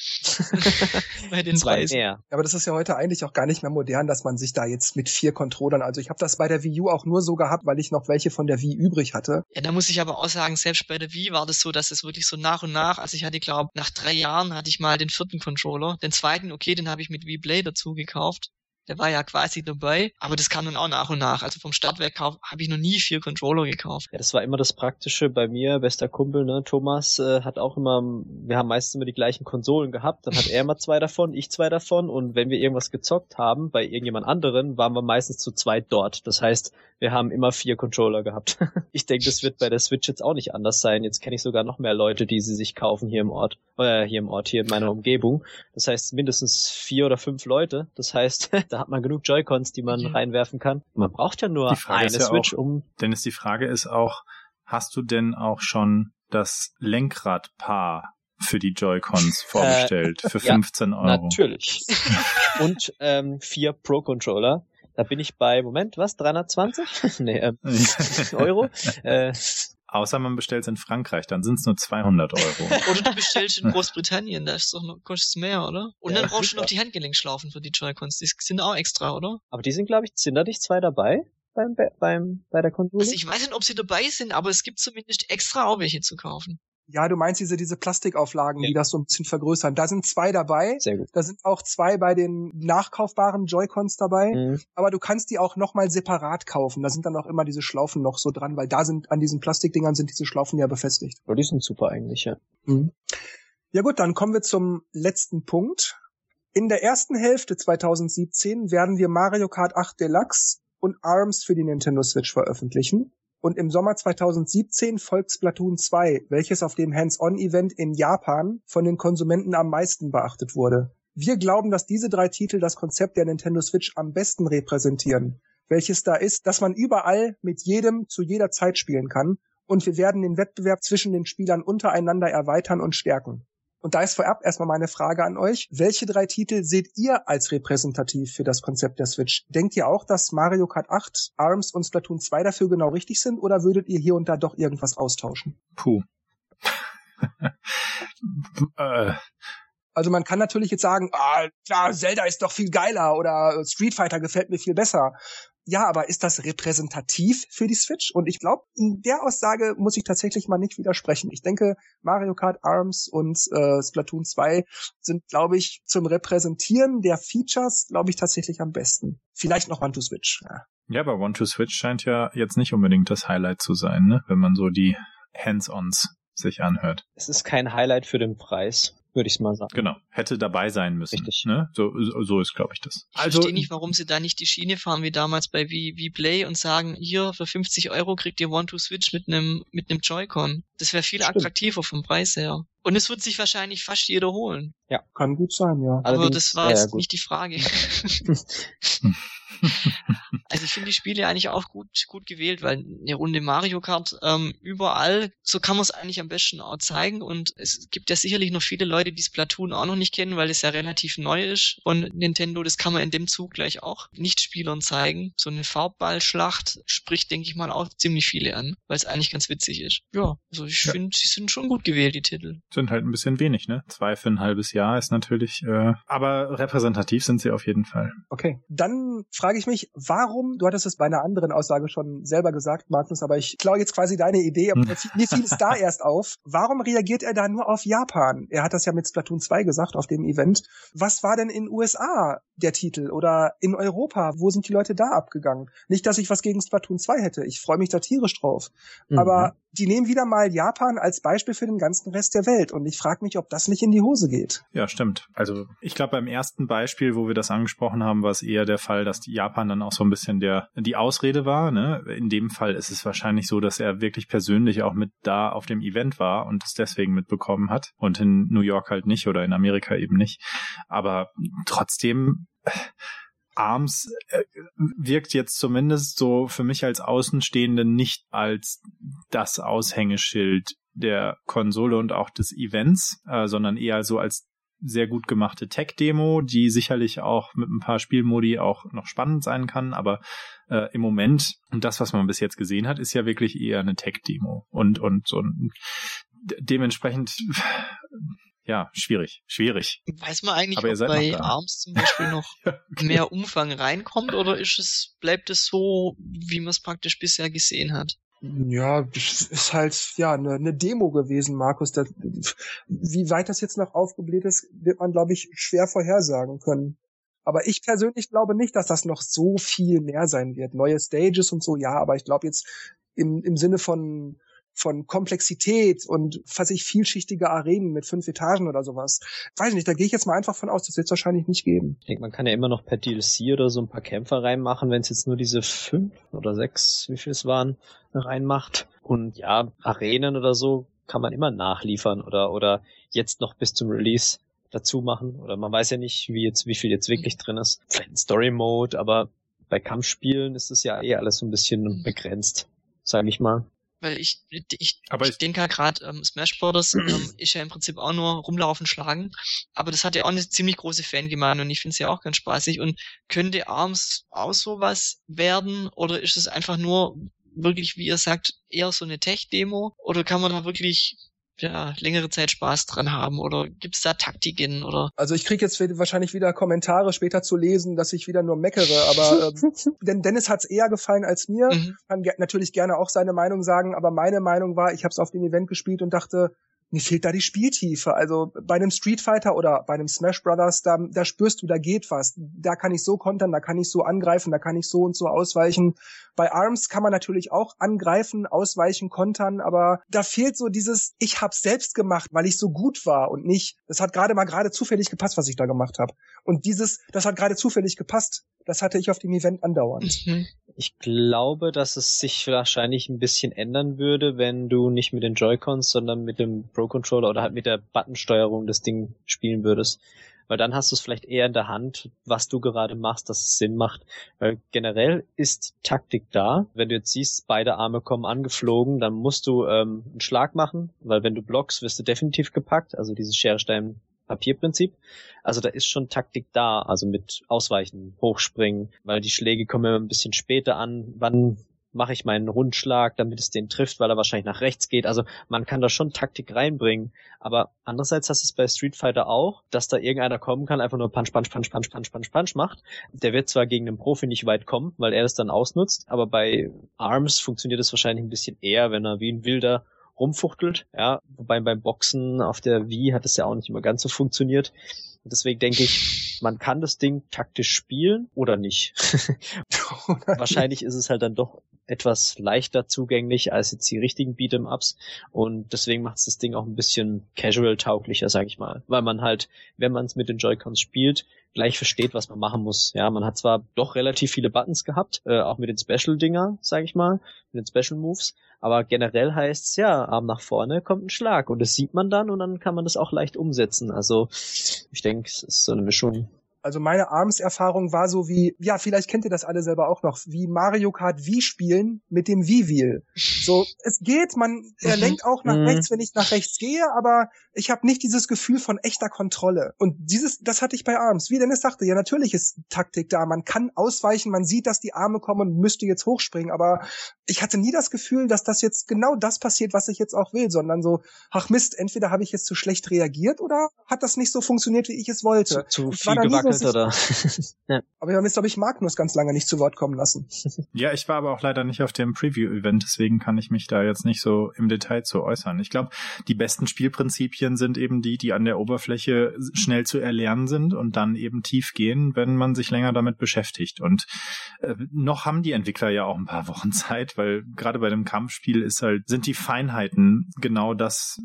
bei den Preisen. Ja, aber das ist ja heute eigentlich auch gar nicht mehr modern, dass man sich da jetzt mit vier Controllern, also ich habe das bei der Wii U auch nur so gehabt, weil ich noch welche von der Wii übrig hatte. Ja, da muss ich aber auch sagen, selbst bei der Wii war das so, dass es wirklich so nach und nach, also ich hatte glaube nach drei Jahren hatte ich mal den vierten Controller, den zweiten, okay, den habe ich mit Wii Play dazu gekauft der war ja quasi dabei, aber das kam dann auch nach und nach. Also vom Stadtwerk habe ich noch nie vier Controller gekauft. Ja, das war immer das Praktische bei mir, bester Kumpel, ne? Thomas äh, hat auch immer, wir haben meistens immer die gleichen Konsolen gehabt, dann hat er immer zwei davon, ich zwei davon und wenn wir irgendwas gezockt haben bei irgendjemand anderen, waren wir meistens zu zweit dort. Das heißt, wir haben immer vier Controller gehabt. ich denke, das wird bei der Switch jetzt auch nicht anders sein. Jetzt kenne ich sogar noch mehr Leute, die sie sich kaufen hier im Ort, äh, hier im Ort, hier in meiner Umgebung. Das heißt mindestens vier oder fünf Leute. Das heißt, da hat man genug Joy-Cons, die man ja. reinwerfen kann. Man braucht ja nur eine ja Switch, auch, um. Dennis, die Frage ist auch, hast du denn auch schon das Lenkradpaar für die Joy-Cons vorbestellt äh, für 15 ja, Euro? Natürlich. Und ähm, vier Pro-Controller. Da bin ich bei, Moment, was, 320? nee, ähm, Euro. Äh, Außer man bestellt es in Frankreich, dann sind es nur 200 Euro. oder du bestellst in Großbritannien, da ist doch noch, kostet mehr, oder? Und ja, dann brauchst du noch die Handgelenkschlaufen für die Joy-Cons, die sind auch extra, oder? Aber die sind, glaube ich, sind da nicht zwei dabei? Beim, beim, bei der Konsole? Also ich weiß nicht, ob sie dabei sind, aber es gibt zumindest extra auch welche zu kaufen. Ja, du meinst diese, diese Plastikauflagen, ja. die das so ein bisschen vergrößern. Da sind zwei dabei. Sehr gut. Da sind auch zwei bei den nachkaufbaren Joy-Cons dabei. Mhm. Aber du kannst die auch nochmal separat kaufen. Da sind dann auch immer diese Schlaufen noch so dran, weil da sind, an diesen Plastikdingern sind diese Schlaufen ja befestigt. Oh, die sind super eigentlich, ja. Mhm. Ja gut, dann kommen wir zum letzten Punkt. In der ersten Hälfte 2017 werden wir Mario Kart 8 Deluxe und ARMS für die Nintendo Switch veröffentlichen und im Sommer 2017 folgt Splatoon 2, welches auf dem Hands-on-Event in Japan von den Konsumenten am meisten beachtet wurde. Wir glauben, dass diese drei Titel das Konzept der Nintendo Switch am besten repräsentieren, welches da ist, dass man überall mit jedem zu jeder Zeit spielen kann und wir werden den Wettbewerb zwischen den Spielern untereinander erweitern und stärken. Und da ist vorab erstmal meine Frage an euch. Welche drei Titel seht ihr als repräsentativ für das Konzept der Switch? Denkt ihr auch, dass Mario Kart 8, ARMS und Splatoon 2 dafür genau richtig sind oder würdet ihr hier und da doch irgendwas austauschen? Puh. äh. Also man kann natürlich jetzt sagen, ah, klar, Zelda ist doch viel geiler oder Street Fighter gefällt mir viel besser ja, aber ist das repräsentativ für die Switch? Und ich glaube, in der Aussage muss ich tatsächlich mal nicht widersprechen. Ich denke, Mario Kart Arms und äh, Splatoon 2 sind, glaube ich, zum Repräsentieren der Features, glaube ich, tatsächlich am besten. Vielleicht noch One to Switch. Ja. ja, aber One to Switch scheint ja jetzt nicht unbedingt das Highlight zu sein, ne? wenn man so die Hands-ons sich anhört. Es ist kein Highlight für den Preis würde ich mal sagen. Genau, hätte dabei sein müssen. Richtig. Ne? So, so ist, glaube ich, das. Ich also, verstehe nicht, warum sie da nicht die Schiene fahren wie damals bei v, Play und sagen, hier für 50 Euro kriegt ihr One-to-Switch mit einem mit einem Joy-Con. Das wäre viel Stimmt. attraktiver vom Preis her. Und es wird sich wahrscheinlich fast jeder holen. Ja, kann gut sein, ja. Aber Allerdings, das war jetzt ja, nicht die Frage. also ich finde die Spiele eigentlich auch gut, gut gewählt, weil eine Runde Mario Kart ähm, überall, so kann man es eigentlich am besten auch zeigen. Und es gibt ja sicherlich noch viele Leute, die Splatoon auch noch nicht kennen, weil es ja relativ neu ist von Nintendo. Das kann man in dem Zug gleich auch Nichtspielern zeigen. So eine Farbballschlacht spricht, denke ich mal, auch ziemlich viele an, weil es eigentlich ganz witzig ist. Ja, also ich ja. finde, sie sind schon gut gewählt, die Titel. Sind halt ein bisschen wenig, ne? Zwei für ein halbes Jahr ist natürlich, äh, aber repräsentativ sind sie auf jeden Fall. Okay, dann frage ich mich, warum, du hattest es bei einer anderen Aussage schon selber gesagt, Magnus, aber ich klaue jetzt quasi deine Idee, aber mir fiel es da erst auf. Warum reagiert er da nur auf Japan? Er hat das ja mit Splatoon 2 gesagt auf dem Event. Was war denn in USA der Titel oder in Europa? Wo sind die Leute da abgegangen? Nicht, dass ich was gegen Splatoon 2 hätte. Ich freue mich da tierisch drauf. Mhm. Aber die nehmen wieder mal Japan als Beispiel für den ganzen Rest der Welt. Und ich frage mich, ob das nicht in die Hose geht. Ja, stimmt. Also ich glaube, beim ersten Beispiel, wo wir das angesprochen haben, war es eher der Fall, dass Japan dann auch so ein bisschen der die Ausrede war. Ne? In dem Fall ist es wahrscheinlich so, dass er wirklich persönlich auch mit da auf dem Event war und es deswegen mitbekommen hat. Und in New York halt nicht oder in Amerika eben nicht. Aber trotzdem Arms äh, wirkt jetzt zumindest so für mich als Außenstehende nicht als das Aushängeschild der Konsole und auch des Events, äh, sondern eher so als sehr gut gemachte Tech-Demo, die sicherlich auch mit ein paar Spielmodi auch noch spannend sein kann, aber äh, im Moment und das, was man bis jetzt gesehen hat, ist ja wirklich eher eine Tech-Demo und und so ein, dementsprechend ja, schwierig, schwierig. Weiß man eigentlich, ob bei ARMS zum Beispiel noch ja, okay. mehr Umfang reinkommt oder ist es, bleibt es so, wie man es praktisch bisher gesehen hat? Ja, ist halt ja eine, eine Demo gewesen, Markus. Das, wie weit das jetzt noch aufgebläht ist, wird man, glaube ich, schwer vorhersagen können. Aber ich persönlich glaube nicht, dass das noch so viel mehr sein wird. Neue Stages und so, ja, aber ich glaube jetzt im, im Sinne von von Komplexität und ich vielschichtige Arenen mit fünf Etagen oder sowas. Weiß ich nicht, da gehe ich jetzt mal einfach von aus, das wird es wahrscheinlich nicht geben. Ich denke, man kann ja immer noch per DLC oder so ein paar Kämpfer reinmachen, wenn es jetzt nur diese fünf oder sechs, wie viel es waren, reinmacht. Und ja, Arenen oder so kann man immer nachliefern oder, oder jetzt noch bis zum Release dazu machen. Oder man weiß ja nicht, wie jetzt, wie viel jetzt wirklich drin ist. Vielleicht ein Story Mode, aber bei Kampfspielen ist es ja eh alles so ein bisschen begrenzt, sage ich mal weil ich, ich, aber ich denke ja gerade, ähm, Smash Bros. ähm, ist ja im Prinzip auch nur rumlaufen, schlagen, aber das hat ja auch eine ziemlich große Fangemeinde und ich finde es ja auch ganz spaßig. Und könnte ARMS auch sowas werden? Oder ist es einfach nur wirklich, wie ihr sagt, eher so eine Tech-Demo? Oder kann man da wirklich ja, längere Zeit Spaß dran haben? Oder gibt's da Taktiken? Oder? Also ich krieg jetzt wahrscheinlich wieder Kommentare später zu lesen, dass ich wieder nur meckere, aber äh, denn Dennis hat's eher gefallen als mir. Mhm. Kann ge natürlich gerne auch seine Meinung sagen, aber meine Meinung war, ich habe es auf dem Event gespielt und dachte, mir fehlt da die Spieltiefe. Also bei einem Street Fighter oder bei einem Smash Brothers, da, da spürst du, da geht was. Da kann ich so kontern, da kann ich so angreifen, da kann ich so und so ausweichen. Bei ARMS kann man natürlich auch angreifen, ausweichen, kontern, aber da fehlt so dieses, ich hab's selbst gemacht, weil ich so gut war und nicht, das hat gerade mal gerade zufällig gepasst, was ich da gemacht habe. Und dieses, das hat gerade zufällig gepasst, das hatte ich auf dem Event andauernd. Mhm. Ich glaube, dass es sich wahrscheinlich ein bisschen ändern würde, wenn du nicht mit den Joy-Cons, sondern mit dem Pro-Controller oder halt mit der Buttonsteuerung das Ding spielen würdest. Weil dann hast du es vielleicht eher in der Hand, was du gerade machst, dass es Sinn macht. Weil generell ist Taktik da. Wenn du jetzt siehst, beide Arme kommen angeflogen, dann musst du ähm, einen Schlag machen, weil wenn du blockst, wirst du definitiv gepackt. Also dieses Schere, Stein, Papierprinzip. Also da ist schon Taktik da, also mit Ausweichen, Hochspringen, weil die Schläge kommen immer ein bisschen später an. Wann mache ich meinen Rundschlag, damit es den trifft, weil er wahrscheinlich nach rechts geht. Also man kann da schon Taktik reinbringen. Aber andererseits hast du es bei Street Fighter auch, dass da irgendeiner kommen kann, einfach nur Punch, Punch, Punch, Punch, Punch, Punch, Punch macht. Der wird zwar gegen einen Profi nicht weit kommen, weil er das dann ausnutzt, aber bei Arms funktioniert es wahrscheinlich ein bisschen eher, wenn er wie ein Wilder rumfuchtelt. Ja, wobei beim Boxen auf der Wii hat es ja auch nicht immer ganz so funktioniert. Und deswegen denke ich, man kann das Ding taktisch spielen oder nicht. Wahrscheinlich ist es halt dann doch etwas leichter zugänglich als jetzt die richtigen Beat'em-Ups und deswegen macht es das Ding auch ein bisschen casual-tauglicher, sag ich mal. Weil man halt, wenn man es mit den Joy-Cons spielt, gleich versteht, was man machen muss. Ja, man hat zwar doch relativ viele Buttons gehabt, äh, auch mit den Special-Dinger, sag ich mal, mit den Special-Moves, aber generell heißt's ja, Arm nach vorne kommt ein Schlag und das sieht man dann und dann kann man das auch leicht umsetzen. Also ich denke, es ist so eine Mischung Also meine Arms-Erfahrung war so wie, ja, vielleicht kennt ihr das alle selber auch noch, wie Mario Kart Wii spielen mit dem Wii-Wheel. So, es geht, man, er Mhm. lenkt auch nach Mhm. rechts, wenn ich nach rechts gehe, aber ich habe nicht dieses Gefühl von echter Kontrolle. Und dieses, das hatte ich bei Arms. Wie Dennis sagte, ja, natürlich ist Taktik da. Man kann ausweichen, man sieht, dass die Arme kommen und müsste jetzt hochspringen, aber ich hatte nie das Gefühl, dass das jetzt genau das passiert, was ich jetzt auch will, sondern so, ach Mist, entweder habe ich jetzt zu schlecht reagiert oder hat das nicht so funktioniert, wie ich es wollte. Zu, zu viel da sicher. oder? ja. Aber wir haben jetzt, glaube ich, Magnus ganz lange nicht zu Wort kommen lassen. Ja, ich war aber auch leider nicht auf dem Preview-Event, deswegen kann ich mich da jetzt nicht so im Detail zu äußern. Ich glaube, die besten Spielprinzipien sind eben die, die an der Oberfläche schnell zu erlernen sind und dann eben tief gehen, wenn man sich länger damit beschäftigt. Und äh, noch haben die Entwickler ja auch ein paar Wochen Zeit, weil gerade bei dem Kampfspiel ist halt, sind die Feinheiten genau das,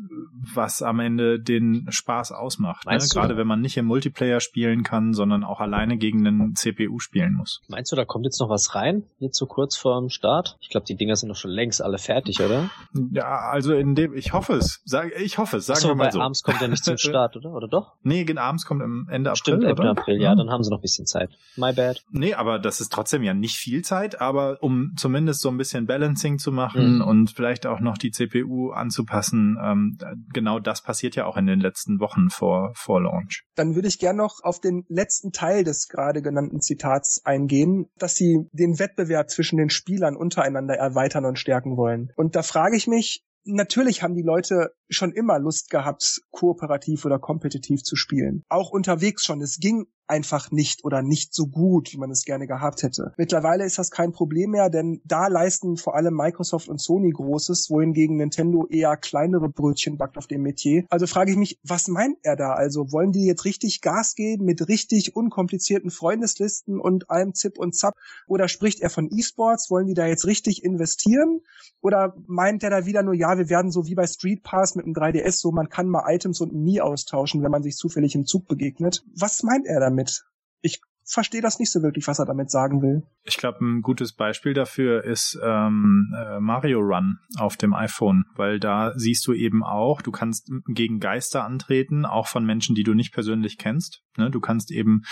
was am Ende den Spaß ausmacht. Ne? Gerade wenn man nicht im Multiplayer spielen kann, sondern auch alleine gegen einen CPU spielen muss. Meinst du, da kommt jetzt noch was rein? Jetzt so kurz vorm Start? Ich glaube, die Dinger sind doch schon längst alle fertig, oder? Ja, also in dem, ich hoffe es. Sag, ich hoffe es, sagen Achso, wir mal bei so. Arms kommt ja nicht zum Start, oder? Oder doch? Nee, abends kommt im Ende April, Stimmt, Ende oder? April, ja, dann haben sie noch ein bisschen Zeit. My bad. Nee, aber das ist trotzdem ja nicht viel Zeit, aber um zumindest so ein bisschen Balancing zu machen Mhm. und vielleicht auch noch die CPU anzupassen, ähm, genau das passiert ja auch in den letzten Wochen vor, vor Launch. Dann würde ich gern noch auf den letzten Teil des gerade genannten Zitats eingehen, dass sie den Wettbewerb zwischen den Spielern untereinander erweitern und stärken wollen. Und da frage ich mich, natürlich haben die Leute schon immer Lust gehabt, kooperativ oder kompetitiv zu spielen. Auch unterwegs schon. Es ging einfach nicht oder nicht so gut, wie man es gerne gehabt hätte. Mittlerweile ist das kein Problem mehr, denn da leisten vor allem Microsoft und Sony Großes, wohingegen Nintendo eher kleinere Brötchen backt auf dem Metier. Also frage ich mich, was meint er da? Also wollen die jetzt richtig Gas geben mit richtig unkomplizierten Freundeslisten und allem Zip und Zap? Oder spricht er von E-Sports? Wollen die da jetzt richtig investieren? Oder meint er da wieder nur, ja, wir werden so wie bei Street Pass mit dem 3DS, so man kann mal Items und nie austauschen, wenn man sich zufällig im Zug begegnet? Was meint er damit? Ich verstehe das nicht so wirklich, was er damit sagen will. Ich glaube, ein gutes Beispiel dafür ist ähm, äh, Mario Run auf dem iPhone, weil da siehst du eben auch, du kannst gegen Geister antreten, auch von Menschen, die du nicht persönlich kennst. Ne? Du kannst eben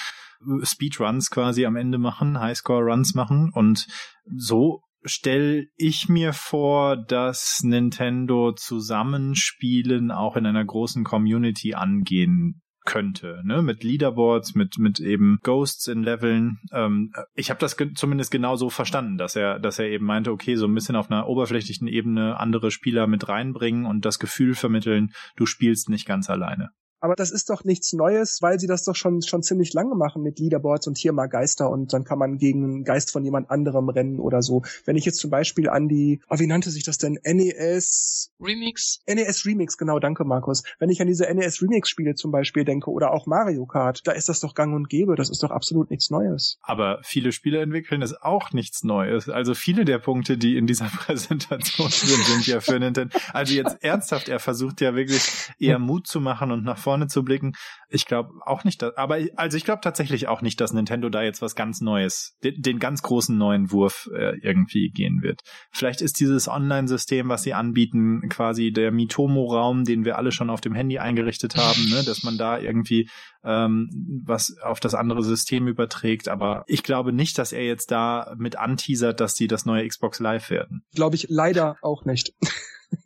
äh, Speedruns quasi am Ende machen, Highscore-Runs machen und so stell ich mir vor, dass Nintendo Zusammenspielen auch in einer großen Community angehen könnte, ne? Mit Leaderboards, mit mit eben Ghosts in Leveln. Ähm, ich habe das ge zumindest genau so verstanden, dass er, dass er eben meinte, okay, so ein bisschen auf einer oberflächlichen Ebene andere Spieler mit reinbringen und das Gefühl vermitteln, du spielst nicht ganz alleine. Aber das ist doch nichts Neues, weil sie das doch schon, schon ziemlich lange machen mit Leaderboards und hier mal Geister und dann kann man gegen einen Geist von jemand anderem rennen oder so. Wenn ich jetzt zum Beispiel an die, oh, wie nannte sich das denn? NES, Remix? NES Remix, genau, danke Markus. Wenn ich an diese NES Remix Spiele zum Beispiel denke oder auch Mario Kart, da ist das doch gang und gäbe, das ist doch absolut nichts Neues. Aber viele Spiele entwickeln ist auch nichts Neues. Also viele der Punkte, die in dieser Präsentation sind, sind ja für Nintendo. Also jetzt ernsthaft, er versucht ja wirklich eher Mut zu machen und nach vorne zu blicken. Ich glaube auch nicht, dass, aber also ich glaube tatsächlich auch nicht, dass Nintendo da jetzt was ganz Neues, den, den ganz großen neuen Wurf äh, irgendwie gehen wird. Vielleicht ist dieses Online-System, was sie anbieten, quasi der Mitomo-Raum, den wir alle schon auf dem Handy eingerichtet haben, ne, dass man da irgendwie ähm, was auf das andere System überträgt. Aber ich glaube nicht, dass er jetzt da mit anteasert, dass die das neue Xbox Live werden. Glaube ich leider auch nicht.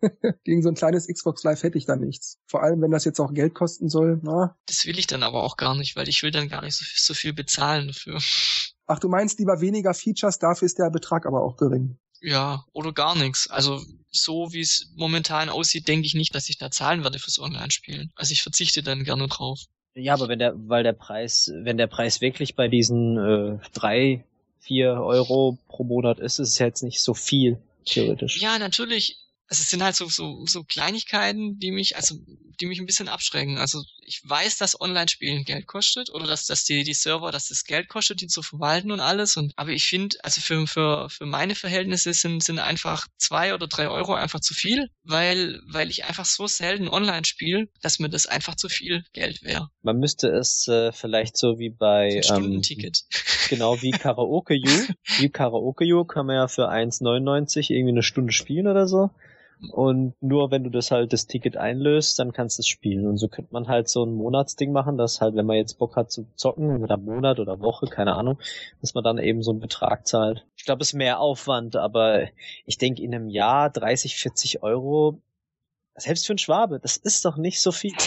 Gegen so ein kleines Xbox Live hätte ich da nichts. Vor allem, wenn das jetzt auch Geld kosten soll. Na. Das will ich dann aber auch gar nicht, weil ich will dann gar nicht so, so viel bezahlen dafür. Ach, du meinst lieber weniger Features, dafür ist der Betrag aber auch gering. Ja, oder gar nichts. Also so wie es momentan aussieht, denke ich nicht, dass ich da zahlen werde fürs Online-Spielen. Also ich verzichte dann gerne drauf. Ja, aber wenn der, weil der Preis, wenn der Preis wirklich bei diesen äh, drei, vier Euro pro Monat ist, ist es jetzt nicht so viel, theoretisch. Ja, natürlich. Also es sind halt so, so, so Kleinigkeiten, die mich, also, die mich ein bisschen abschrecken. Also ich weiß, dass Online-Spielen Geld kostet oder dass, dass die, die Server, dass das Geld kostet, die zu verwalten und alles. Und aber ich finde, also für, für, für meine Verhältnisse sind, sind einfach zwei oder drei Euro einfach zu viel, weil, weil ich einfach so selten online spiele, dass mir das einfach zu viel Geld wäre. Man müsste es äh, vielleicht so wie bei ähm, Stundenticket. genau wie Karaoke U. wie Karaoke U kann man ja für 1,99 irgendwie eine Stunde spielen oder so. Und nur wenn du das halt das Ticket einlöst, dann kannst du es spielen. Und so könnte man halt so ein Monatsding machen, dass halt, wenn man jetzt Bock hat zu zocken, oder Monat oder Woche, keine Ahnung, dass man dann eben so einen Betrag zahlt. Ich glaube, es ist mehr Aufwand, aber ich denke, in einem Jahr 30, 40 Euro selbst für einen Schwabe, das ist doch nicht so viel.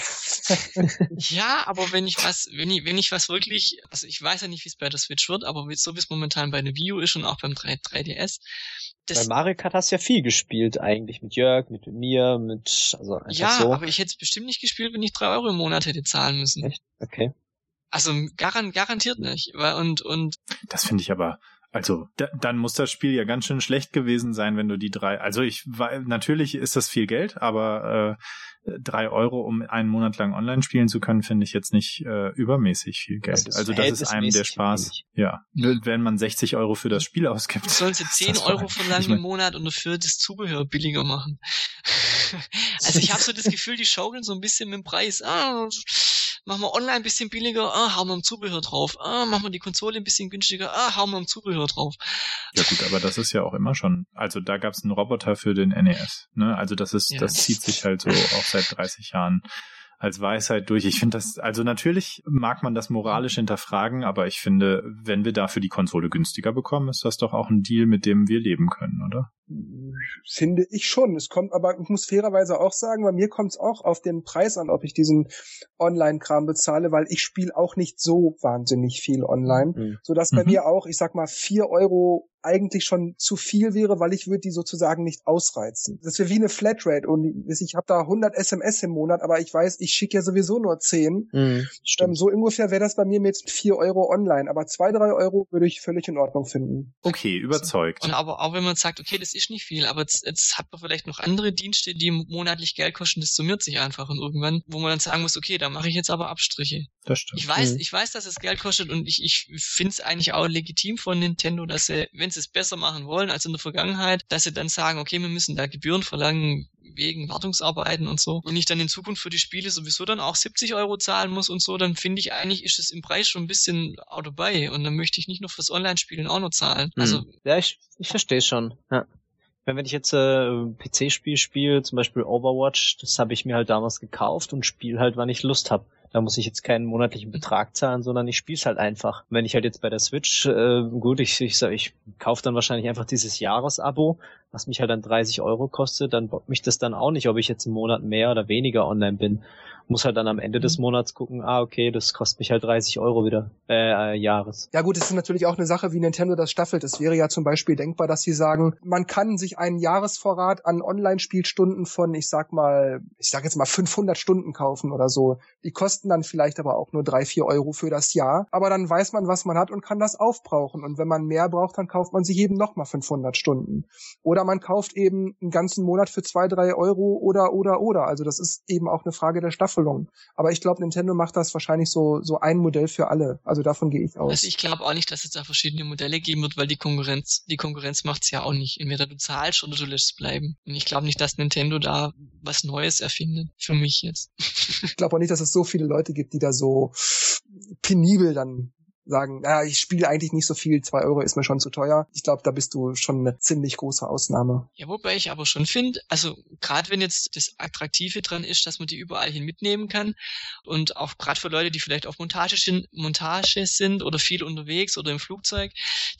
ja, aber wenn ich was, wenn ich, wenn ich was wirklich, also ich weiß ja nicht, wie es bei der Switch wird, aber so wie es momentan bei der Wii U ist und auch beim 3, 3DS. Das, bei Mario Kart hast du ja viel gespielt eigentlich, mit Jörg, mit mir, mit, also einfach Ja, so. aber ich hätte es bestimmt nicht gespielt, wenn ich drei Euro im Monat hätte zahlen müssen. Echt? Okay. Also garan garantiert nicht. Und, und das finde ich aber also da, dann muss das Spiel ja ganz schön schlecht gewesen sein, wenn du die drei. Also ich war natürlich ist das viel Geld, aber äh, drei Euro, um einen Monat lang online spielen zu können, finde ich jetzt nicht äh, übermäßig viel Geld. Das also das ist einem der Spaß. Wenig. Ja, wenn man 60 Euro für das Spiel ausgibt. Sollen sie 10 Euro verlangen ich mein, im Monat und dafür das Zubehör billiger machen? also ich habe so das Gefühl, die schaukeln so ein bisschen mit dem Preis. Ah, machen wir online ein bisschen billiger, ah, hauen wir ein Zubehör drauf, ah, machen wir die Konsole ein bisschen günstiger, ah, hauen wir ein Zubehör drauf. Ja gut, aber das ist ja auch immer schon, also da gab es einen Roboter für den NES, ne? Also das ist, ja. das zieht sich halt so auch seit 30 Jahren als Weisheit durch. Ich finde das, also natürlich mag man das moralisch hinterfragen, aber ich finde, wenn wir dafür die Konsole günstiger bekommen, ist das doch auch ein Deal, mit dem wir leben können, oder? Finde ich schon. Es kommt aber, ich muss fairerweise auch sagen, bei mir kommt es auch auf den Preis an, ob ich diesen Online-Kram bezahle, weil ich spiele auch nicht so wahnsinnig viel online, mhm. sodass bei mhm. mir auch, ich sag mal, vier Euro eigentlich schon zu viel wäre, weil ich würde die sozusagen nicht ausreizen. Das wäre wie eine Flatrate und ich habe da 100 SMS im Monat, aber ich weiß, ich schicke ja sowieso nur 10. Mhm, ähm, so ungefähr wäre das bei mir mit 4 Euro online, aber 2, 3 Euro würde ich völlig in Ordnung finden. Okay, überzeugt. Und aber auch wenn man sagt, okay, das ist nicht viel, aber jetzt, jetzt hat man vielleicht noch andere Dienste, die monatlich Geld kosten, das summiert sich einfach und irgendwann, wo man dann sagen muss, okay, da mache ich jetzt aber Abstriche. Das stimmt. Ich weiß, mhm. ich weiß, dass es Geld kostet und ich, ich finde es eigentlich auch legitim von Nintendo, dass sie, wenn sie es besser machen wollen als in der Vergangenheit, dass sie dann sagen, okay, wir müssen da Gebühren verlangen wegen Wartungsarbeiten und so. Wenn ich dann in Zukunft für die Spiele sowieso dann auch 70 Euro zahlen muss und so, dann finde ich eigentlich, ist es im Preis schon ein bisschen out dabei und dann möchte ich nicht nur fürs Online-Spielen auch noch zahlen. Mhm. Also Ja, ich, ich verstehe schon. Ja. Wenn ich jetzt äh, PC-Spiel spiele, zum Beispiel Overwatch, das habe ich mir halt damals gekauft und spiele halt, wann ich Lust habe. Da muss ich jetzt keinen monatlichen Betrag zahlen, sondern ich spiele halt einfach. Wenn ich halt jetzt bei der Switch, äh, gut, ich, ich, ich kaufe dann wahrscheinlich einfach dieses Jahresabo, was mich halt dann 30 Euro kostet, dann bockt mich das dann auch nicht, ob ich jetzt einen Monat mehr oder weniger online bin muss halt dann am Ende des mhm. Monats gucken, ah, okay, das kostet mich halt 30 Euro wieder, äh, äh, Jahres. Ja gut, es ist natürlich auch eine Sache, wie Nintendo das staffelt. Es wäre ja zum Beispiel denkbar, dass sie sagen, man kann sich einen Jahresvorrat an Online-Spielstunden von, ich sag mal, ich sag jetzt mal 500 Stunden kaufen oder so. Die kosten dann vielleicht aber auch nur drei, vier Euro für das Jahr. Aber dann weiß man, was man hat und kann das aufbrauchen. Und wenn man mehr braucht, dann kauft man sich eben nochmal 500 Stunden. Oder man kauft eben einen ganzen Monat für zwei, drei Euro oder, oder, oder. Also das ist eben auch eine Frage der Staffel. Staffelung. Aber ich glaube, Nintendo macht das wahrscheinlich so, so ein Modell für alle. Also davon gehe ich aus. Also ich glaube auch nicht, dass es da verschiedene Modelle geben wird, weil die Konkurrenz, die Konkurrenz macht's ja auch nicht. Entweder du zahlst oder du lässt es bleiben. Und ich glaube nicht, dass Nintendo da was Neues erfindet. Für mich jetzt. ich glaube auch nicht, dass es so viele Leute gibt, die da so penibel dann sagen, ja, ich spiele eigentlich nicht so viel, zwei Euro ist mir schon zu teuer. Ich glaube, da bist du schon eine ziemlich große Ausnahme. Ja, wobei ich aber schon finde, also gerade wenn jetzt das Attraktive dran ist, dass man die überall hin mitnehmen kann und auch gerade für Leute, die vielleicht auf Montage sind, Montage sind oder viel unterwegs oder im Flugzeug,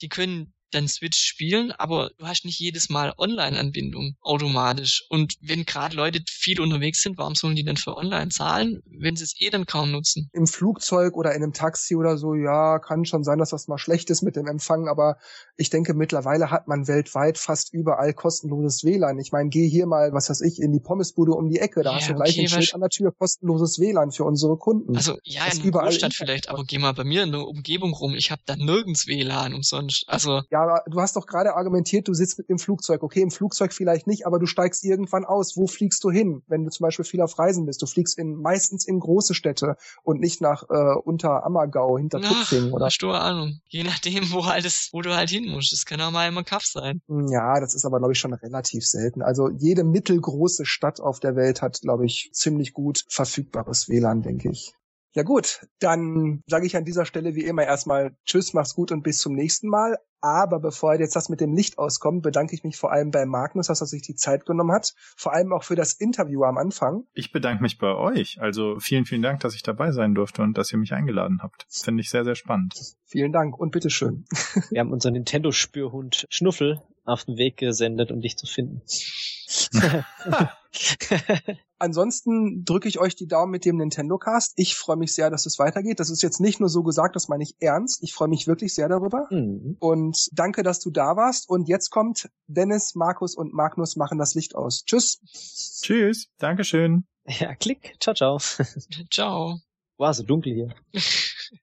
die können dann Switch spielen, aber du hast nicht jedes Mal Online-Anbindung automatisch. Und wenn gerade Leute viel unterwegs sind, warum sollen die denn für Online zahlen, wenn sie es eh dann kaum nutzen? Im Flugzeug oder in einem Taxi oder so, ja, kann schon sein, dass das mal schlecht ist mit dem Empfang, aber ich denke, mittlerweile hat man weltweit fast überall kostenloses WLAN. Ich meine, geh hier mal, was weiß ich, in die Pommesbude um die Ecke, da ja, hast du gleich okay, ein Schild an der Tür, kostenloses WLAN für unsere Kunden. Also ja, in der Großstadt vielleicht, aber geh mal bei mir in der Umgebung rum, ich habe da nirgends WLAN umsonst. Also ja, aber du hast doch gerade argumentiert, du sitzt mit dem Flugzeug. Okay, im Flugzeug vielleicht nicht, aber du steigst irgendwann aus. Wo fliegst du hin, wenn du zum Beispiel viel auf Reisen bist? Du fliegst in meistens in große Städte und nicht nach äh, unter Ammergau, hinter Tutzing oder. Hast du Ahnung. Je nachdem, wo halt ist, wo du halt hin musst. Das kann auch mal immer Kaff sein. Hm, ja, das ist aber, glaube ich, schon relativ selten. Also jede mittelgroße Stadt auf der Welt hat, glaube ich, ziemlich gut verfügbares WLAN, denke ich. Ja gut, dann sage ich an dieser Stelle wie immer erstmal Tschüss, mach's gut und bis zum nächsten Mal. Aber bevor jetzt das mit dem Licht auskommt, bedanke ich mich vor allem bei Magnus, dass er sich die Zeit genommen hat. Vor allem auch für das Interview am Anfang. Ich bedanke mich bei euch. Also vielen, vielen Dank, dass ich dabei sein durfte und dass ihr mich eingeladen habt. Finde ich sehr, sehr spannend. Vielen Dank und bitteschön. Wir haben unseren Nintendo-Spürhund Schnuffel auf den Weg gesendet, um dich zu finden. Ansonsten drücke ich euch die Daumen mit dem Nintendo Cast. Ich freue mich sehr, dass es weitergeht. Das ist jetzt nicht nur so gesagt, das meine ich ernst. Ich freue mich wirklich sehr darüber. Mhm. Und danke, dass du da warst. Und jetzt kommt Dennis, Markus und Magnus machen das Licht aus. Tschüss. Tschüss. Dankeschön. Ja, klick. Ciao, ciao. ciao. War so dunkel hier.